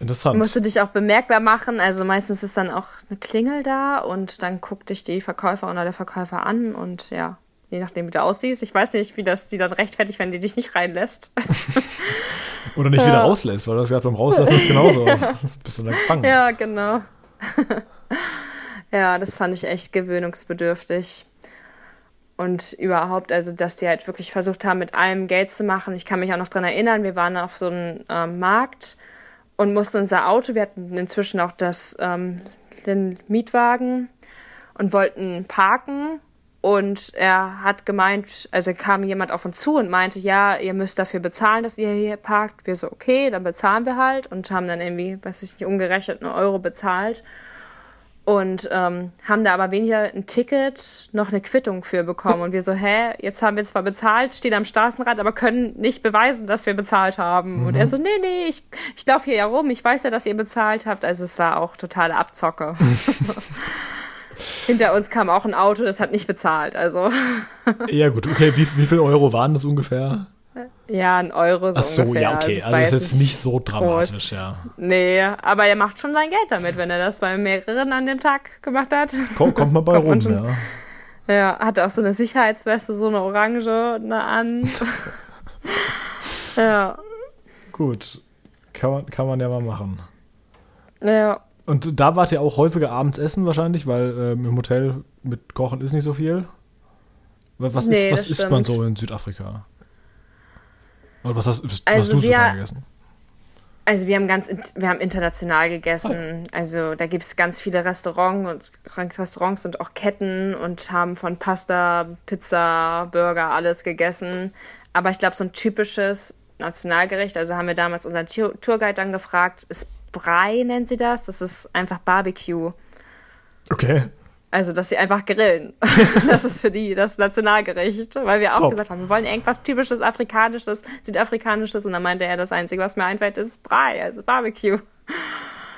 Interessant. Musst du dich auch bemerkbar machen. Also meistens ist dann auch eine Klingel da und dann guckt dich die Verkäuferin oder der Verkäufer an und ja, je nachdem, wie du aussiehst. Ich weiß nicht, wie das sie dann rechtfertigt, wenn die dich nicht reinlässt. [LAUGHS] oder nicht wieder rauslässt, weil das gerade beim Rauslassen ist genauso. [LAUGHS] bist du dann gefangen. Ja, genau. [LAUGHS] ja, das fand ich echt gewöhnungsbedürftig. Und überhaupt, also, dass die halt wirklich versucht haben, mit allem Geld zu machen. Ich kann mich auch noch dran erinnern, wir waren auf so einem äh, Markt und mussten unser Auto, wir hatten inzwischen auch das, ähm, den Mietwagen und wollten parken. Und er hat gemeint, also kam jemand auf uns zu und meinte, ja, ihr müsst dafür bezahlen, dass ihr hier parkt. Wir so, okay, dann bezahlen wir halt und haben dann irgendwie, weiß ich nicht, umgerechnet einen Euro bezahlt und ähm, haben da aber weniger ein Ticket noch eine Quittung für bekommen. Und wir so, hä, jetzt haben wir zwar bezahlt, stehen am Straßenrad, aber können nicht beweisen, dass wir bezahlt haben. Mhm. Und er so, nee, nee, ich, ich laufe hier ja rum, ich weiß ja, dass ihr bezahlt habt. Also es war auch totale Abzocke. [LAUGHS] Hinter uns kam auch ein Auto, das hat nicht bezahlt. Also. ja, gut, okay, wie, wie viel Euro waren das ungefähr? Ja, ein Euro so Ach so, ungefähr. ja, okay. Also, also das ist jetzt nicht so dramatisch, groß. ja. Nee, aber er macht schon sein Geld damit, wenn er das bei mehreren an dem Tag gemacht hat. Kommt, kommt mal bei rum, ja. Ja, hatte auch so eine Sicherheitsweste, so eine orange ne, an. [LAUGHS] ja. Gut. Kann man, kann man ja mal machen. Ja. Und da wart ihr auch häufiger abends essen wahrscheinlich, weil ähm, im Hotel mit Kochen ist nicht so viel. Was, nee, ist, was isst man so in Südafrika? Oder was hast, was also hast du so wir, gegessen? Also wir haben ganz, wir haben international gegessen. Also da gibt es ganz viele Restaurants und Restaurants und auch Ketten und haben von Pasta, Pizza, Burger alles gegessen. Aber ich glaube, so ein typisches Nationalgericht, also haben wir damals unseren Tourguide dann gefragt, ist Brei, nennen sie das. Das ist einfach Barbecue. Okay. Also, dass sie einfach grillen. [LAUGHS] das ist für die das Nationalgericht. Weil wir auch Top. gesagt haben, wir wollen irgendwas typisches Afrikanisches, Südafrikanisches. Und dann meinte er, das Einzige, was mir einfällt, ist Brei, also Barbecue.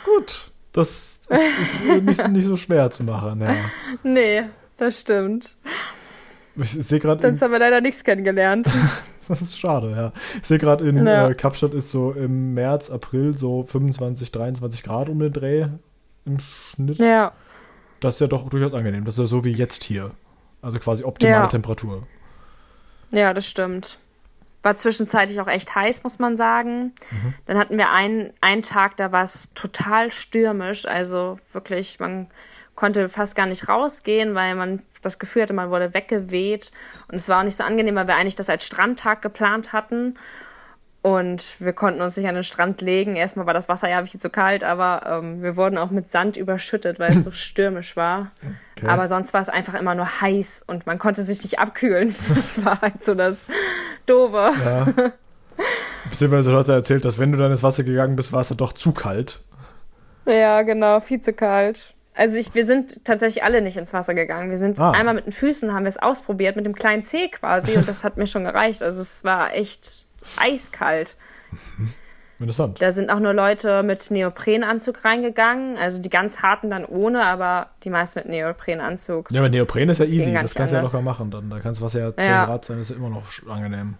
Gut. Das ist, ist nicht, nicht, so schwer zu machen, ja. [LAUGHS] Nee, das stimmt. Ich sehe gerade. Sonst haben wir leider nichts kennengelernt. [LAUGHS] das ist schade, ja. Ich sehe gerade in ja. äh, Kapstadt ist so im März, April so 25, 23 Grad um den Dreh im Schnitt. Ja. Das ist ja doch durchaus angenehm. Das ist ja so wie jetzt hier. Also quasi optimale ja. Temperatur. Ja, das stimmt. War zwischenzeitlich auch echt heiß, muss man sagen. Mhm. Dann hatten wir einen, einen Tag, da war es total stürmisch. Also wirklich, man konnte fast gar nicht rausgehen, weil man das Gefühl hatte, man wurde weggeweht. Und es war auch nicht so angenehm, weil wir eigentlich das als Strandtag geplant hatten. Und wir konnten uns nicht an den Strand legen. Erstmal war das Wasser ja viel zu kalt, aber ähm, wir wurden auch mit Sand überschüttet, weil es so [LAUGHS] stürmisch war. Okay. Aber sonst war es einfach immer nur heiß und man konnte sich nicht abkühlen. [LAUGHS] Das war halt so das Doofe. Ja. Beziehungsweise du hast ja erzählt, dass wenn du dann ins Wasser gegangen bist, war es dann doch zu kalt. Ja, genau, viel zu kalt. Also ich, wir sind tatsächlich alle nicht ins Wasser gegangen. Wir sind ah. einmal mit den Füßen, haben wir es ausprobiert, mit dem kleinen Zeh quasi und das hat mir schon gereicht. Also es war echt eiskalt. Mhm. Interessant. Da sind auch nur Leute mit Neoprenanzug reingegangen. Also die ganz harten dann ohne, aber die meisten mit Neoprenanzug. Ja, aber Neopren ist ja das easy. Das kannst du ja locker machen. Dann, da kannst du Wasser ja 10 ja. Grad sein, das ist ja immer noch angenehm.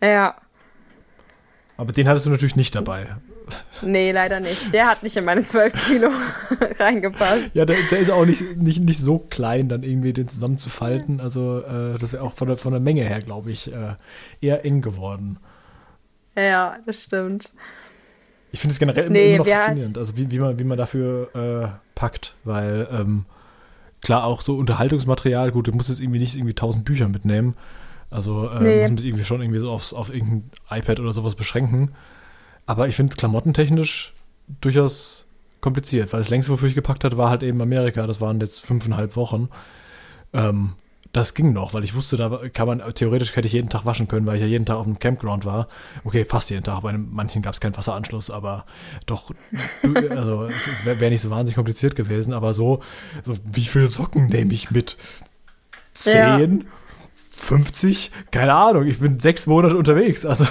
Ja. Aber den hattest du natürlich nicht dabei. Nee, leider nicht. Der hat nicht in meine 12 Kilo [LAUGHS] reingepasst. Ja, der, der, ist auch nicht, nicht, nicht so klein, dann irgendwie den zusammenzufalten. Also, äh, das wäre auch von der, von der Menge her, glaube ich, äh, eher eng geworden. Ja, das stimmt. Ich finde es generell nee, immer noch faszinierend, also wie, wie, man, wie man dafür äh, packt, weil ähm, klar auch so Unterhaltungsmaterial, gut, du musst jetzt irgendwie nicht irgendwie tausend Bücher mitnehmen. Also äh, nee. muss man sich irgendwie schon irgendwie so aufs, auf irgendein iPad oder sowas beschränken. Aber ich finde es klamottentechnisch durchaus kompliziert, weil das längste, wofür ich gepackt hatte, war halt eben Amerika. Das waren jetzt fünfeinhalb Wochen. Ähm, das ging noch, weil ich wusste, da kann man, theoretisch hätte ich jeden Tag waschen können, weil ich ja jeden Tag auf dem Campground war. Okay, fast jeden Tag, bei manchen gab es keinen Wasseranschluss, aber doch, also es wäre wär nicht so wahnsinnig kompliziert gewesen, aber so, so wie viele Socken nehme ich mit? Zehn? Ja. 50? Keine Ahnung, ich bin sechs Monate unterwegs, also.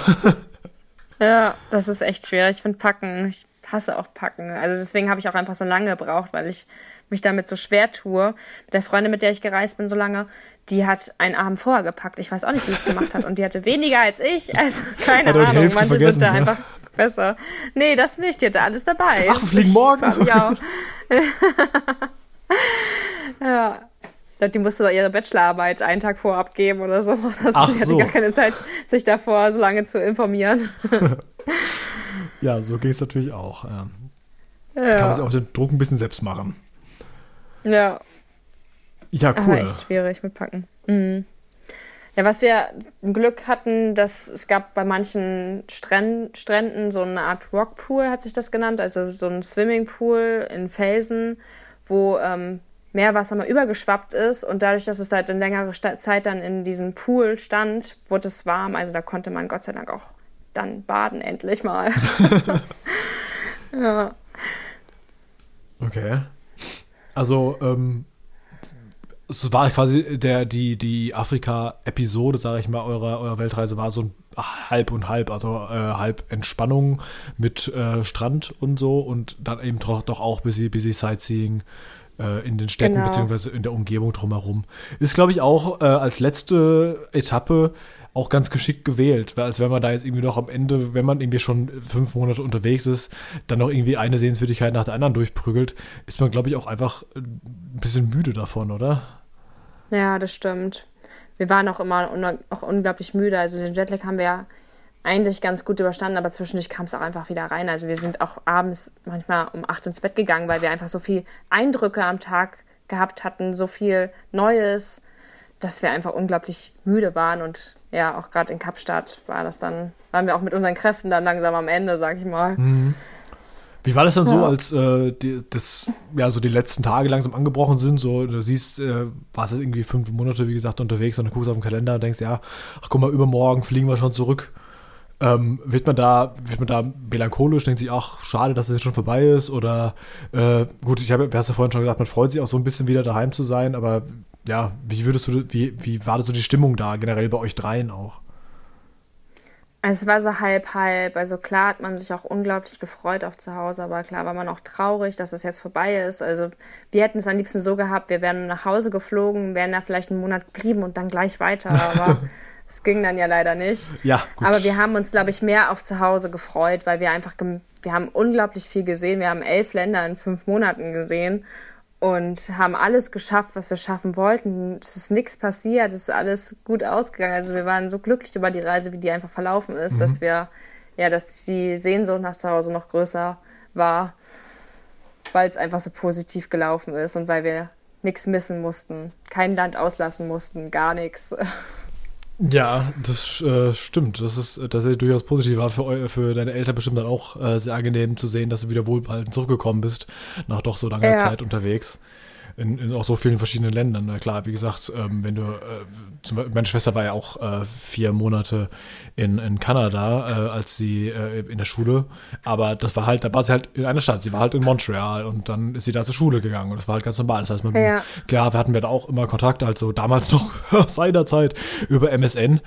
Ja, das ist echt schwer. Ich finde Packen, ich hasse auch Packen. Also deswegen habe ich auch einfach so lange gebraucht, weil ich mich damit so schwer tue. Mit der Freundin, mit der ich gereist bin, so lange, die hat einen Abend vorher gepackt. Ich weiß auch nicht, wie es gemacht hat. Und die hatte weniger als ich. [LAUGHS] Also keine Ahnung. Manche sind da ne? einfach besser. Nee, das nicht. Die hatte alles dabei. Ach, wir fliegen morgen. Ja. [LAUGHS] [LAUGHS] ja. Die musste ihre Bachelorarbeit einen Tag vor abgeben oder so. [LAUGHS] Das, Ach die hatte so. gar keine Zeit, sich davor so lange zu informieren. [LAUGHS] ja, so geht es natürlich auch. Ja. Ja. Kann man sich auch den Druck ein bisschen selbst machen. Ja. Ja, cool. Aber echt schwierig mit Packen. Mhm. Ja, was wir im Glück hatten, dass es gab bei manchen Stränd, Stränden so eine Art Rockpool, hat sich das genannt, also so ein Swimmingpool in Felsen, wo ähm, Meerwasser mal übergeschwappt ist und dadurch, dass es halt in längerer Zeit dann in diesem Pool stand, wurde es warm. Also da konnte man Gott sei Dank auch dann baden, endlich mal. [LAUGHS] ja. Okay. Also, ähm, es war quasi der, die, die Afrika-Episode, sage ich mal, eurer, eurer Weltreise war so ein halb und halb, also äh, halb Entspannung mit äh, Strand und so und dann eben doch, doch auch busy, busy Sightseeing äh, in den Städten genau. beziehungsweise in der Umgebung drumherum. Ist, glaube ich, auch äh, als letzte Etappe auch ganz geschickt gewählt, als wenn man da jetzt irgendwie noch am Ende, wenn man irgendwie schon fünf Monate unterwegs ist, dann noch irgendwie eine Sehenswürdigkeit nach der anderen durchprügelt, ist man, glaube ich, auch einfach ein bisschen müde davon, oder? Ja, das stimmt. Wir waren auch immer auch unglaublich müde. Also den Jetlag haben wir ja eigentlich ganz gut überstanden, aber zwischendurch kam es auch einfach wieder rein. Also wir sind auch abends manchmal um acht ins Bett gegangen, weil wir einfach so viel Eindrücke am Tag gehabt hatten, so viel Neues, dass wir einfach unglaublich müde waren und ja, auch gerade in Kapstadt war das dann, waren wir auch mit unseren Kräften dann langsam am Ende, sag ich mal. Mhm. Wie war das dann ja. so, als äh, die, das, ja, so die letzten Tage langsam angebrochen sind? So, du siehst, äh, warst jetzt irgendwie fünf Monate, wie gesagt, unterwegs und du guckst auf den Kalender und denkst, ja, ach guck mal, übermorgen fliegen wir schon zurück. Ähm, wird man da, wird man da melancholisch, denkt sich, ach, schade, dass es jetzt schon vorbei ist? Oder äh, gut, ich habe, hast ja vorhin schon gesagt, man freut sich auch so ein bisschen wieder daheim zu sein, aber ja, wie würdest du, wie, wie war das so die Stimmung da generell bei euch dreien auch? Es war so halb, halb. Also klar hat man sich auch unglaublich gefreut auf zu Hause, aber klar war man auch traurig, dass es jetzt vorbei ist. Also wir hätten es am liebsten so gehabt, wir wären nach Hause geflogen, wären da vielleicht einen Monat geblieben und dann gleich weiter. Aber [LAUGHS] es ging dann ja leider nicht. Ja, gut. Aber wir haben uns, glaube ich, mehr auf zu Hause gefreut, weil wir einfach, wir haben unglaublich viel gesehen. Wir haben elf Länder in fünf Monaten gesehen und haben alles geschafft, was wir schaffen wollten. Es ist nichts passiert, es ist alles gut ausgegangen. Also wir waren so glücklich über die Reise, wie die einfach verlaufen ist, mhm. dass wir, ja, dass die Sehnsucht nach zu Hause noch größer war, weil es einfach so positiv gelaufen ist und weil wir nichts missen mussten, kein Land auslassen mussten, gar nichts. [LAUGHS] Ja, das äh, stimmt. Das ist tatsächlich durchaus positiv. War für, für deine Eltern bestimmt dann auch äh, sehr angenehm zu sehen, dass du wieder wohlbehalten zurückgekommen bist, nach doch so langer ja. Zeit unterwegs in, in auch so vielen verschiedenen Ländern. Na klar, wie gesagt, ähm, wenn du, äh, meine Schwester war ja auch äh, vier Monate in, in Kanada, äh, als sie äh, in der Schule, aber das war halt, da war sie halt in einer Stadt, sie war halt in Montreal und dann ist sie da zur Schule gegangen und das war halt ganz normal. Das heißt, man, ja. klar, wir hatten wir da auch immer Kontakt, also damals [LAUGHS] noch seinerzeit über MSN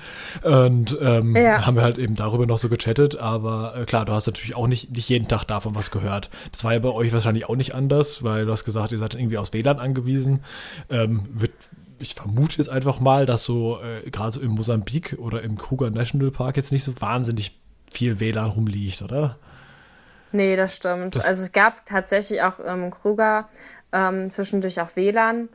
und ähm, ja. haben wir halt eben darüber noch so gechattet, aber äh, klar, du hast natürlich auch nicht, nicht jeden Tag davon was gehört. Das war ja bei euch wahrscheinlich auch nicht anders, weil du hast gesagt, ihr seid irgendwie aus WLAN angewiesen. Ähm, wird, ich vermute jetzt einfach mal, dass so äh, gerade so im Mosambik oder im Kruger National Park jetzt nicht so wahnsinnig viel WLAN rumliegt, oder? Nee, das stimmt. Das also es gab tatsächlich auch im ähm, Kruger ähm, zwischendurch auch WLAN,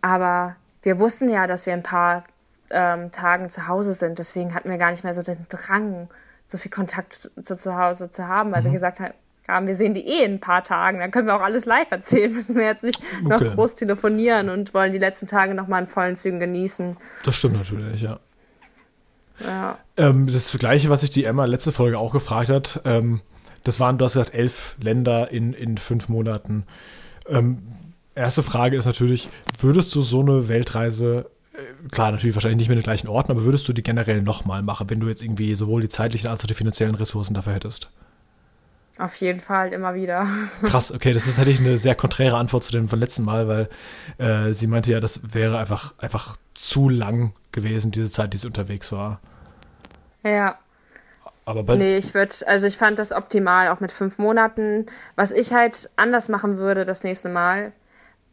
aber wir wussten ja, dass wir ein paar ähm, Tagen zu Hause sind, deswegen hatten wir gar nicht mehr so den Drang, so viel Kontakt zu, zu Hause zu haben, weil mhm. wir gesagt haben, haben. Wir sehen die eh in ein paar Tagen. Dann können wir auch alles live erzählen. [LAUGHS] Müssen wir jetzt nicht noch groß telefonieren und wollen die letzten Tage noch mal in vollen Zügen genießen. Das stimmt natürlich, ja. Ja. Ähm, das Gleiche, was sich die Emma letzte Folge auch gefragt hat, ähm, das waren, du hast gesagt, elf Länder in, in fünf Monaten. Ähm, erste Frage ist natürlich, würdest du so eine Weltreise äh, klar, natürlich wahrscheinlich nicht mit den gleichen Orten, aber würdest du die generell nochmal machen, wenn du jetzt irgendwie sowohl die zeitlichen als auch die finanziellen Ressourcen dafür hättest? Auf jeden Fall, immer wieder. [LAUGHS] Krass, okay, das ist natürlich eine sehr konträre Antwort zu dem von letzten Mal, weil äh, sie meinte ja, das wäre einfach, einfach zu lang gewesen, diese Zeit, die sie unterwegs war. Ja. Aber bei nee, ich würde, also ich fand das optimal, auch mit fünf Monaten. Was ich halt anders machen würde das nächste Mal,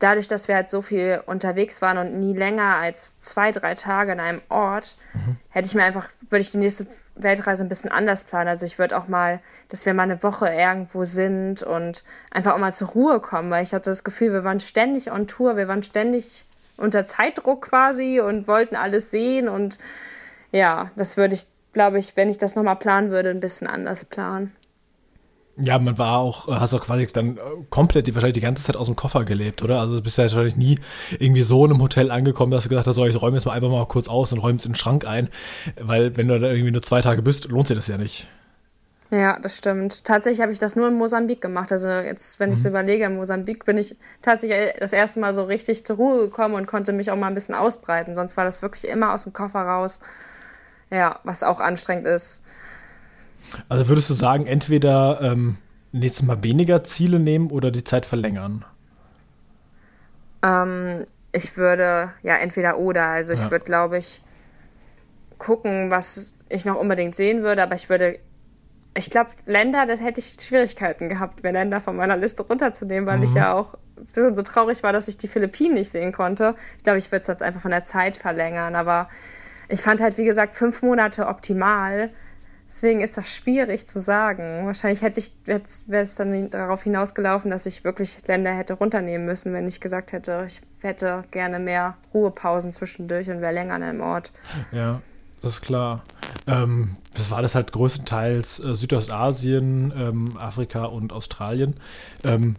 dadurch, dass wir halt so viel unterwegs waren und nie länger als zwei, drei Tage in einem Ort, mhm. hätte ich mir einfach, würde ich die nächste Weltreise ein bisschen anders planen. Also ich würde auch mal, dass wir mal eine Woche irgendwo sind und einfach auch mal zur Ruhe kommen, weil ich hatte das Gefühl, wir waren ständig on Tour, wir waren ständig unter Zeitdruck quasi und wollten alles sehen und ja, das würde ich, glaube ich, wenn ich das nochmal planen würde, ein bisschen anders planen. Ja, man war auch, hast auch quasi dann äh, komplett die, wahrscheinlich die ganze Zeit aus dem Koffer gelebt, oder? Also du bist ja wahrscheinlich nie irgendwie so in einem Hotel angekommen, dass du gesagt hast, so, ich räume jetzt mal einfach mal kurz aus und räume es in den Schrank ein. Weil wenn du da irgendwie nur zwei Tage bist, lohnt sich das ja nicht. Ja, das stimmt. Tatsächlich habe ich das nur in Mosambik gemacht. Also jetzt, wenn mhm. ich so überlege, in Mosambik bin ich tatsächlich das erste Mal so richtig zur Ruhe gekommen und konnte mich auch mal ein bisschen ausbreiten. Sonst war das wirklich immer aus dem Koffer raus. Ja, was auch anstrengend ist. Also würdest du sagen, entweder ähm, nächstes Mal weniger Ziele nehmen oder die Zeit verlängern? Ähm, ich würde, ja, entweder oder. Also ich ja. würde, glaube ich, gucken, was ich noch unbedingt sehen würde, aber ich würde, ich glaube, Länder, das hätte ich Schwierigkeiten gehabt, mir Länder von meiner Liste runterzunehmen, weil mhm. ich ja auch so, so, traurig war, dass ich die Philippinen nicht sehen konnte. Ich glaube, ich würde es jetzt einfach von der Zeit verlängern, aber ich fand halt, wie gesagt, fünf Monate optimal. Deswegen ist das schwierig zu sagen. Wahrscheinlich hätte ich wäre es dann darauf hinausgelaufen, dass ich wirklich Länder hätte runternehmen müssen, wenn ich gesagt hätte, ich hätte gerne mehr Ruhepausen zwischendurch und wäre länger an einem Ort. Ja, das ist klar. Ähm, das war das halt größtenteils äh, Südostasien, ähm, Afrika und Australien. Ähm,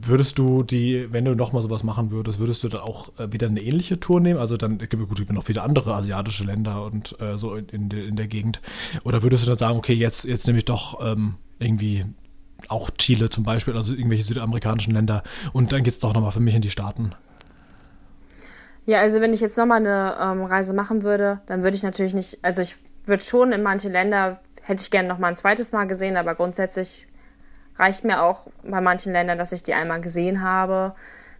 würdest du die, wenn du nochmal sowas machen würdest, würdest du dann auch äh, wieder eine ähnliche Tour nehmen? Also dann gibt es gut, noch viele andere asiatische Länder und äh, so in, in, in, der Gegend. Oder würdest du dann sagen, okay, jetzt, jetzt nehme ich doch ähm, irgendwie auch Chile zum Beispiel, also irgendwelche südamerikanischen Länder und dann geht es doch nochmal für mich in die Staaten? Ja, also wenn ich jetzt nochmal eine ähm, Reise machen würde, dann würde ich natürlich nicht, also ich würde schon in manche Länder, hätte ich gerne nochmal ein zweites Mal gesehen, aber grundsätzlich reicht mir auch bei manchen Ländern, dass ich die einmal gesehen habe.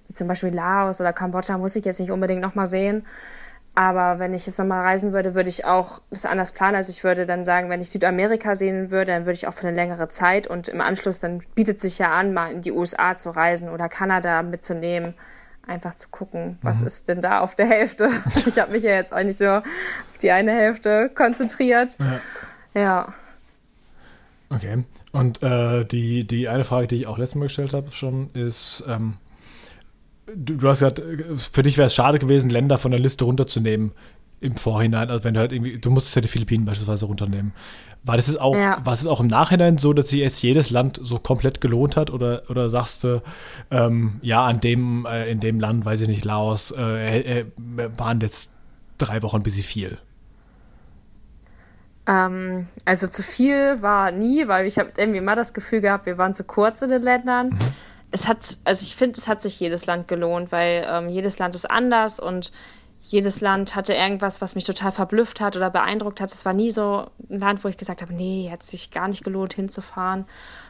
Wie zum Beispiel Laos oder Kambodscha muss ich jetzt nicht unbedingt nochmal sehen. Aber wenn ich jetzt nochmal reisen würde, würde ich auch das anders planen. Also ich würde dann sagen, wenn ich Südamerika sehen würde, dann würde ich auch für eine längere Zeit und im Anschluss dann bietet sich ja an, mal in die USA zu reisen oder Kanada mitzunehmen. Einfach zu gucken, was mhm. ist denn da auf der Hälfte. [LAUGHS] Ich habe mich ja jetzt eigentlich nur auf die eine Hälfte konzentriert. Ja. ja. Okay. Und äh, die, die eine Frage, die ich auch letztes Mal gestellt habe, schon ist, ähm, du, du, hast gesagt, für dich wäre es schade gewesen, Länder von der Liste runterzunehmen im Vorhinein. Also wenn du halt irgendwie, du musstest ja die Philippinen beispielsweise runternehmen. War das auch, ja. war es auch im Nachhinein so, dass sich jetzt jedes Land so komplett gelohnt hat? Oder, oder sagst du, ähm, ja, an dem, äh, in dem Land, weiß ich nicht, Laos, äh, äh, waren jetzt drei Wochen ein bisschen viel? Ähm, also zu viel war nie, weil ich habe irgendwie immer das Gefühl gehabt, wir waren zu kurz in den Ländern. Mhm. Es hat, also ich finde, es hat sich jedes Land gelohnt, weil ähm, jedes Land ist anders und jedes Land hatte irgendwas, was mich total verblüfft hat oder beeindruckt hat. Es war nie so ein Land, wo ich gesagt habe, nee, hat sich gar nicht gelohnt hinzufahren.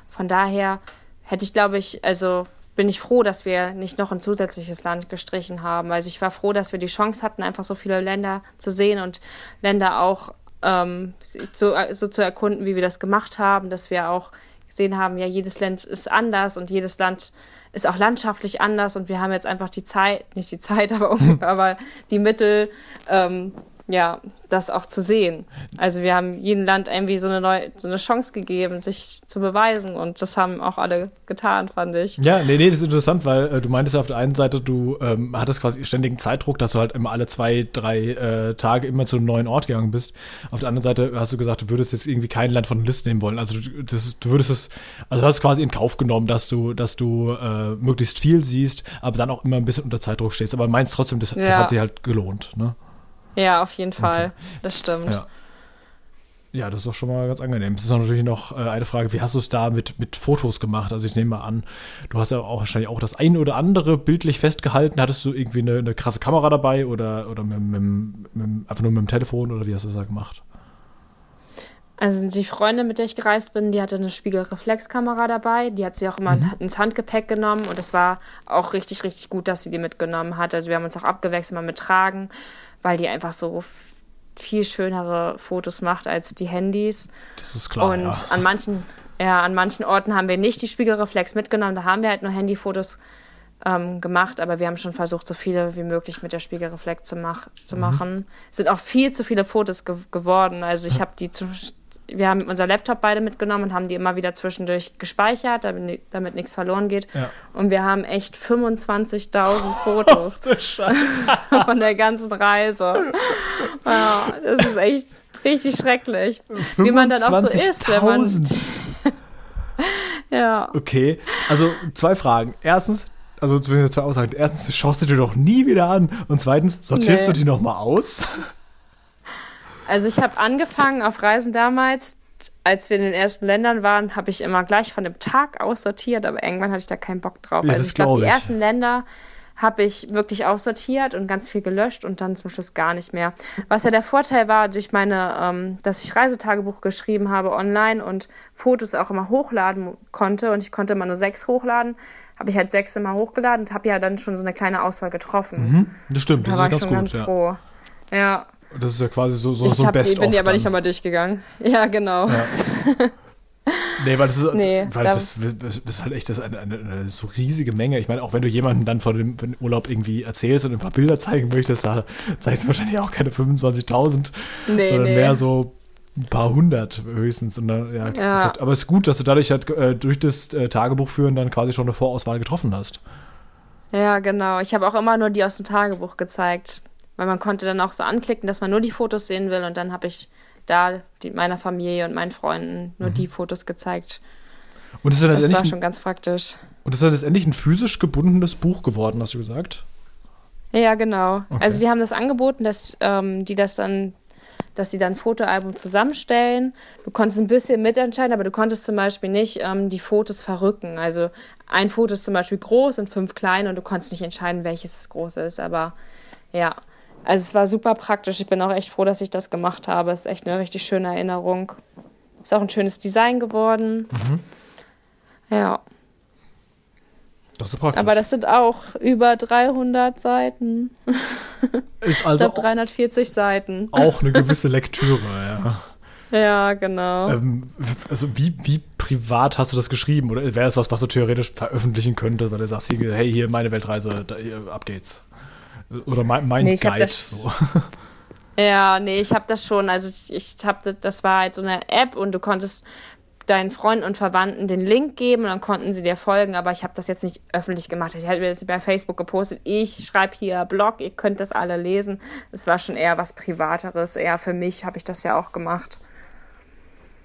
Von daher hätte ich, glaube ich, also bin ich froh, dass wir nicht noch ein zusätzliches Land gestrichen haben. Also ich war froh, dass wir die Chance hatten, einfach so viele Länder zu sehen und Länder auch ähm, so, so zu erkunden, wie wir das gemacht haben, dass wir auch gesehen haben, ja, jedes Land ist anders und jedes Land ist auch landschaftlich anders und wir haben jetzt einfach die Zeit, nicht die Zeit, [LAUGHS] aber, [LAUGHS] aber die Mittel, ähm, ja, das auch zu sehen. Also wir haben jedem Land irgendwie so eine neue, so eine Chance gegeben, sich zu beweisen und das haben auch alle getan, fand ich. Ja, nee, nee, das ist interessant, weil äh, du meintest ja auf der einen Seite, du ähm, hattest quasi ständigen Zeitdruck, dass du halt immer alle zwei, drei äh, Tage immer zu einem neuen Ort gegangen bist. Auf der anderen Seite hast du gesagt, du würdest jetzt irgendwie kein Land von der Liste nehmen wollen. Also du, das, du würdest es, also hast quasi in Kauf genommen, dass du, dass du äh, möglichst viel siehst, aber dann auch immer ein bisschen unter Zeitdruck stehst. Aber meinst trotzdem, das, ja. das hat sich halt gelohnt, ne? Ja, auf jeden Fall. Okay. Das stimmt. Ja. Ja, das ist doch schon mal ganz angenehm. Es ist natürlich noch äh, eine Frage, wie hast du es da mit, mit Fotos gemacht? Also ich nehme mal an, du hast ja auch wahrscheinlich auch das eine oder andere bildlich festgehalten. Hattest du irgendwie eine, eine krasse Kamera dabei oder, oder mit, mit, mit, einfach nur mit dem Telefon oder wie hast du das da gemacht? Also die Freundin, mit der ich gereist bin, die hatte eine Spiegelreflexkamera dabei. Die hat sie auch immer mhm. ins Handgepäck genommen und es war auch richtig, richtig gut, dass sie die mitgenommen hat. Also wir haben uns auch abgewechselt mal mit Tragen weil die einfach so viel schönere Fotos macht als die Handys. Das ist klar. Und ja. an manchen, ja, an manchen Orten haben wir nicht die Spiegelreflex mitgenommen, da haben wir halt nur Handyfotos ähm, gemacht, aber wir haben schon versucht, so viele wie möglich mit der Spiegelreflex zu, mach, zu mhm. machen. Es sind auch viel zu viele Fotos ge geworden. Also ich habe die zu, wir haben unser Laptop beide mitgenommen und haben die immer wieder zwischendurch gespeichert, damit, damit nichts verloren geht. Ja. Und wir haben echt 25.000 [LAUGHS] Fotos oh, [LAUGHS] von der ganzen Reise. Ja, das ist echt richtig schrecklich, wie man dann auch so ist, wenn man. [LAUGHS] ja. Okay, also zwei Fragen. Erstens, also zwei Aussagen. Erstens, schaust du dir doch nie wieder an. Und zweitens, sortierst nee. du die nochmal aus? Also ich habe angefangen auf Reisen damals, als wir in den ersten Ländern waren, habe ich immer gleich von dem Tag aus sortiert, aber irgendwann hatte ich da keinen Bock drauf. Ja, also ich glaube, die ersten Länder habe ich wirklich aussortiert und ganz viel gelöscht und dann zum Schluss gar nicht mehr. Was ja der Vorteil war, durch meine, ähm, dass ich Reisetagebuch geschrieben habe online und Fotos auch immer hochladen konnte und ich konnte immer nur sechs hochladen, habe ich halt sechs immer hochgeladen und habe ja dann schon so eine kleine Auswahl getroffen. Mhm, das stimmt, das da ist ganz gut. Ganz ja. froh. Ja. Das ist ja quasi so, so, so ein Best-of. Ich bin die aber nicht nochmal durchgegangen. [LAUGHS] Ja, genau. Ja. [LAUGHS] Nee, weil das ist, nee, weil das, das, ist halt echt das eine, eine, eine, so riesige Menge. Ich meine, auch wenn du jemanden dann von dem, von dem, Urlaub irgendwie erzählst und ein paar Bilder zeigen möchtest, da zeigst du wahrscheinlich auch keine 25.000, nee, sondern nee. mehr so ein paar hundert höchstens. Und dann, ja, ja. Halt, aber es ist gut, dass du dadurch halt äh, durch das äh, Tagebuchführen dann quasi schon eine Vorauswahl getroffen hast. Ja, genau. Ich habe auch immer nur die aus dem Tagebuch gezeigt. Weil man konnte dann auch so anklicken, dass man nur die Fotos sehen will und dann habe ich da die, meiner Familie und meinen Freunden nur mhm. die Fotos gezeigt. Und ist das war schon ganz praktisch. Und ist das letztendlich ein physisch gebundenes Buch geworden, hast du gesagt? Ja, genau. Okay. Also die haben das angeboten, dass ähm, die das dann, dass sie dann ein Fotoalbum zusammenstellen. Du konntest ein bisschen mitentscheiden, aber du konntest zum Beispiel nicht ähm, die Fotos verrücken. Also ein Foto ist zum Beispiel groß und fünf klein und du konntest nicht entscheiden, welches groß ist. Aber ja, also es war super praktisch. Ich bin auch echt froh, dass ich das gemacht habe. Es ist echt eine richtig schöne Erinnerung. Ist auch ein schönes Design geworden. Mhm. Ja. Das ist praktisch. Aber das sind auch über 300 Seiten. [LAUGHS] ist also ich glaube 340 Seiten. Auch eine [LAUGHS] gewisse Lektüre, ja. Ja, genau. Ähm, also wie, wie privat hast du das geschrieben? Oder wäre es was, was du theoretisch veröffentlichen könntest, weil du sagst, hier, hey, hier meine Weltreise, da, hier, ab geht's. Oder mein, mein nee, Guide. So. [LAUGHS] Ja, nee, ich habe das schon. Also ich, ich habe, das war halt so eine App und du konntest deinen Freunden und Verwandten den Link geben und dann konnten sie dir folgen, aber ich habe das jetzt nicht öffentlich gemacht. Ich habe das bei Facebook gepostet. Ich schreibe hier Blog, ihr könnt das alle lesen. Es war schon eher was Privateres, eher für mich habe ich das ja auch gemacht.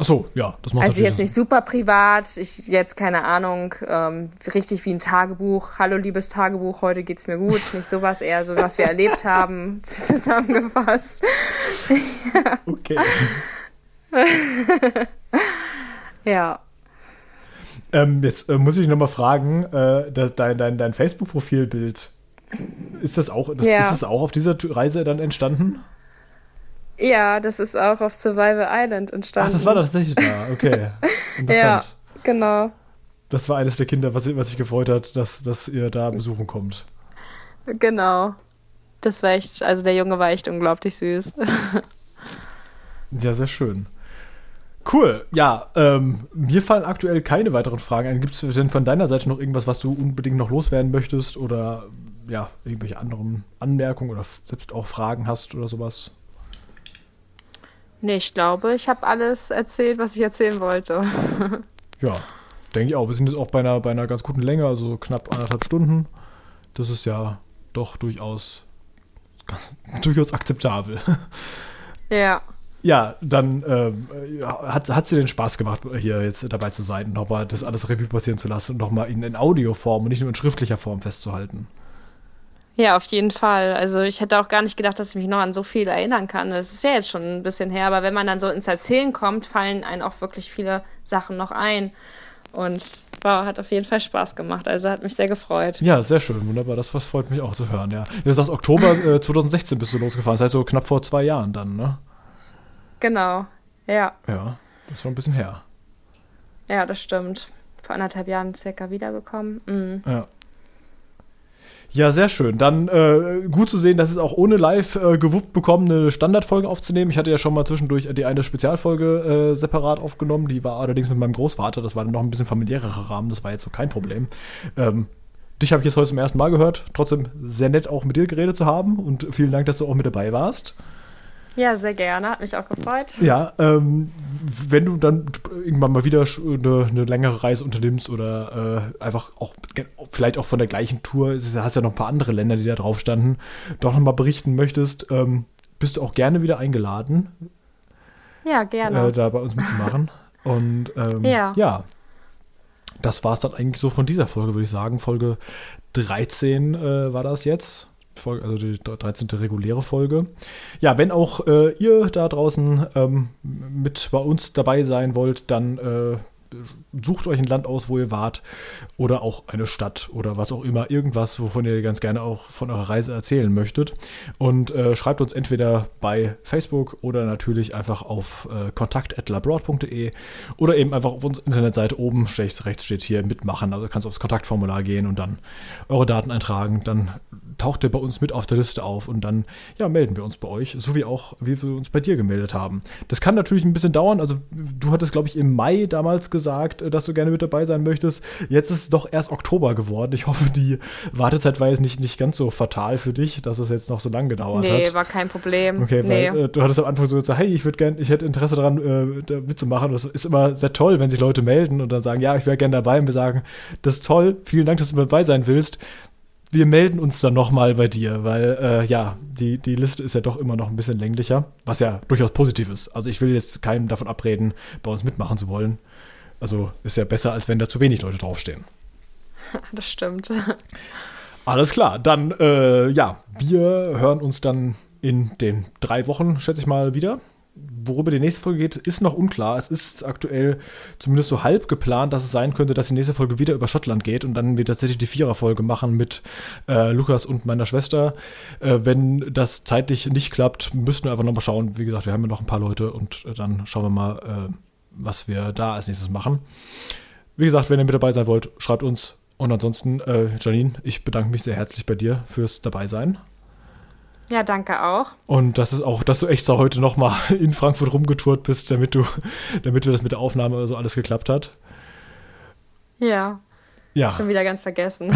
Ach so, ja, das macht Also jetzt nicht super privat, ich jetzt keine Ahnung, ähm, richtig wie ein Tagebuch. Hallo liebes Tagebuch, heute geht's mir gut. Nicht sowas, eher so, was wir erlebt haben, [LAUGHS] zusammengefasst. [LAUGHS] Okay. [LAUGHS] ja. Ähm, jetzt äh, muss ich nochmal fragen, äh, das, dein, dein, dein Facebook-Profilbild, ist das auch, das, ja. ist das auch auf dieser Reise dann entstanden? Ja, das ist auch auf Survival Island entstanden. Ach, das war tatsächlich da, okay. [LAUGHS] Interessant. ja, genau. Das war eines der Kinder, was, was sich gefreut hat, dass, dass ihr da besuchen kommt. Genau. Das war echt, also der Junge war echt unglaublich süß. ja, sehr schön. Cool, ja, ähm, mir fallen aktuell keine weiteren Fragen ein. Gibt es denn von deiner Seite noch irgendwas, was du unbedingt noch loswerden möchtest oder ja, irgendwelche anderen Anmerkungen oder selbst auch Fragen hast oder sowas? Nee, ich glaube, ich habe alles erzählt, was ich erzählen wollte. [LAUGHS] ja, denke ich auch. Wir sind jetzt auch bei einer, bei einer ganz guten Länge, also knapp anderthalb Stunden. Das ist ja doch durchaus, [LAUGHS] durchaus akzeptabel. [LAUGHS] Ja. Ja, dann ähm, hat es dir den Spaß gemacht, hier jetzt dabei zu sein, nochmal das alles Revue passieren zu lassen und nochmal in, in Audioform und nicht nur in schriftlicher Form festzuhalten. Ja, auf jeden Fall. Also ich hätte auch gar nicht gedacht, dass ich mich noch an so viel erinnern kann. Das ist ja jetzt schon ein bisschen her, aber wenn man dann so ins Erzählen kommt, fallen einem auch wirklich viele Sachen noch ein. Und wow, hat auf jeden Fall Spaß gemacht. Also hat mich sehr gefreut. Ja, sehr schön, wunderbar. Das freut mich auch zu hören, ja. Du sagst, Oktober äh, 2016 bist du losgefahren. Das heißt so knapp vor zwei Jahren dann, ne? Genau, ja. Ja, das ist schon ein bisschen her. Ja, das stimmt. Vor anderthalb Jahren circa wiedergekommen. Mhm. Ja. Ja, sehr schön. Dann äh, gut zu sehen, dass es auch ohne live äh, gewuppt bekommen, eine Standardfolge aufzunehmen. Ich hatte ja schon mal zwischendurch die eine Spezialfolge äh, separat aufgenommen. Die war allerdings mit meinem Großvater. Das war dann noch ein bisschen familiärer Rahmen. Das war jetzt so kein Problem. Ähm, dich habe ich jetzt heute zum ersten Mal gehört. Trotzdem sehr nett, auch mit dir geredet zu haben. Und vielen Dank, dass du auch mit dabei warst. Ja, sehr gerne. Hat mich auch gefreut. Ja, ähm, wenn du dann irgendwann mal wieder eine, eine längere Reise unternimmst oder äh, einfach auch vielleicht auch von der gleichen Tour, du hast ja noch ein paar andere Länder, die da drauf standen, doch nochmal berichten möchtest, ähm, bist du auch gerne wieder eingeladen. Ja, gerne. Äh, da bei uns mitzumachen. [LAUGHS] Und ähm, ja. ja. Das war es dann eigentlich so von dieser Folge, würde ich sagen. Folge 13 äh, war das jetzt. Folge, also die 13. reguläre Folge. Ja, wenn auch äh, ihr da draußen ähm, mit bei uns dabei sein wollt, dann äh, sucht euch ein Land aus, wo ihr wart oder auch eine Stadt oder was auch immer, irgendwas, wovon ihr ganz gerne auch von eurer Reise erzählen möchtet und äh, schreibt uns entweder bei Facebook oder natürlich einfach auf äh, kontakt@labroad.de oder eben einfach auf unserer Internetseite oben rechts, rechts steht hier mitmachen, also kannst du aufs Kontaktformular gehen und dann eure Daten eintragen, dann taucht ihr bei uns mit auf der Liste auf und dann ja, melden wir uns bei euch, so wie auch wie wir uns bei dir gemeldet haben. Das kann natürlich ein bisschen dauern, also du hattest glaube ich im Mai damals gesagt, gesagt, äh, dass du gerne mit dabei sein möchtest. Jetzt ist es doch erst Oktober geworden. Ich hoffe, die Wartezeit war jetzt nicht, nicht ganz so fatal für dich, dass es jetzt noch so lange gedauert nee, hat. Nee, war kein Problem. Okay, nee. weil äh, du hattest am Anfang so gesagt, hey, ich würde gerne, ich hätte Interesse daran, äh, mitzumachen. Das ist immer sehr toll, wenn sich Leute melden und dann sagen, ja, ich wäre gerne dabei und wir sagen, das ist toll, vielen Dank, dass du dabei sein willst wir melden uns dann nochmal bei dir, weil äh, ja, die, die Liste ist ja doch immer noch ein bisschen länglicher, was ja durchaus positiv ist. Also ich will jetzt keinem davon abreden, bei uns mitmachen zu wollen. Also ist ja besser, als wenn da zu wenig Leute draufstehen. [LAUGHS] Das stimmt. Alles klar, dann äh, ja, wir hören uns dann in den drei Wochen, schätze ich mal, wieder. Worüber die nächste Folge geht, ist noch unklar. Es ist aktuell zumindest so halb geplant, dass es sein könnte, dass die nächste Folge wieder über Schottland geht und dann wir tatsächlich die Viererfolge machen mit äh, Lukas und meiner Schwester. Äh, wenn das zeitlich nicht klappt, müssten wir einfach nochmal schauen. Wie gesagt, wir haben ja noch ein paar Leute und äh, dann schauen wir mal, äh, was wir da als nächstes machen. Wie gesagt, wenn ihr mit dabei sein wollt, schreibt uns Und ansonsten, äh, Janine, ich bedanke mich sehr herzlich bei dir fürs Dabeisein. Ja, danke auch. Und das ist auch, dass du extra heute nochmal [LAUGHS] in Frankfurt rumgetourt bist, damit du, [LAUGHS] damit wir das mit der Aufnahme so alles geklappt hat. Ja. Ja. Schon wieder ganz vergessen. [LAUGHS]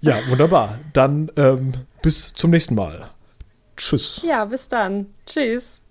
ja, wunderbar. Dann ähm, bis zum nächsten Mal. Tschüss. Ja, bis dann. Tschüss.